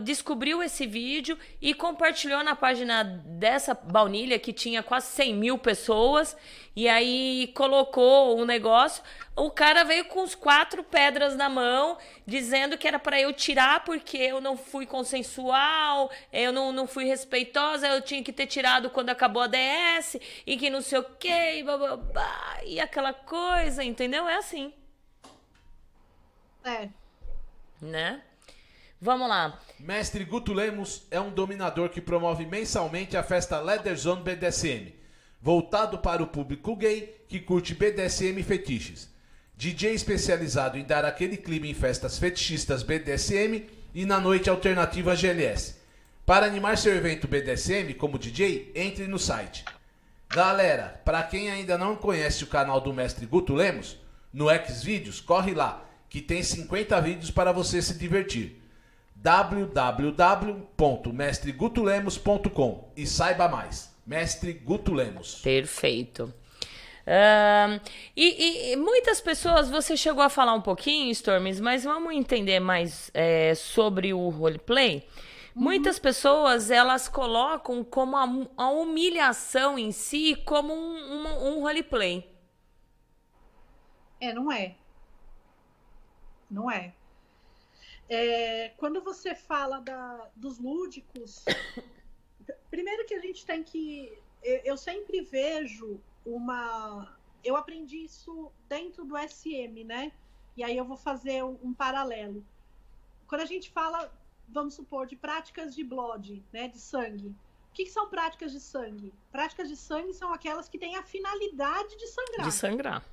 descobriu esse vídeo e compartilhou na página dessa baunilha que tinha quase 100 mil pessoas. E aí colocou o negócio. O cara veio com os quatro pedras na mão, dizendo que era para eu tirar porque eu não fui consensual, eu não, não fui respeitosa, eu tinha que ter tirado quando acabou a DS e que não sei o quê, e, bababá, e aquela coisa, entendeu? É assim, É. né? Vamos lá. Mestre Guto Lemos é um dominador que promove mensalmente a festa Leather Zone BDSM, voltado para o público gay que curte BDSM fetiches. DJ especializado em dar aquele clima em festas fetichistas BDSM e na noite alternativa GLS. Para animar seu evento BDSM como DJ, entre no site. Galera, para quem ainda não conhece o canal do Mestre Guto Lemos, no Xvideos, corre lá, que tem 50 vídeos para você se divertir www.mestregutulemos.com e saiba mais. Mestre Guto Lemos. Perfeito. Ahn, e, e- muitas pessoas, você chegou a falar um pouquinho, Storms, mas vamos entender mais é, sobre o roleplay. Muitas pessoas, elas colocam como a, a humilhação em si como um, uma- um roleplay. É, não é. Não é. É, quando você fala da, dos lúdicos, primeiro que a gente tem que. Eu, eu sempre vejo uma. Eu aprendi isso dentro do SM, né? E aí eu vou fazer um, um paralelo. Quando a gente fala, vamos supor, de práticas de blood, né? De sangue. O que, que são práticas de sangue? Práticas de sangue são aquelas que têm a finalidade de sangrar De sangrar.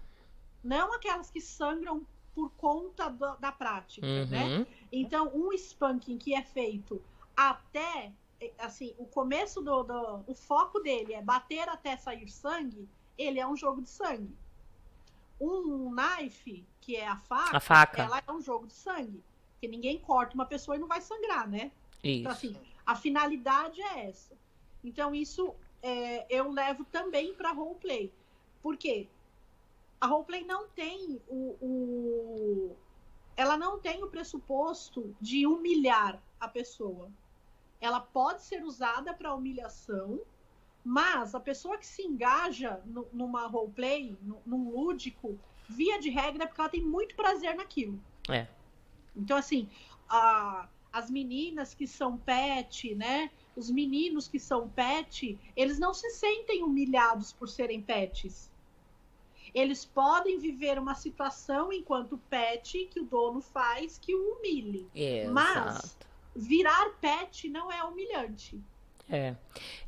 não aquelas que sangram por conta da, da prática, né? Uhum. Então, um spanking que é feito até, eh, assim, o começo do, do- o foco dele é bater até sair sangue, ele é um jogo de sangue. Um knife, que é a faca, A faca. ela é um jogo de sangue. Porque ninguém corta uma pessoa e não vai sangrar, né? Então, Isso. assim, a finalidade é essa. Então, isso é, eu levo também para roleplay. Por quê? A roleplay não tem o, o- Ela não tem o pressuposto de humilhar a pessoa. Ela pode ser usada para humilhação, mas a pessoa que se engaja nu- numa roleplay, nu- num lúdico, via de regra é porque ela tem muito prazer naquilo. É. Então, assim, a- as meninas que são pet, né? Os meninos que são pet, eles não se sentem humilhados por serem pets. Eles podem viver uma situação enquanto pet que o dono faz que o humilhe. Mas Exato. virar pet não é humilhante. É.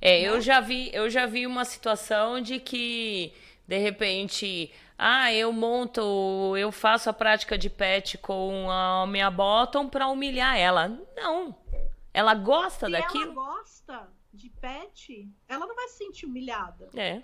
É, eu já vi, eu já vi uma situação de que de repente, ah, eu monto, eu faço a prática de pet com a minha bottom pra humilhar ela. Não. Ela gosta Se daquilo. ela gosta de pet, ela não vai se sentir humilhada. É.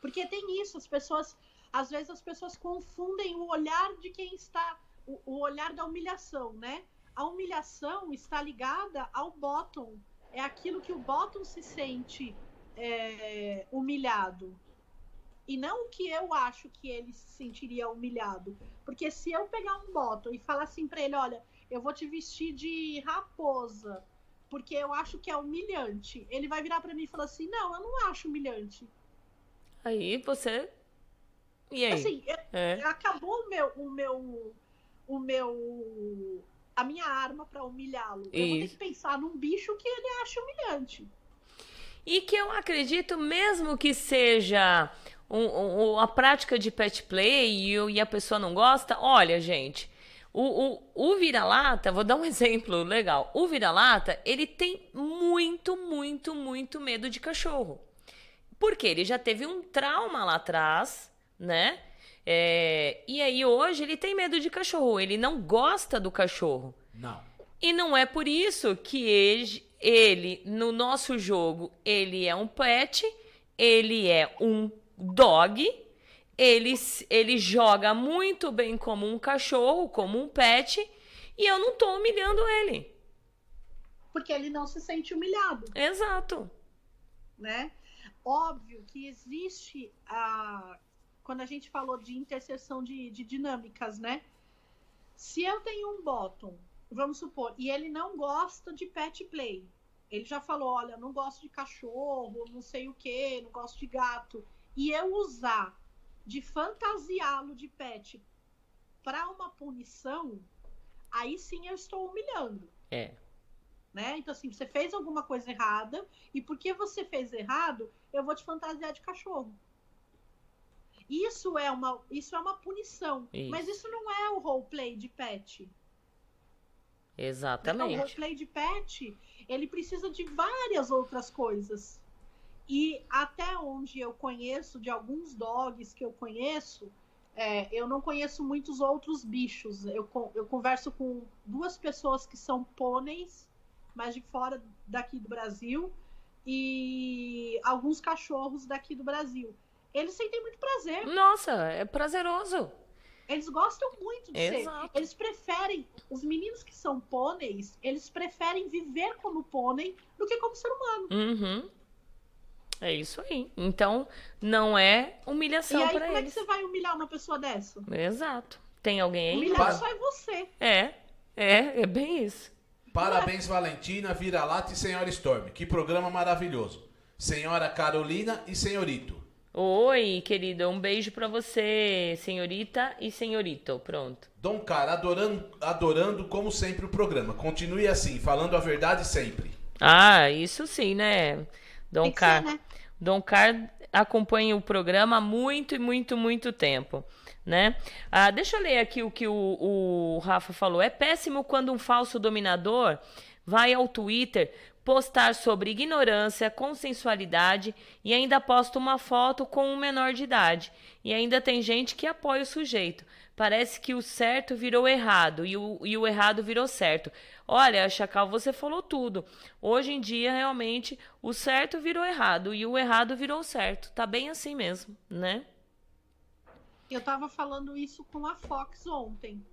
Porque tem isso, as pessoas, às vezes as pessoas confundem o olhar de quem está, o, o olhar da humilhação, né? A humilhação está ligada ao bottom. É aquilo que o bottom se sente é, humilhado. E não o que eu acho que ele se sentiria humilhado. Porque se eu pegar um bottom e falar assim pra ele, olha, eu vou te vestir de raposa, porque eu acho que é humilhante. Ele vai virar pra mim e falar assim: "Não, eu não acho humilhante". Aí você. E aí? Assim, É. acabou o meu, o meu, o meu, a minha arma pra humilhá-lo. Eu vou ter que pensar num bicho que ele acha humilhante. E que eu acredito, mesmo que seja um- um- a prática de pet play e, e a pessoa não gosta, olha, gente, o, o, o vira-lata, vou dar um exemplo legal. O vira-lata, ele tem muito, muito, muito medo de cachorro. Porque ele já teve um trauma lá atrás, né? É, e aí hoje ele tem medo de cachorro, ele não gosta do cachorro. Não. E não é por isso que ele, ele, no nosso jogo, ele é um pet, ele é um dog, ele, ele joga muito bem como um cachorro, como um pet, e eu não tô humilhando ele. porque ele não se sente humilhado, Exato. né? Óbvio que existe a quando a gente falou de interseção de, de dinâmicas, né? Se eu tenho um bottom, vamos supor, e ele não gosta de pet play, ele já falou, olha, não gosto de cachorro, não sei o que, não gosto de gato, e eu usar de fantasiá-lo de pet para uma punição, aí sim eu estou humilhando É. né? Então, assim, você fez alguma coisa errada, e porque você fez errado, eu vou te fantasiar de cachorro. Isso é uma, isso é uma punição. Isso. Mas isso não é o roleplay de pet. O Exatamente. roleplay de pet, ele precisa de várias outras coisas. E até onde eu conheço, de alguns dogs que eu conheço, é, eu não conheço muitos outros bichos. Eu, eu converso com duas pessoas que são pôneis, mas de fora daqui do Brasil, e alguns cachorros daqui do Brasil. Eles sentem muito prazer. Nossa, é prazeroso. Eles gostam muito de ser. Exato. Eles preferem, os meninos que são pôneis, eles preferem viver como pônei do que como ser humano. Uhum. É isso aí. Então, não é e humilhação aí, para como é que eles. você vai humilhar uma pessoa dessa? Exato. Tem alguém aí? Humilhar só é você. É, é, é bem isso. Parabéns, Valentina, Vira-Lata e Senhora Storm. Que programa maravilhoso. Senhora Carolina e Senhorito. Oi, querida, um beijo pra você, senhorita e senhorito. Pronto. Dom Cara, adorando, adorando como sempre o programa. Continue assim, falando a verdade sempre. Ah, isso sim, né? Dom Car... ser, né? Dom Car acompanha o programa há muito e muito, muito tempo, né? Ah, deixa eu ler aqui o que o, o Rafa falou. É péssimo quando um falso dominador vai ao Twitter postar sobre ignorância, consensualidade e ainda posta uma foto com um menor de idade. E ainda tem gente que apoia o sujeito. Parece que o certo virou errado e o, e o errado virou certo. Olha, Chacal, você falou tudo. Hoje em dia, realmente, o certo virou errado e o errado virou certo. Tá bem assim mesmo, né? Eu tava falando isso com a Fox ontem.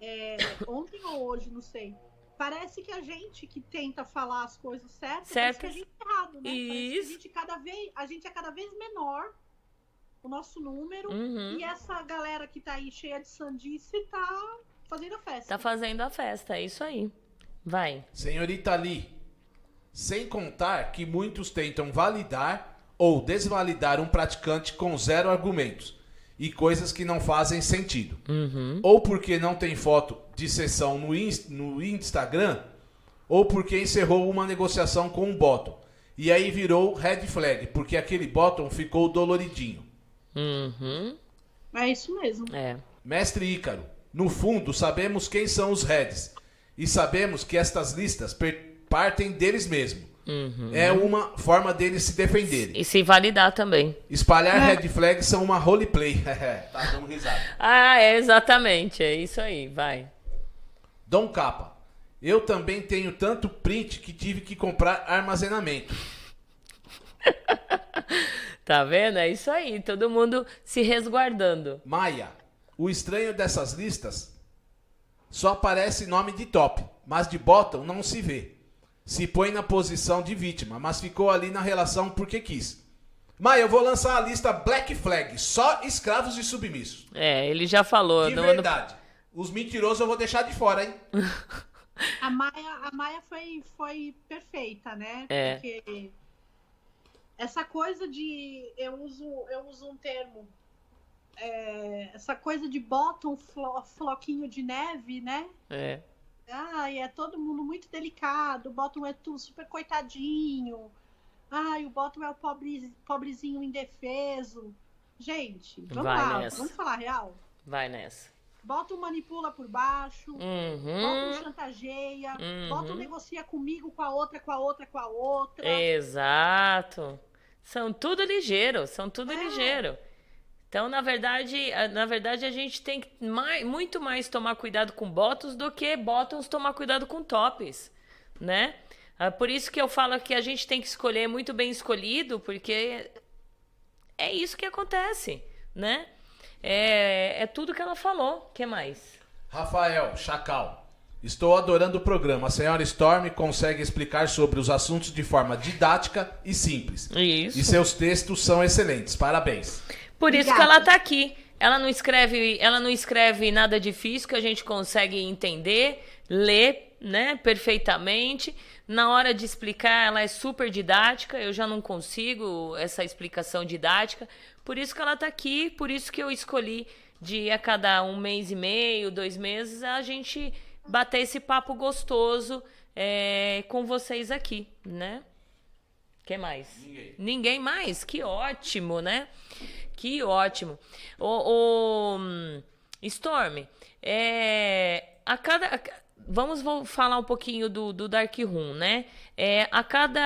É, ontem ou hoje, não sei. Parece que a gente que tenta falar as coisas certas, Certas. parece que a gente é errado, né? Parece que Isso. a gente, cada vez, a gente é cada vez menor, o nosso número, Uhum. e essa galera que tá aí cheia de sandice tá fazendo a festa. Tá fazendo a festa, é isso aí. Vai. Senhorita Lee, sem contar que muitos tentam validar ou desvalidar um praticante com zero argumentos e coisas que não fazem sentido. Ou porque não tem foto de sessão no, Inst- no Instagram, ou porque encerrou uma negociação com um bottom. E aí virou red flag, porque aquele bottom ficou doloridinho. Uhum. É isso mesmo. É. Mestre Ícaro, no fundo sabemos quem são os heads e sabemos que estas listas partem deles mesmos. É uma forma deles se defenderem. E se validar também. Espalhar red flags são uma roleplay. tá dando risada. Ah, é exatamente. É isso aí. Vai. Dom Capa, eu também tenho tanto print que tive que comprar armazenamento. Tá vendo? É isso aí. Todo mundo se resguardando. Maia, o estranho dessas listas só aparece nome de top, mas de bottom não se vê. Se põe na posição de vítima, mas ficou ali na relação porque quis. Maia, eu vou lançar a lista Black Flag, só escravos e submissos. É, ele já falou. De ano- verdade. Os mentirosos eu vou deixar de fora, hein? A Maia, a Maia foi, foi perfeita, né? É. Porque essa coisa de. Eu uso, eu uso um termo. é, essa coisa de bota um flo- floquinho de neve, né? É. Ai, é todo mundo muito delicado. O Bottom é tudo super coitadinho. Ai, o Bottom é o pobre, pobrezinho indefeso. Gente, vamos Vai lá, nessa. vamos falar real. Vai nessa. Bottom manipula por baixo. Bottom Uhum. chantageia. Uhum. Bottom negocia comigo, com a outra, com a outra, com a outra. Exato. São tudo ligeiro, são tudo É. ligeiro. Então, na verdade, a- na verdade, a gente tem que mai- muito mais tomar cuidado com bottoms do que bottoms tomar cuidado com tops, né? Ah, Por isso que eu falo que a gente tem que escolher muito bem escolhido, porque é isso que acontece, né? É, é tudo que ela falou. O que mais? Rafael, Chacal. Estou adorando o programa. A senhora Storm consegue explicar sobre os assuntos de forma didática e simples. Isso. E seus textos são excelentes. Parabéns. Por isso que Obrigada. ela tá aqui. Ela não escreve, ela não escreve nada difícil que a gente consegue entender, ler, né, perfeitamente. Na hora de explicar, ela é super didática. Eu já não consigo essa explicação didática. Por isso que ela tá aqui, por isso que eu escolhi de a cada um mês e meio, dois meses, a gente bater esse papo gostoso é, com vocês aqui, né? que mais? Ninguém. Ninguém mais? Que ótimo, né? Que ótimo. O, o hum, Storm, é, a cada. a vamos vo- falar um pouquinho do, do Dark Room, né? É, a cada.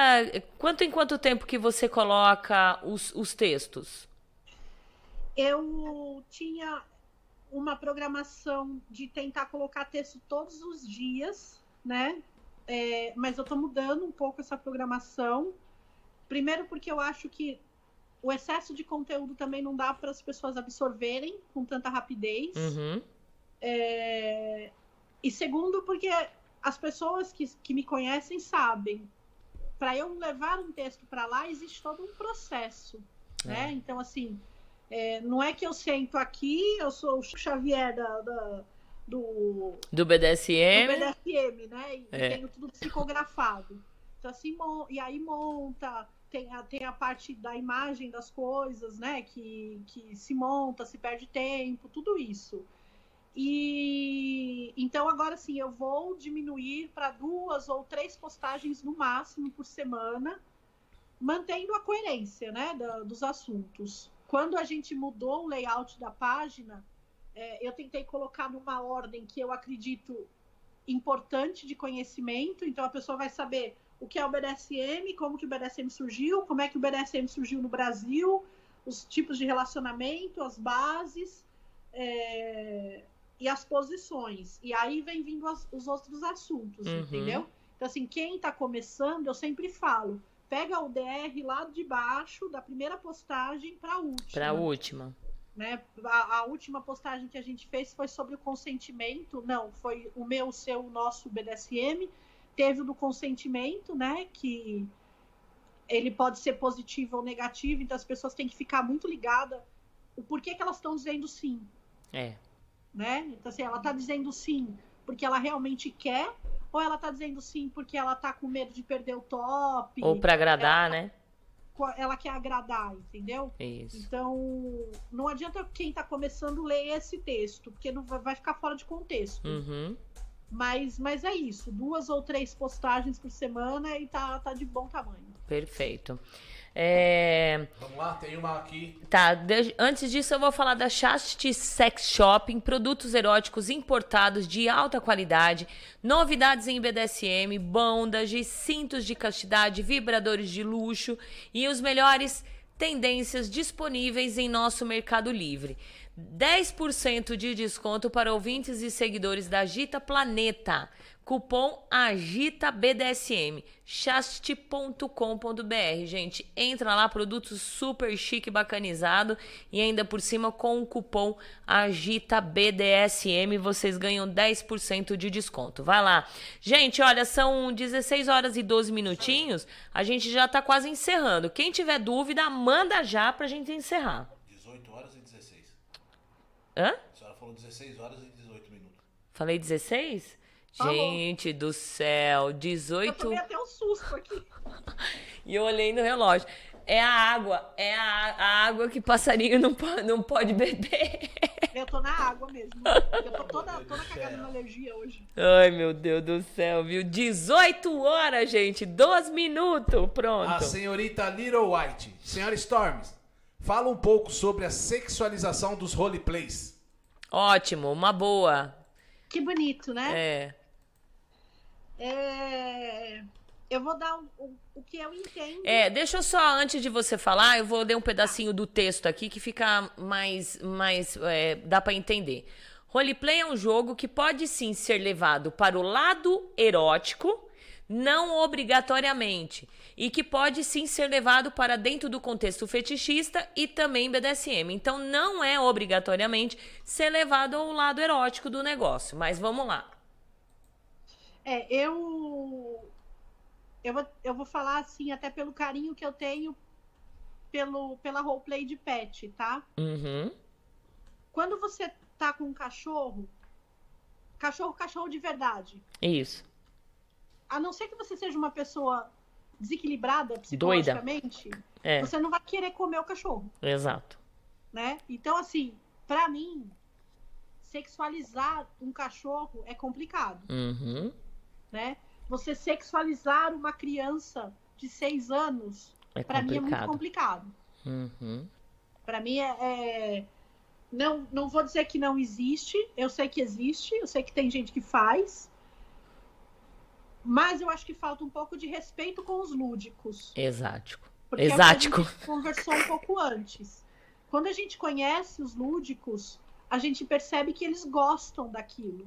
Quanto em quanto tempo que você coloca os, os textos? Eu tinha uma programação de tentar colocar texto todos os dias, né? É, mas eu tô mudando um pouco essa programação. Primeiro porque eu acho que o excesso de conteúdo também não dá para as pessoas absorverem com tanta rapidez. Uhum. É, E segundo, porque as pessoas que, que me conhecem sabem. Para eu levar um texto para lá, existe todo um processo. Né? Então, assim, é, não é que eu sento aqui, eu sou o Xavier da, da- do, Do do BDSM? BDSM, né? E É. tenho tudo psicografado. Então, assim, e aí monta, tem a, tem a parte da imagem das coisas, né? Que, que se monta, se perde tempo, tudo isso. E então agora sim eu vou diminuir para duas ou três postagens no máximo por semana, mantendo a coerência, né, da- dos assuntos. Quando a gente mudou o layout da página, é, eu tentei colocar numa ordem que eu acredito importante de conhecimento, então a pessoa vai saber o que é o BDSM, como que o BDSM surgiu, como é que o BDSM surgiu no Brasil, os tipos de relacionamento, as bases é, e as posições. E aí vem vindo as- os outros assuntos, Uhum. entendeu? Então, assim, quem está começando, eu sempre falo, pega o DR lá de baixo, da primeira postagem para a última Pra última. né? A, a última postagem que a gente fez foi sobre o consentimento. Não, foi o meu, o seu, o nosso BDSM. Teve o do consentimento, né? Que ele pode ser positivo ou negativo, então as pessoas têm que ficar muito ligadas o porquê que elas estão dizendo sim, É. né? Então, assim, ela tá dizendo sim porque ela realmente quer, ou ela tá dizendo sim porque ela tá com medo de perder o top, Ou pra agradar, né? ela quer agradar, entendeu? Isso. Então, não adianta quem está começando ler esse texto, porque não vai vai ficar fora de contexto. Uhum. Mas, mas é isso, duas ou três postagens por semana e tá, tá de bom tamanho. Perfeito. É, Vamos lá, tem uma aqui. Tá, de- antes disso eu vou falar da Chastity Sex Shopping, produtos eróticos importados de alta qualidade, novidades em BDSM, bondage, cintos de castidade, vibradores de luxo e os melhores tendências disponíveis em nosso Mercado Livre. 10% de desconto para ouvintes e seguidores da Agita Planeta. Cupom Agita BDSM, chastity.com.br. Gente, entra lá, produtos super chique, bacanizado e ainda por cima com o cupom Agita BDSM vocês ganham 10% de desconto. Vai lá. Gente, olha, são 16 horas e 12 minutinhos. A gente já tá quase encerrando. Quem tiver dúvida, manda já pra gente encerrar. 18 horas e 16. Hã? A senhora falou 16 horas e 18 minutos. Falei 16? Falou. Gente do céu, Eu 18. tomei até um susto aqui. E eu olhei no relógio. É a água, é a, a água que passarinho não, não pode beber. Eu tô na água mesmo. Eu tô toda, toda cagada na alergia hoje. Ai, meu Deus do céu, viu? 18 horas, gente, 12 minutos, pronto. A senhorita Little White. Senhora Storms, fala um pouco sobre a sexualização dos roleplays. Ótimo, uma boa. Que bonito, né? É. É, Eu vou dar o, o, o que eu entendo. É, deixa eu só, antes de você falar, eu vou ler um pedacinho do texto aqui que fica mais. mais é, dá pra entender. Roleplay é um jogo que pode sim ser levado para o lado erótico, não obrigatoriamente, e que pode sim ser levado para dentro do contexto fetichista e também BDSM. Então não é obrigatoriamente ser levado ao lado erótico do negócio. Mas vamos lá. É, eu. Eu vou, eu vou falar assim, até pelo carinho que eu tenho pelo, pela roleplay de pet, tá? Uhum. Quando você tá com um cachorro, cachorro, cachorro de verdade, Isso. a não ser que você seja uma pessoa desequilibrada psicologicamente, É, você não vai querer comer o cachorro, exato. né? Então, assim, pra mim, sexualizar um cachorro é complicado, Uhum. né? Você sexualizar uma criança de seis anos, É pra mim é muito complicado. Uhum. Pra mim é, é- Não, não vou dizer que não existe. Eu sei que existe. Eu sei que tem gente que faz. Mas eu acho que falta um pouco de respeito com os lúdicos. Exático. Porque é Exático. a gente conversou um pouco antes. Quando a gente conhece os lúdicos, a gente percebe que eles gostam daquilo.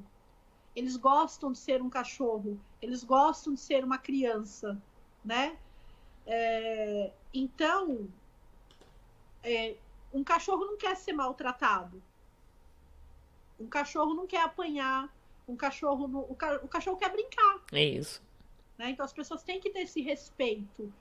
Eles gostam de ser um cachorro. Eles gostam de ser uma criança, né? É, então, é, um cachorro não quer ser maltratado. Um cachorro não quer apanhar. Um cachorro, não- o, ca- o cachorro quer brincar. É isso. né? Então as pessoas têm que ter esse respeito.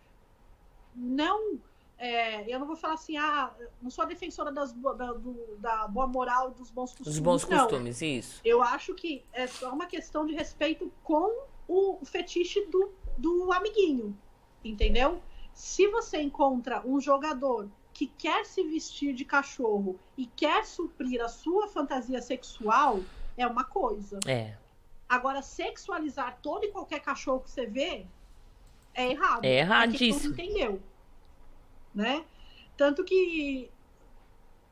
Não, é, eu não vou falar assim, ah, não sou a defensora das, da, do- da boa moral e dos bons costumes. Os bons não. costumes, isso. Eu acho que é só uma questão de respeito com o fetiche do, do amiguinho, entendeu? Se você encontra um jogador que quer se vestir de cachorro e quer suprir a sua fantasia sexual, é uma coisa. É. Agora, sexualizar todo e qualquer cachorro que você vê é errado. É É erradíssimo. não entendeu. Né? Tanto que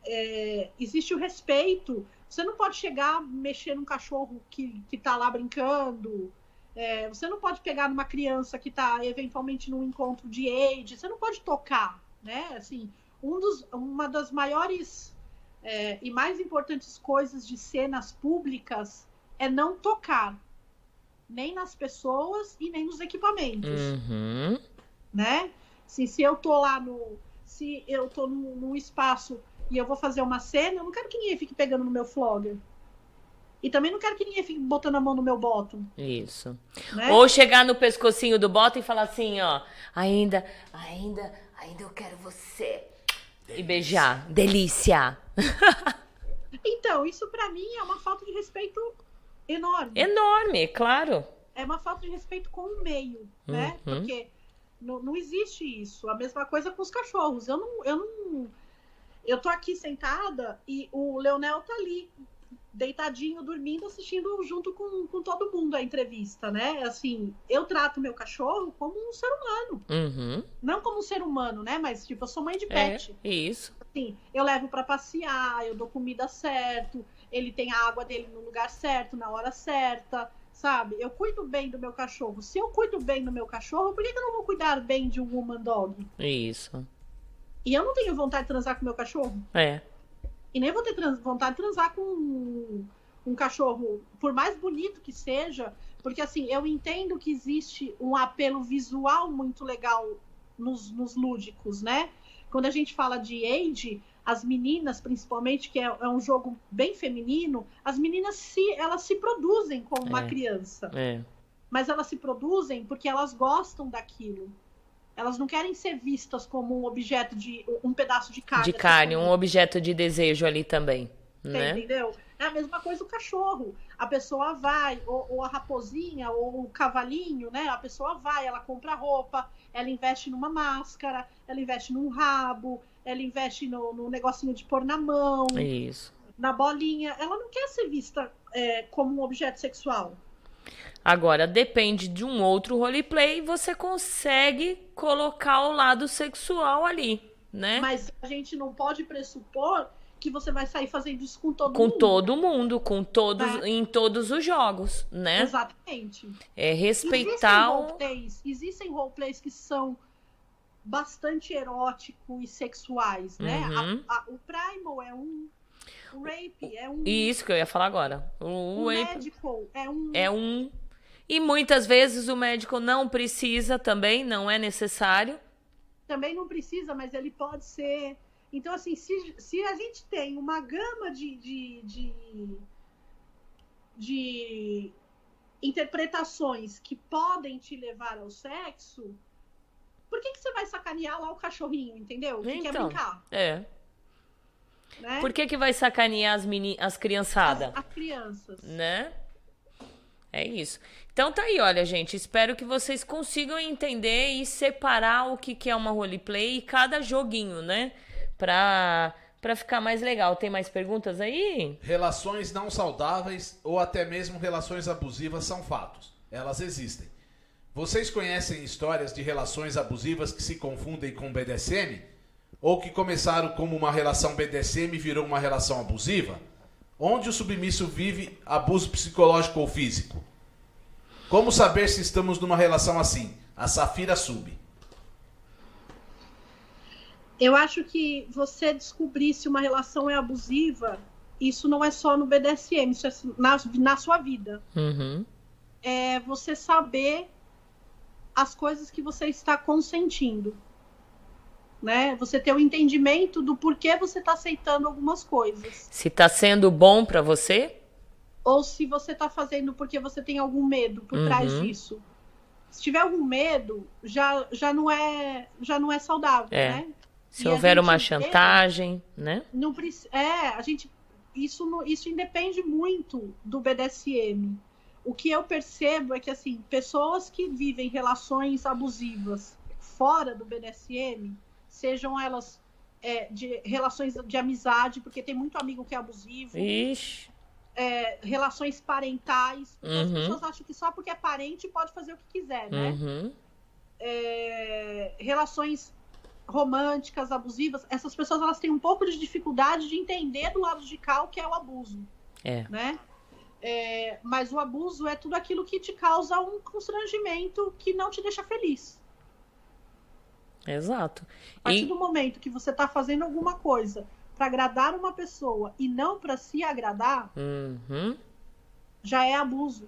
é, existe o respeito. Você não pode chegar mexer num cachorro que, que tá lá brincando. É, você não pode pegar numa criança que tá eventualmente num encontro de age. Você não pode tocar, né? Assim, um dos, uma das maiores é, e mais importantes coisas de cenas públicas é não tocar nem nas pessoas e nem nos equipamentos, Uhum. né? Se, se eu tô lá no. Se eu tô num, num espaço e eu vou fazer uma cena, eu não quero que ninguém fique pegando no meu flogger. E também não quero que ninguém fique botando a mão no meu bottom, Isso. né? Ou chegar no pescocinho do bota e falar assim, ó, ainda, ainda, ainda eu quero você. E beijar. Delícia. Então, isso pra mim é uma falta de respeito enorme. Enorme, claro. é uma falta de respeito com o meio, né? Uhum. Porque não, não existe isso. A mesma coisa com os cachorros. Eu não, eu não. Eu tô aqui sentada e o Leonel tá ali, deitadinho, dormindo, assistindo junto com, com todo mundo a entrevista, né? Assim, eu trato meu cachorro como um ser humano. Uhum. Não como um ser humano, né? Mas, tipo, eu sou mãe de É, pet isso. assim, eu levo pra passear, eu dou comida certo, ele tem a água dele no lugar certo, na hora certa, sabe? Eu cuido bem do meu cachorro. Se eu cuido bem do meu cachorro, por que, que eu não vou cuidar bem de um woman dog? Isso. E eu não tenho vontade de transar com meu cachorro. É. E nem vou ter vontade de transar com um, um cachorro, por mais bonito que seja, porque assim, eu entendo que existe um apelo visual muito legal nos, nos lúdicos, né? Quando a gente fala de age, as meninas, principalmente, que é, é um jogo bem feminino, as meninas se, elas se produzem como uma É. criança. É. Mas elas se produzem porque elas gostam daquilo. Elas não querem ser vistas como um objeto de. um pedaço de carne. De carne, um objeto de desejo ali também, Você né? Entendeu? É a mesma coisa o cachorro. A pessoa vai, ou, ou a raposinha, ou o cavalinho, né? A pessoa vai, ela compra roupa, ela investe numa máscara, ela investe num rabo, ela investe no, no negocinho de pôr na mão, Isso. na bolinha. Ela não quer ser vista é, como um objeto sexual. Agora, depende de um outro roleplay, você consegue colocar o lado sexual ali, né? Mas a gente não pode pressupor que você vai sair fazendo isso com todo com mundo. todo mundo, com todos, Né? em todos os jogos, né? Exatamente. É Existem respeitar o... roleplays, existem roleplays que são bastante eróticos e sexuais, né? Uhum. A- a- o Primal é um, o Rape é um, E isso que eu ia falar agora. O, o o ape Medical é um, é um. E muitas vezes o médico não precisa também, não é necessário. também não precisa, mas ele pode ser. Então, assim, se, se a gente tem uma gama de, de, de, de interpretações que podem te levar ao sexo, por que, que você vai sacanear lá o cachorrinho, entendeu? Que quer Então, brincar, é. Né? Por que, que vai sacanear as, meni... as criançadas? As, as crianças. né? É isso. Então tá aí, olha, gente. Espero que vocês consigam entender e separar o que, que é uma roleplay e cada joguinho, né? Pra, pra ficar mais legal. Tem mais perguntas aí? Relações não saudáveis ou até mesmo relações abusivas são fatos. Elas existem. Vocês conhecem histórias de relações abusivas que se confundem com BDSM? Ou que começaram como uma relação BDSM e virou uma relação abusiva? Onde o submisso vive abuso psicológico ou físico? Como saber se estamos numa relação assim? A Safira Sub. Eu acho que você descobrir se uma relação é abusiva, isso não é só no BDSM, isso é na, na sua vida. Uhum. É você saber as coisas que você está consentindo. Né? Você ter o entendimento do porquê você está aceitando algumas coisas. Se tá sendo bom pra você? Ou se você está fazendo porque você tem algum medo por trás Uhum. disso. Se tiver algum medo, já, já, não, é, já não é saudável, É. né? Se E houver uma vê- chantagem, né? não é, a gente isso não- isso independe muito do BDSM. O que eu percebo é que assim, pessoas que vivem relações abusivas fora do BDSM, sejam elas é, de relações de amizade, porque tem muito amigo que é abusivo, Ixi. é, relações parentais, porque as Uhum. pessoas acham que só porque é parente pode fazer o que quiser, né? Uhum. é, relações românticas, abusivas, essas pessoas elas têm um pouco de dificuldade de entender do lado de cá o que é o abuso, É. né? É, mas o abuso é tudo aquilo que te causa um constrangimento que não te deixa feliz. Exato. A partir E do momento que você está fazendo alguma coisa para agradar uma pessoa e não para se agradar, Uhum. já é abuso.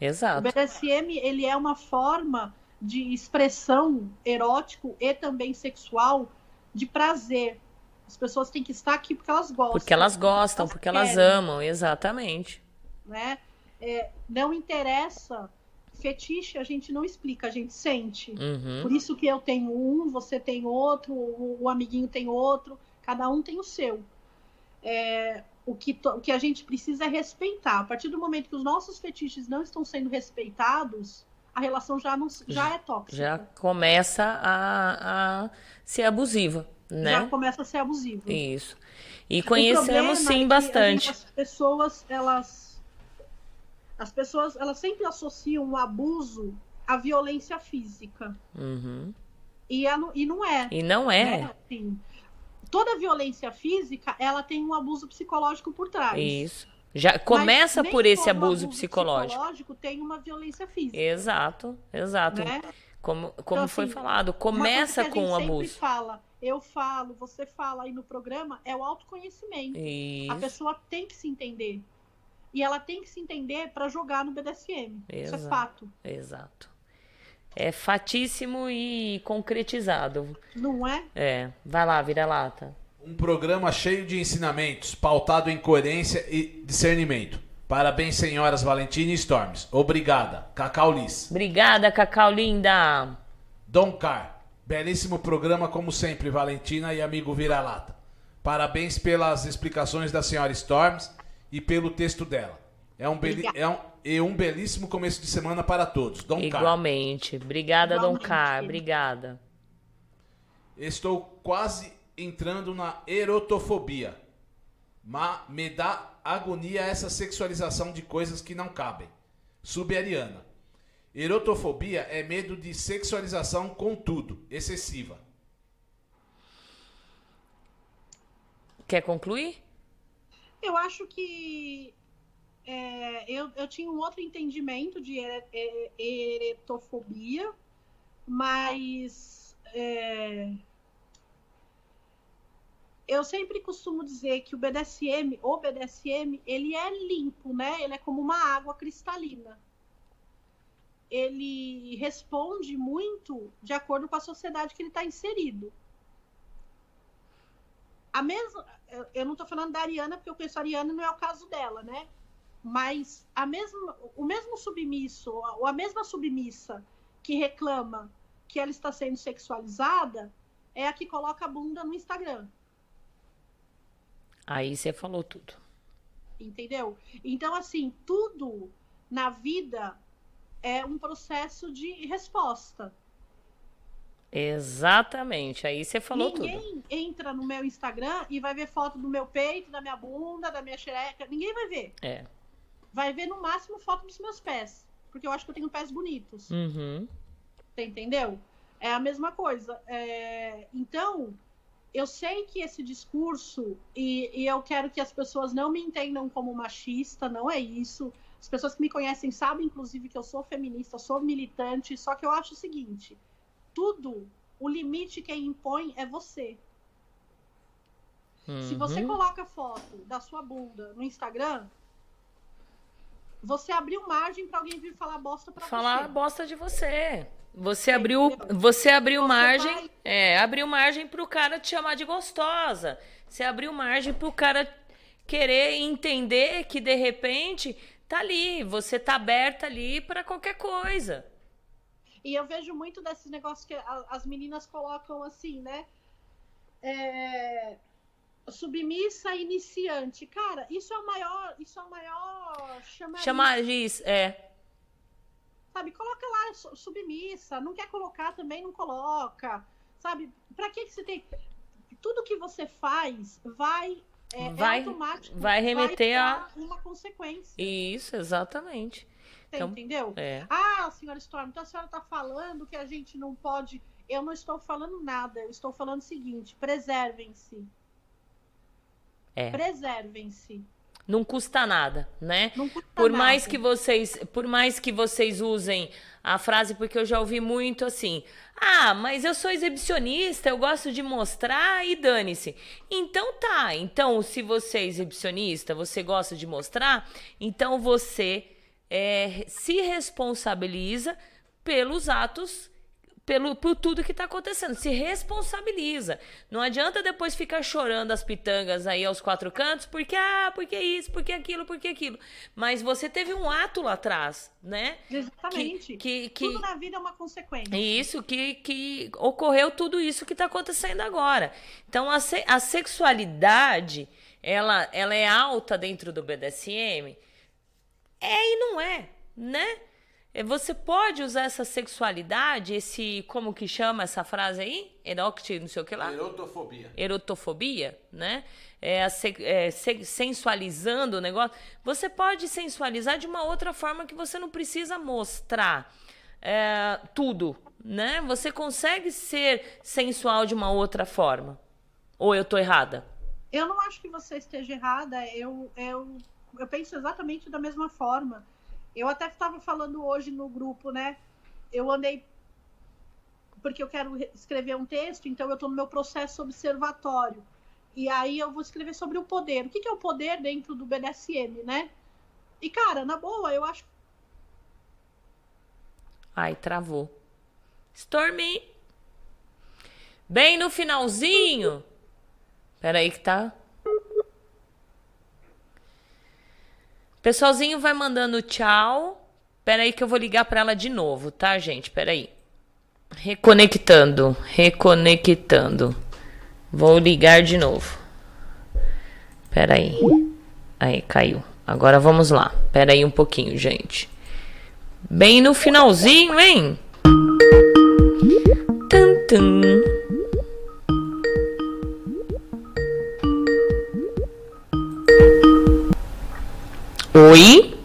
O Exato. BDSM ele é uma forma de expressão erótico e também sexual de prazer. As pessoas têm que estar aqui porque elas gostam. Porque elas gostam, porque elas querem, amam, exatamente. Né? É, não interessa fetiche, a gente não explica, a gente sente. Uhum. Por isso que eu tenho um, você tem outro, o, o amiguinho tem outro, cada um tem o seu. É, o, que o que a gente precisa é respeitar. A partir do momento que os nossos fetiches não estão sendo respeitados, a relação já, não, já é tóxica. Já começa a, a ser abusiva, Já né? começa a ser abusivo. Isso. E é conhecemos sim gente- bastante. as pessoas, elas. As pessoas, elas sempre associam o abuso à violência física. Uhum. E, é e não é. E não é. né? Assim, toda violência física, ela tem um abuso psicológico por trás. Isso. Já começa por esse todo abuso psicológico. psicológico tem uma violência física. Exato, exato. Né? Como, como Então, foi assim, falado, começa a com o abuso. fala, eu falo, você fala aí no programa, é o autoconhecimento. A Isso. pessoa tem que se entender. E ela tem que se entender para jogar no BDSM. Isso é Exato. fato. Exato. É fatíssimo e concretizado. Não é? É. Vai lá, vira lata. Um programa cheio de ensinamentos, pautado em coerência e discernimento. Parabéns, senhoras Valentina e Storms. Obrigada. Cacau Liz. Obrigada, Cacau linda. Dom Car. Belíssimo programa, como sempre, Valentina e amigo Vira-Lata. Parabéns pelas explicações da senhora Storms e pelo texto dela. É um, beli- é um, e um belíssimo começo de semana para todos. Dom Car. Igualmente. Obrigada, Dom Igualmente. Car. Obrigada. Estou quase entrando na erotofobia. Ma me dá agonia essa sexualização de coisas que não cabem. Subariana. Erotofobia é medo de sexualização com tudo, excessiva. Quer concluir? Eu acho que é, eu, eu tinha um outro entendimento de ere- ere- eretofobia, mas é, eu sempre costumo dizer que o BDSM, o BDSM, ele é limpo, né? Ele é como uma água cristalina. Ele responde muito de acordo com a sociedade que ele está inserido. A mesma, eu- não tô falando da Ariana, porque eu conheço a Ariana não é o caso dela, né? Mas a mesma, o mesmo submisso, ou a mesma submissa que reclama que ela está sendo sexualizada, é a que coloca a bunda no Instagram. Aí você falou tudo. Entendeu? Então, assim, tudo na vida é um processo de resposta. Exatamente. Aí você falou Ninguém tudo. entra no meu Instagram e vai ver foto do meu peito, da minha bunda, da minha xereca. Ninguém vai ver. É. Vai ver no máximo foto dos meus pés. Porque eu acho que eu tenho pés bonitos. Uhum. Você entendeu? É a mesma coisa. É, Então, eu sei que esse discurso, e, e eu quero que as pessoas não me entendam como machista, não é isso. As pessoas que me conhecem sabem, inclusive, que eu sou feminista, sou militante, só que eu acho o seguinte: tudo, o limite quem impõe é você. Se você Uhum. coloca foto da sua bunda no Instagram, você abriu margem para alguém vir falar bosta pra Falar você. bosta de você. Você abriu, você abriu Você margem, vai- é, abriu margem pro cara te chamar de gostosa. Você abriu margem pro cara querer entender que de repente tá ali, você tá aberta ali pra qualquer coisa. E eu vejo muito desses negócios que a- as meninas colocam assim, né? É, Submissa iniciante. Cara, isso é o maior. Isso é o maior chamariz. É, Sabe, coloca lá su- submissa. Não quer colocar também, não coloca. Sabe? Pra que, que você tem. Tudo que você faz vai. É, é Vai- automático. vai remeter a- dar uma consequência. isso, exatamente. Você então, entendeu? É. Ah, senhora Storm, então a senhora está falando que a gente não pode. Eu não estou falando nada, eu estou falando o seguinte: preservem-se. É. Preservem-se. Não custa nada, né? Não custa Por nada. mais que vocês, por mais que vocês usem a frase, porque eu já ouvi muito assim: "Ah, mas eu sou exibicionista, eu gosto de mostrar e dane-se". Então tá. Então, se você é exibicionista, você gosta de mostrar, então você é, se responsabiliza pelos atos pelo, por tudo que tá acontecendo. Se responsabiliza. Não adianta depois ficar chorando as pitangas aí aos quatro cantos, porque, ah, porque isso, porque aquilo, porque aquilo. Mas você teve um ato lá atrás, né? Exatamente. Que, que, Tudo na vida é uma consequência. isso, que, que ocorreu tudo isso que está acontecendo agora. Então, a, se- a sexualidade, ela, ela é alta dentro do BDSM? É e não é, né? É, Você pode usar essa sexualidade, esse, como que chama essa frase aí? Eroct, não sei o que lá Erotofobia. erotofobia, né? É, a se- é, se- sensualizando o negócio. Você pode sensualizar de uma outra forma que você não precisa mostrar é, tudo, né? Você consegue ser sensual de uma outra forma. Ou eu tô errada? Eu não acho que você esteja errada. Eu, eu, eu penso exatamente da mesma forma. Eu até estava falando hoje no grupo, né? Eu andei. Porque eu quero re- escrever um texto, então eu estou no meu processo observatório. E aí eu vou escrever sobre o poder. O que, que é o poder dentro do BDSM, né? E, cara, na boa, eu acho Ai, travou. Stormy. Bem no finalzinho. Peraí que tá. Pessoalzinho vai mandando tchau. Peraí que eu vou ligar pra ela de novo, tá, gente? Peraí. Reconectando, reconectando. Vou ligar de novo. Peraí. Aí, caiu. Agora vamos lá. Peraí um pouquinho, gente. Bem no finalzinho, hein? Tum, tum. Oi?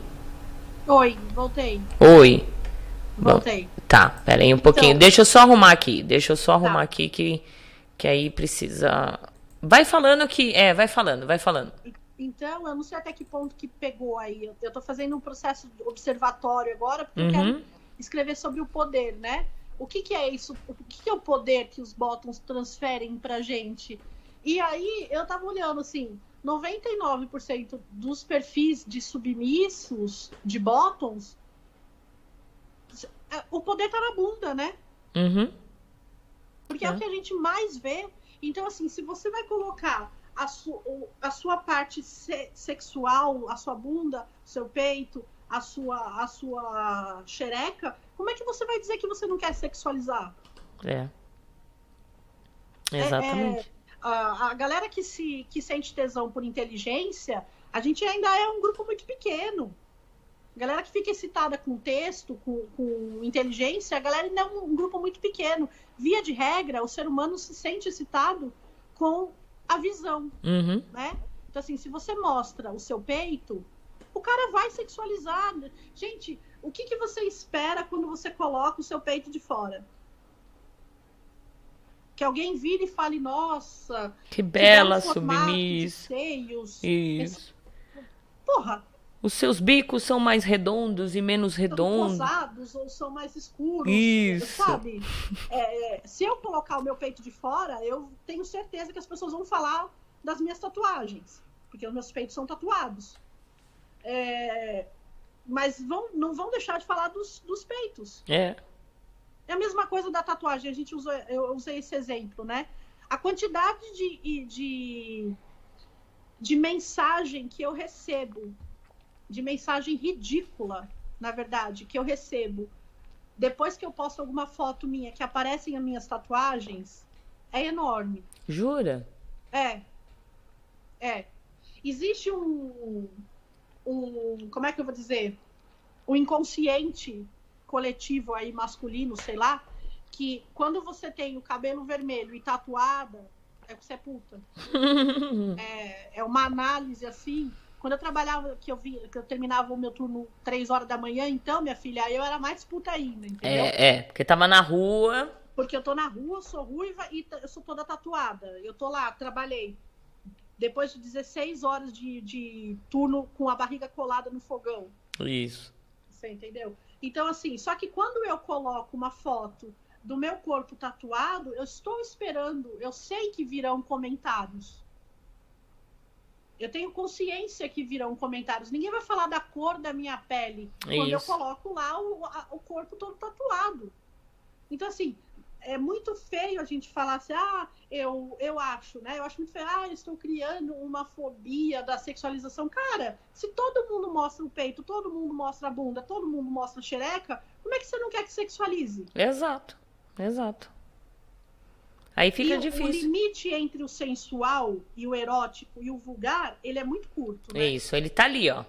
Oi, voltei. Oi. Bom, Voltei. tá, pera aí um pouquinho. Então- Deixa eu só arrumar aqui. Deixa eu só arrumar Tá. aqui que, que aí precisa. Vai falando que. É, vai falando, vai falando. Então, eu não sei até que ponto que pegou aí. Eu- Eu tô fazendo um processo observatório agora, porque eu Uhum. quero escrever sobre o poder, né? O que, que é isso? O que, que é o poder que os bottoms transferem pra gente? E aí, eu tava olhando assim, 99% dos perfis de submissos, de bottoms, é, o poder tá na bunda, né? Uhum. Porque é. É. o que a gente mais vê. Então, assim, se você vai colocar a, su, a sua parte se- sexual, a sua bunda, seu peito, a sua, a sua xereca, como é que você vai dizer que você não quer sexualizar? É. É, Exatamente. A, galera que se que sente tesão por inteligência, a gente ainda é um grupo muito pequeno. A galera que fica excitada com texto, com, com inteligência, a galera ainda é um, um grupo muito pequeno. Via de regra, o ser humano se sente excitado com a visão, Uhum. né? Então, assim, se você mostra o seu peito, o cara vai sexualizar. Gente, o que, que você espera quando você coloca o seu peito de fora? Que alguém vire e fale, nossa, Que bela belo formato de submiss. seios. Isso. Porra, Os seus bicos são mais redondos e menos são redondos. rosados ou são mais escuros. Isso. Sabe? É, é, se eu colocar o meu peito de fora, eu tenho certeza que as pessoas vão falar das minhas tatuagens. Porque os meus peitos são tatuados. É, mas vão, não vão deixar de falar dos, dos peitos. É. É a mesma coisa da tatuagem, a gente usou, eu usei esse exemplo, né? A quantidade de, de, de mensagem que eu recebo, de mensagem ridícula, na verdade, que eu recebo depois que eu posto alguma foto minha que aparecem as minhas tatuagens, é enorme. Jura? É. É. Existe um, um. Como é que eu vou dizer? Um inconsciente coletivo aí, masculino, sei lá, que quando você tem o cabelo vermelho e tatuada, é que você é puta. É, é uma análise assim. Quando eu trabalhava, que eu, vi, que eu terminava o meu turno três horas da manhã, então, minha filha, eu era mais puta ainda, entendeu? É, é, porque tava na rua. Porque eu tô na rua, sou ruiva e eu sou toda tatuada. Eu tô lá, trabalhei. Depois de 16 horas de, de turno com a barriga colada no fogão. Isso. Você entendeu? Então, assim, só que quando eu coloco uma foto do meu corpo tatuado, eu estou esperando, eu sei que virão comentários. Eu tenho consciência que virão comentários. Ninguém vai falar da cor da minha pele quando eu coloco lá o, a- o corpo todo tatuado. Então, assim, é muito feio a gente falar assim, ah, eu, eu acho, né? Eu acho muito feio, ah, eu estou criando uma fobia da sexualização. Cara, se todo mundo mostra o peito, todo mundo mostra a bunda, todo mundo mostra a xereca, como é que você não quer que sexualize? Exato. Exato. Aí fica e o- O difícil. limite entre o sensual e o erótico e o vulgar, ele é muito curto, né? Isso, ele tá ali, ó.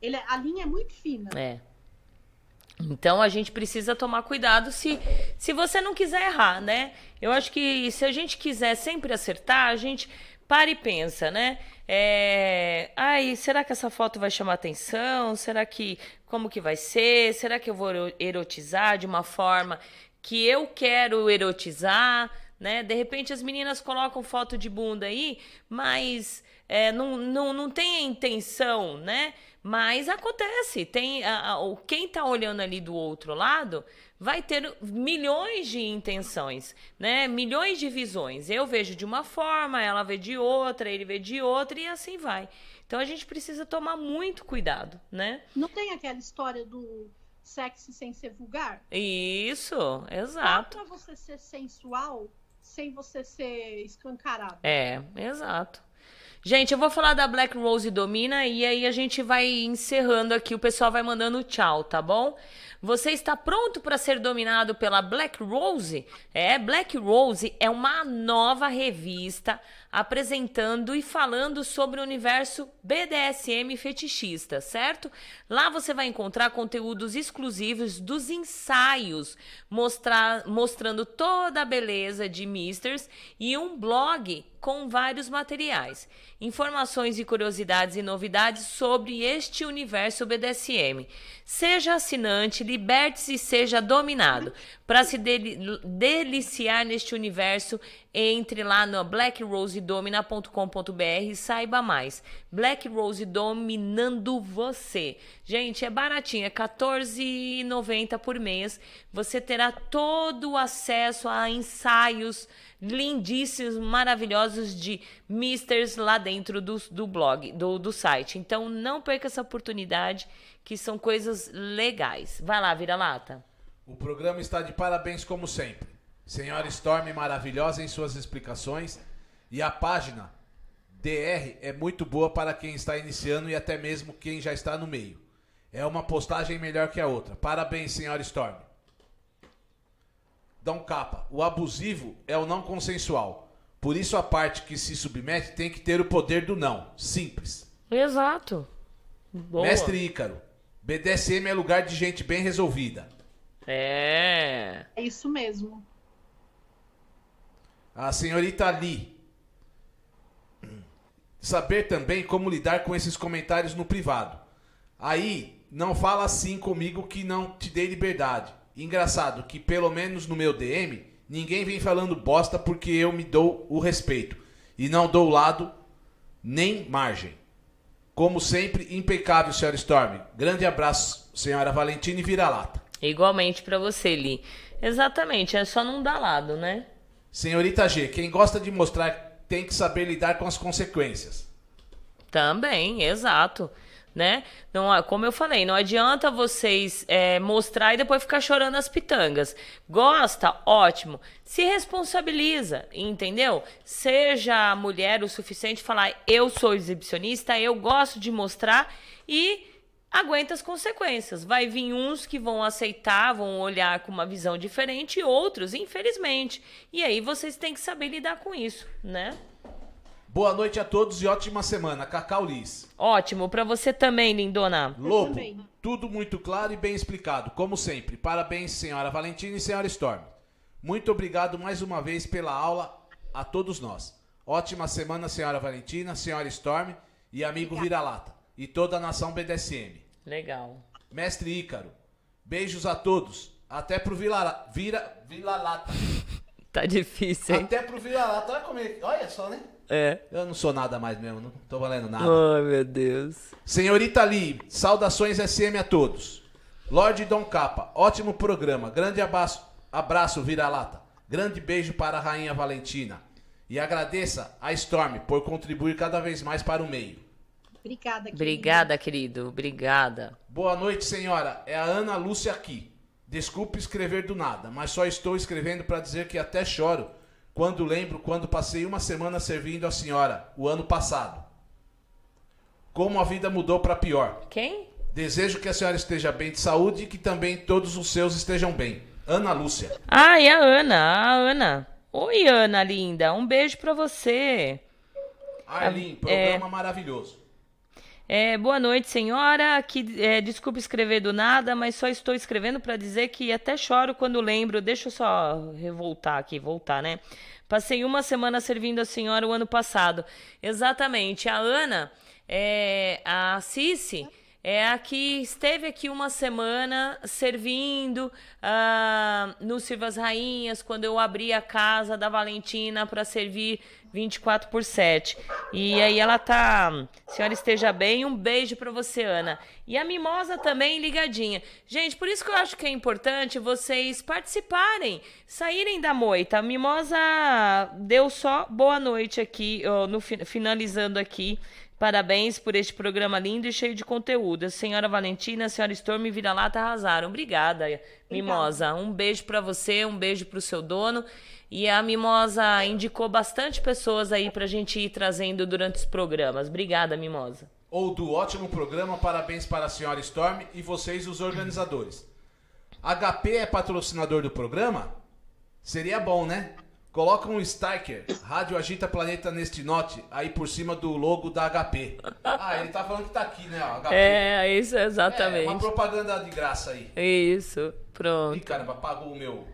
Ele, é- a linha é muito fina. É. Então a gente precisa tomar cuidado se, se você não quiser errar, né? Eu acho que se a gente quiser sempre acertar, a gente para e pensa, né? É, ai, será que essa foto vai chamar atenção? Será que como que vai ser? Será que eu vou ero- erotizar de uma forma que eu quero erotizar, né? De repente as meninas colocam foto de bunda aí, mas é, não, não, não tem a intenção, né? Mas acontece, tem a, a- o quem tá olhando ali do outro lado vai ter milhões de intenções, né? Milhões de visões. Eu vejo de uma forma, ela vê de outra, ele vê de outra e assim vai. Então a gente precisa tomar muito cuidado, né? Não tem aquela história do sexy sem ser vulgar? Isso, Dá exato. pra você ser sensual sem você ser escancarado. É, exato. Gente, eu vou falar da Black Rose Domina e aí a gente vai encerrando aqui. O pessoal vai mandando tchau, tá bom? Você está pronto para ser dominado pela Black Rose? É, Black Rose é uma nova revista apresentando e falando sobre o universo BDSM fetichista, certo? Lá você vai encontrar conteúdos exclusivos dos ensaios, mostrar, mostrando toda a beleza de Misters e um blog com vários materiais, informações e curiosidades e novidades sobre este universo BDSM. Seja assinante, liberte-se e seja dominado. Para se deli- deliciar neste universo, entre lá no blackrosedomina.com.br e saiba mais. Black Rose dominando você. Gente, é baratinho, é R$14,90 por mês. Você terá todo o acesso a ensaios lindíssimos, maravilhosos de misters lá dentro do, do blog, do, do site. Então não perca essa oportunidade, que são coisas legais. Vai lá, vira-lata. O programa está de parabéns como sempre. Senhora Storm maravilhosa em suas explicações e a página DR é muito boa para quem está iniciando e até mesmo quem já está no meio. É uma postagem melhor que a outra. Parabéns, senhora Storm. Dão capa. O abusivo é o não consensual. Por isso a parte que se submete tem que ter o poder do não. Simples. Exato. Boa. Mestre Ícaro. BDSM é lugar de gente bem resolvida. É. É isso mesmo. A senhorita Lee. Saber também como lidar com esses comentários no privado. Aí, não fala assim comigo que não te dei liberdade. Engraçado que, pelo menos no meu DM, ninguém vem falando bosta porque eu me dou o respeito. E não dou lado nem margem. Como sempre, impecável, senhora Storm. Grande abraço, senhora Valentina e vira-lata. Igualmente pra você, Li. Exatamente, é só não dar lado, né? Senhorita G, quem gosta de mostrar tem que saber lidar com as consequências. Também, exato. Né? Não, como eu falei, não adianta vocês é, mostrar e depois ficar chorando as pitangas. Gosta? Ótimo. Se responsabiliza, entendeu? Seja mulher o suficiente falar: eu sou exibicionista, eu gosto de mostrar e aguenta as consequências. Vai vir uns que vão aceitar, vão olhar com uma visão diferente e outros, infelizmente. E aí vocês têm que saber lidar com isso, né? Boa noite a todos e ótima semana. Cacau Liz. Ótimo, pra você também, lindona. Lobo, também. tudo muito claro e bem explicado, como sempre. Parabéns, senhora Valentina e senhora Storm. Muito obrigado mais uma vez pela aula a todos nós. Ótima semana, senhora Valentina, senhora Storm e amigo Vira-Lata. E toda a nação BDSM. Legal. Mestre Ícaro, beijos a todos. Até pro Vila, Vira, Vira-Lata. Tá difícil, hein? Até pro Vira-Lata. Olha, como é- olha só, né? É. Eu não sou nada mais mesmo, não tô valendo nada. Ai, meu Deus. Senhorita Lee, saudações SM a todos. Lorde Dom Capa, ótimo programa. Grande abraço, abraço vira-lata. Grande beijo para a Rainha Valentina. E agradeça a Storm por contribuir cada vez mais para o meio. Obrigada, querida. Obrigada, querido. Obrigada. Boa noite, senhora. É a Ana Lúcia aqui. Desculpe escrever do nada, mas só estou escrevendo para dizer que até choro quando lembro quando passei uma semana servindo a senhora, o ano passado. Como a vida mudou para pior. Quem? Desejo que a senhora esteja bem de saúde e que também todos os seus estejam bem. Ana Lúcia. Ah, e a Ana, a Ana. Oi, Ana linda. Um beijo pra você. Arlene, É. programa maravilhoso. É, boa noite, senhora. Que, é, desculpe escrever do nada, mas só estou escrevendo para dizer que até choro quando lembro. Deixa eu só revoltar aqui, voltar, né? Passei uma semana servindo a senhora o ano passado. Exatamente. A Ana, é, a Cici, é a que esteve aqui uma semana servindo ah, no Silvas Rainhas, quando eu abri a casa da Valentina para servir 24 por 7. E aí ela tá. Senhora esteja bem, um beijo para você, Ana. E a Mimosa também ligadinha. Gente, por isso que eu acho que é importante vocês participarem, saírem da moita. A Mimosa deu só boa noite aqui, no, fi- finalizando aqui. Parabéns por este programa lindo e cheio de conteúdo. A senhora Valentina, a senhora Storm e Vira-Lata arrasaram. Obrigada, Mimosa. Um beijo pra você, um beijo pro seu dono. E a Mimosa indicou bastante pessoas aí pra gente ir trazendo durante os programas. Obrigada, Mimosa. Ou do ótimo programa, parabéns para a senhora Storm e vocês, os organizadores. HP é patrocinador do programa? Seria bom, né? Coloca um sticker, Rádio Agita Planeta neste note, aí por cima do logo da HP. Ah, ele tá falando que tá aqui, né? Ó, HP. É, isso É, uma exatamente. propaganda de graça aí. Isso, Ih, pronto. caramba, apagou o meu.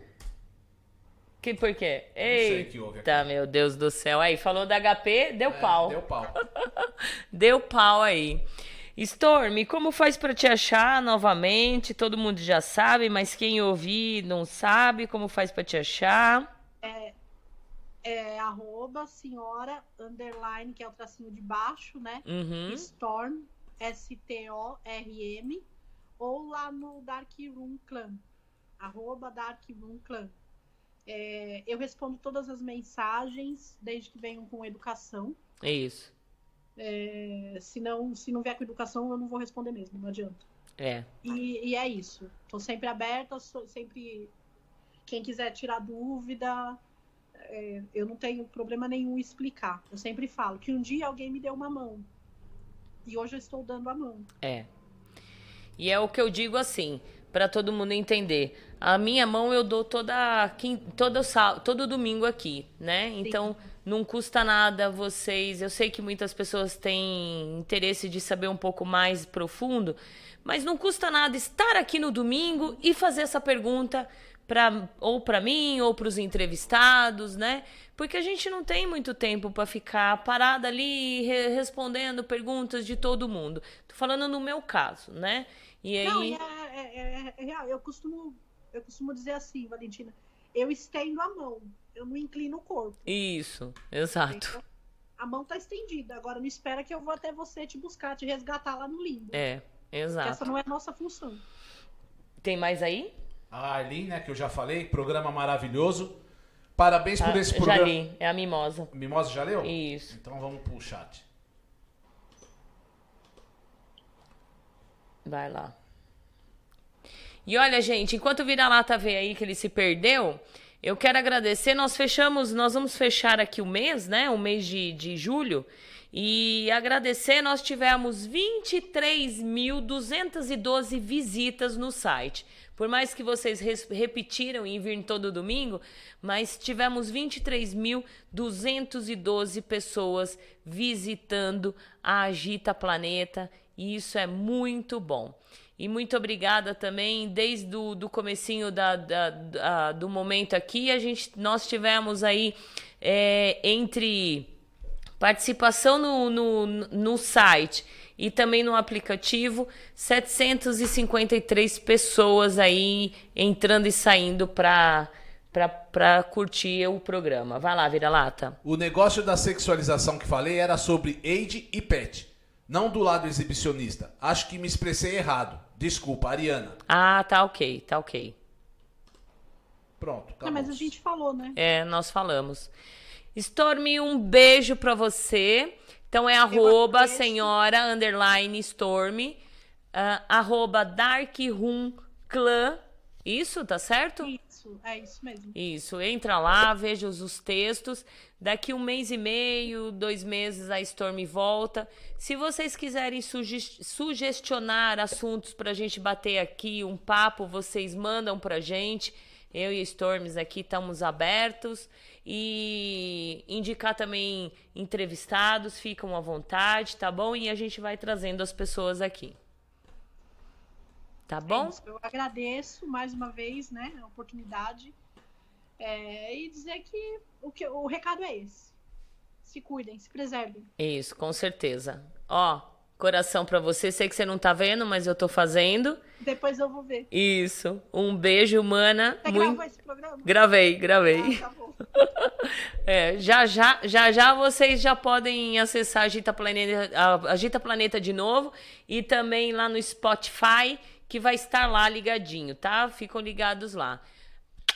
Que por quê? aqui. Eita, meu Deus do céu. Aí, falou da HP, deu É, pau. Deu pau. Deu pau aí. Storm, como faz pra te achar novamente? Todo mundo já sabe, mas quem ouvir não sabe como faz pra te achar. É arroba senhora underline, que é o tracinho de baixo, né? Uhum. Storm, S-T-O-R-M, ou lá no Dark Room Clan, arroba Dark Room Clan. É, eu respondo todas as mensagens, desde que venham com educação. É isso. É, se, não, se não vier com educação, eu não vou responder mesmo, não adianta. É. E, e é isso. Tô sempre aberta, sou sempre. Quem quiser tirar dúvida, é, eu não tenho problema nenhum em explicar. Eu sempre falo que um dia alguém me deu uma mão. E hoje eu estou dando a mão. É. E é o que eu digo assim, para todo mundo entender. A minha mão eu dou toda todo todo domingo aqui, né? Então não custa nada vocês. Eu sei que muitas pessoas têm interesse de saber um pouco mais profundo, mas não custa nada estar aqui no domingo e fazer essa pergunta ou para mim ou para os entrevistados, né? Porque a gente não tem muito tempo para ficar parada ali re- respondendo perguntas de todo mundo. Tô falando no meu caso, né? E aí Não, é, é- é- é real. Eu costumo, eu costumo dizer assim, Valentina, eu estendo a mão, eu não inclino o corpo. isso, exato. entendeu? A mão tá estendida. Agora não espera que eu vou até você te buscar, te resgatar lá no limbo. É, Porque Essa exato. não é a nossa função. Tem mais aí? A Arlene, né, que eu já falei, programa maravilhoso. Parabéns por Ah, esse já programa. li, é a mimosa. Mimosa já leu? Isso. Então vamos pro chat. Vai lá. E olha, gente, enquanto o Vira-Lata vê aí que ele se perdeu, eu quero agradecer. Nós fechamos, nós vamos fechar aqui o mês, né? O mês de, de julho. E agradecer, nós tivemos 23.212 visitas no site. Por mais que vocês repetiram em vir todo domingo, mas tivemos 23.212 pessoas visitando a Agita Planeta e isso é muito bom. E muito obrigada também, desde o do comecinho da, da- da- do momento aqui, a gente, nós tivemos aí é, entre participação no, no, no site e também no aplicativo, 753 pessoas aí entrando e saindo para para curtir o programa. Vai lá, vira-lata. O negócio da sexualização que falei era sobre Age e Pet. Não do lado exibicionista. Acho que me expressei errado. Desculpa, Ariana. Ah, tá ok, tá ok. Pronto, Ah, acabou. mas a gente falou, né? É, nós falamos. Stormy, um beijo pra você. Então é arroba agradeço. senhora underline Stormy, ah, arroba Dark Room Clã. Isso, tá certo? Isso, é isso mesmo. Isso, entra lá, veja os, os textos. Daqui um mês e meio, dois meses, a Storm volta. Se vocês quiserem suge- sugestionar assuntos pra gente bater aqui, um papo, vocês mandam pra gente. Eu e a Storms aqui estamos abertos. E indicar também entrevistados, ficam à vontade, tá bom? E a gente vai trazendo as pessoas aqui. Tá É bom? isso. Eu agradeço mais uma vez, né, a oportunidade. É, e dizer que o, que o recado é esse. Se cuidem, se preservem. Isso, com certeza. Ó, coração pra você. Sei que você não tá vendo, mas eu tô fazendo. Depois eu vou ver. Isso. Um beijo, mana. Você Muito... gravou esse programa? Gravei, gravei. Ah, tá bom. É, já, já, já, já vocês já podem acessar a Agita Planeta, Agita Planeta de novo e também lá no Spotify, que vai estar lá ligadinho, tá? Ficam ligados lá.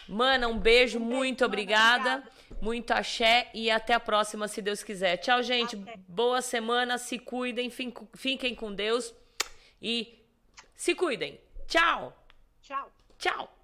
Mana, um beijo, muito mana, obrigada. obrigada. Muito axé e até a próxima, se Deus quiser. Tchau, gente. Até. Boa semana, se cuidem, fiquem com Deus e se cuidem. Tchau. Tchau. Tchau.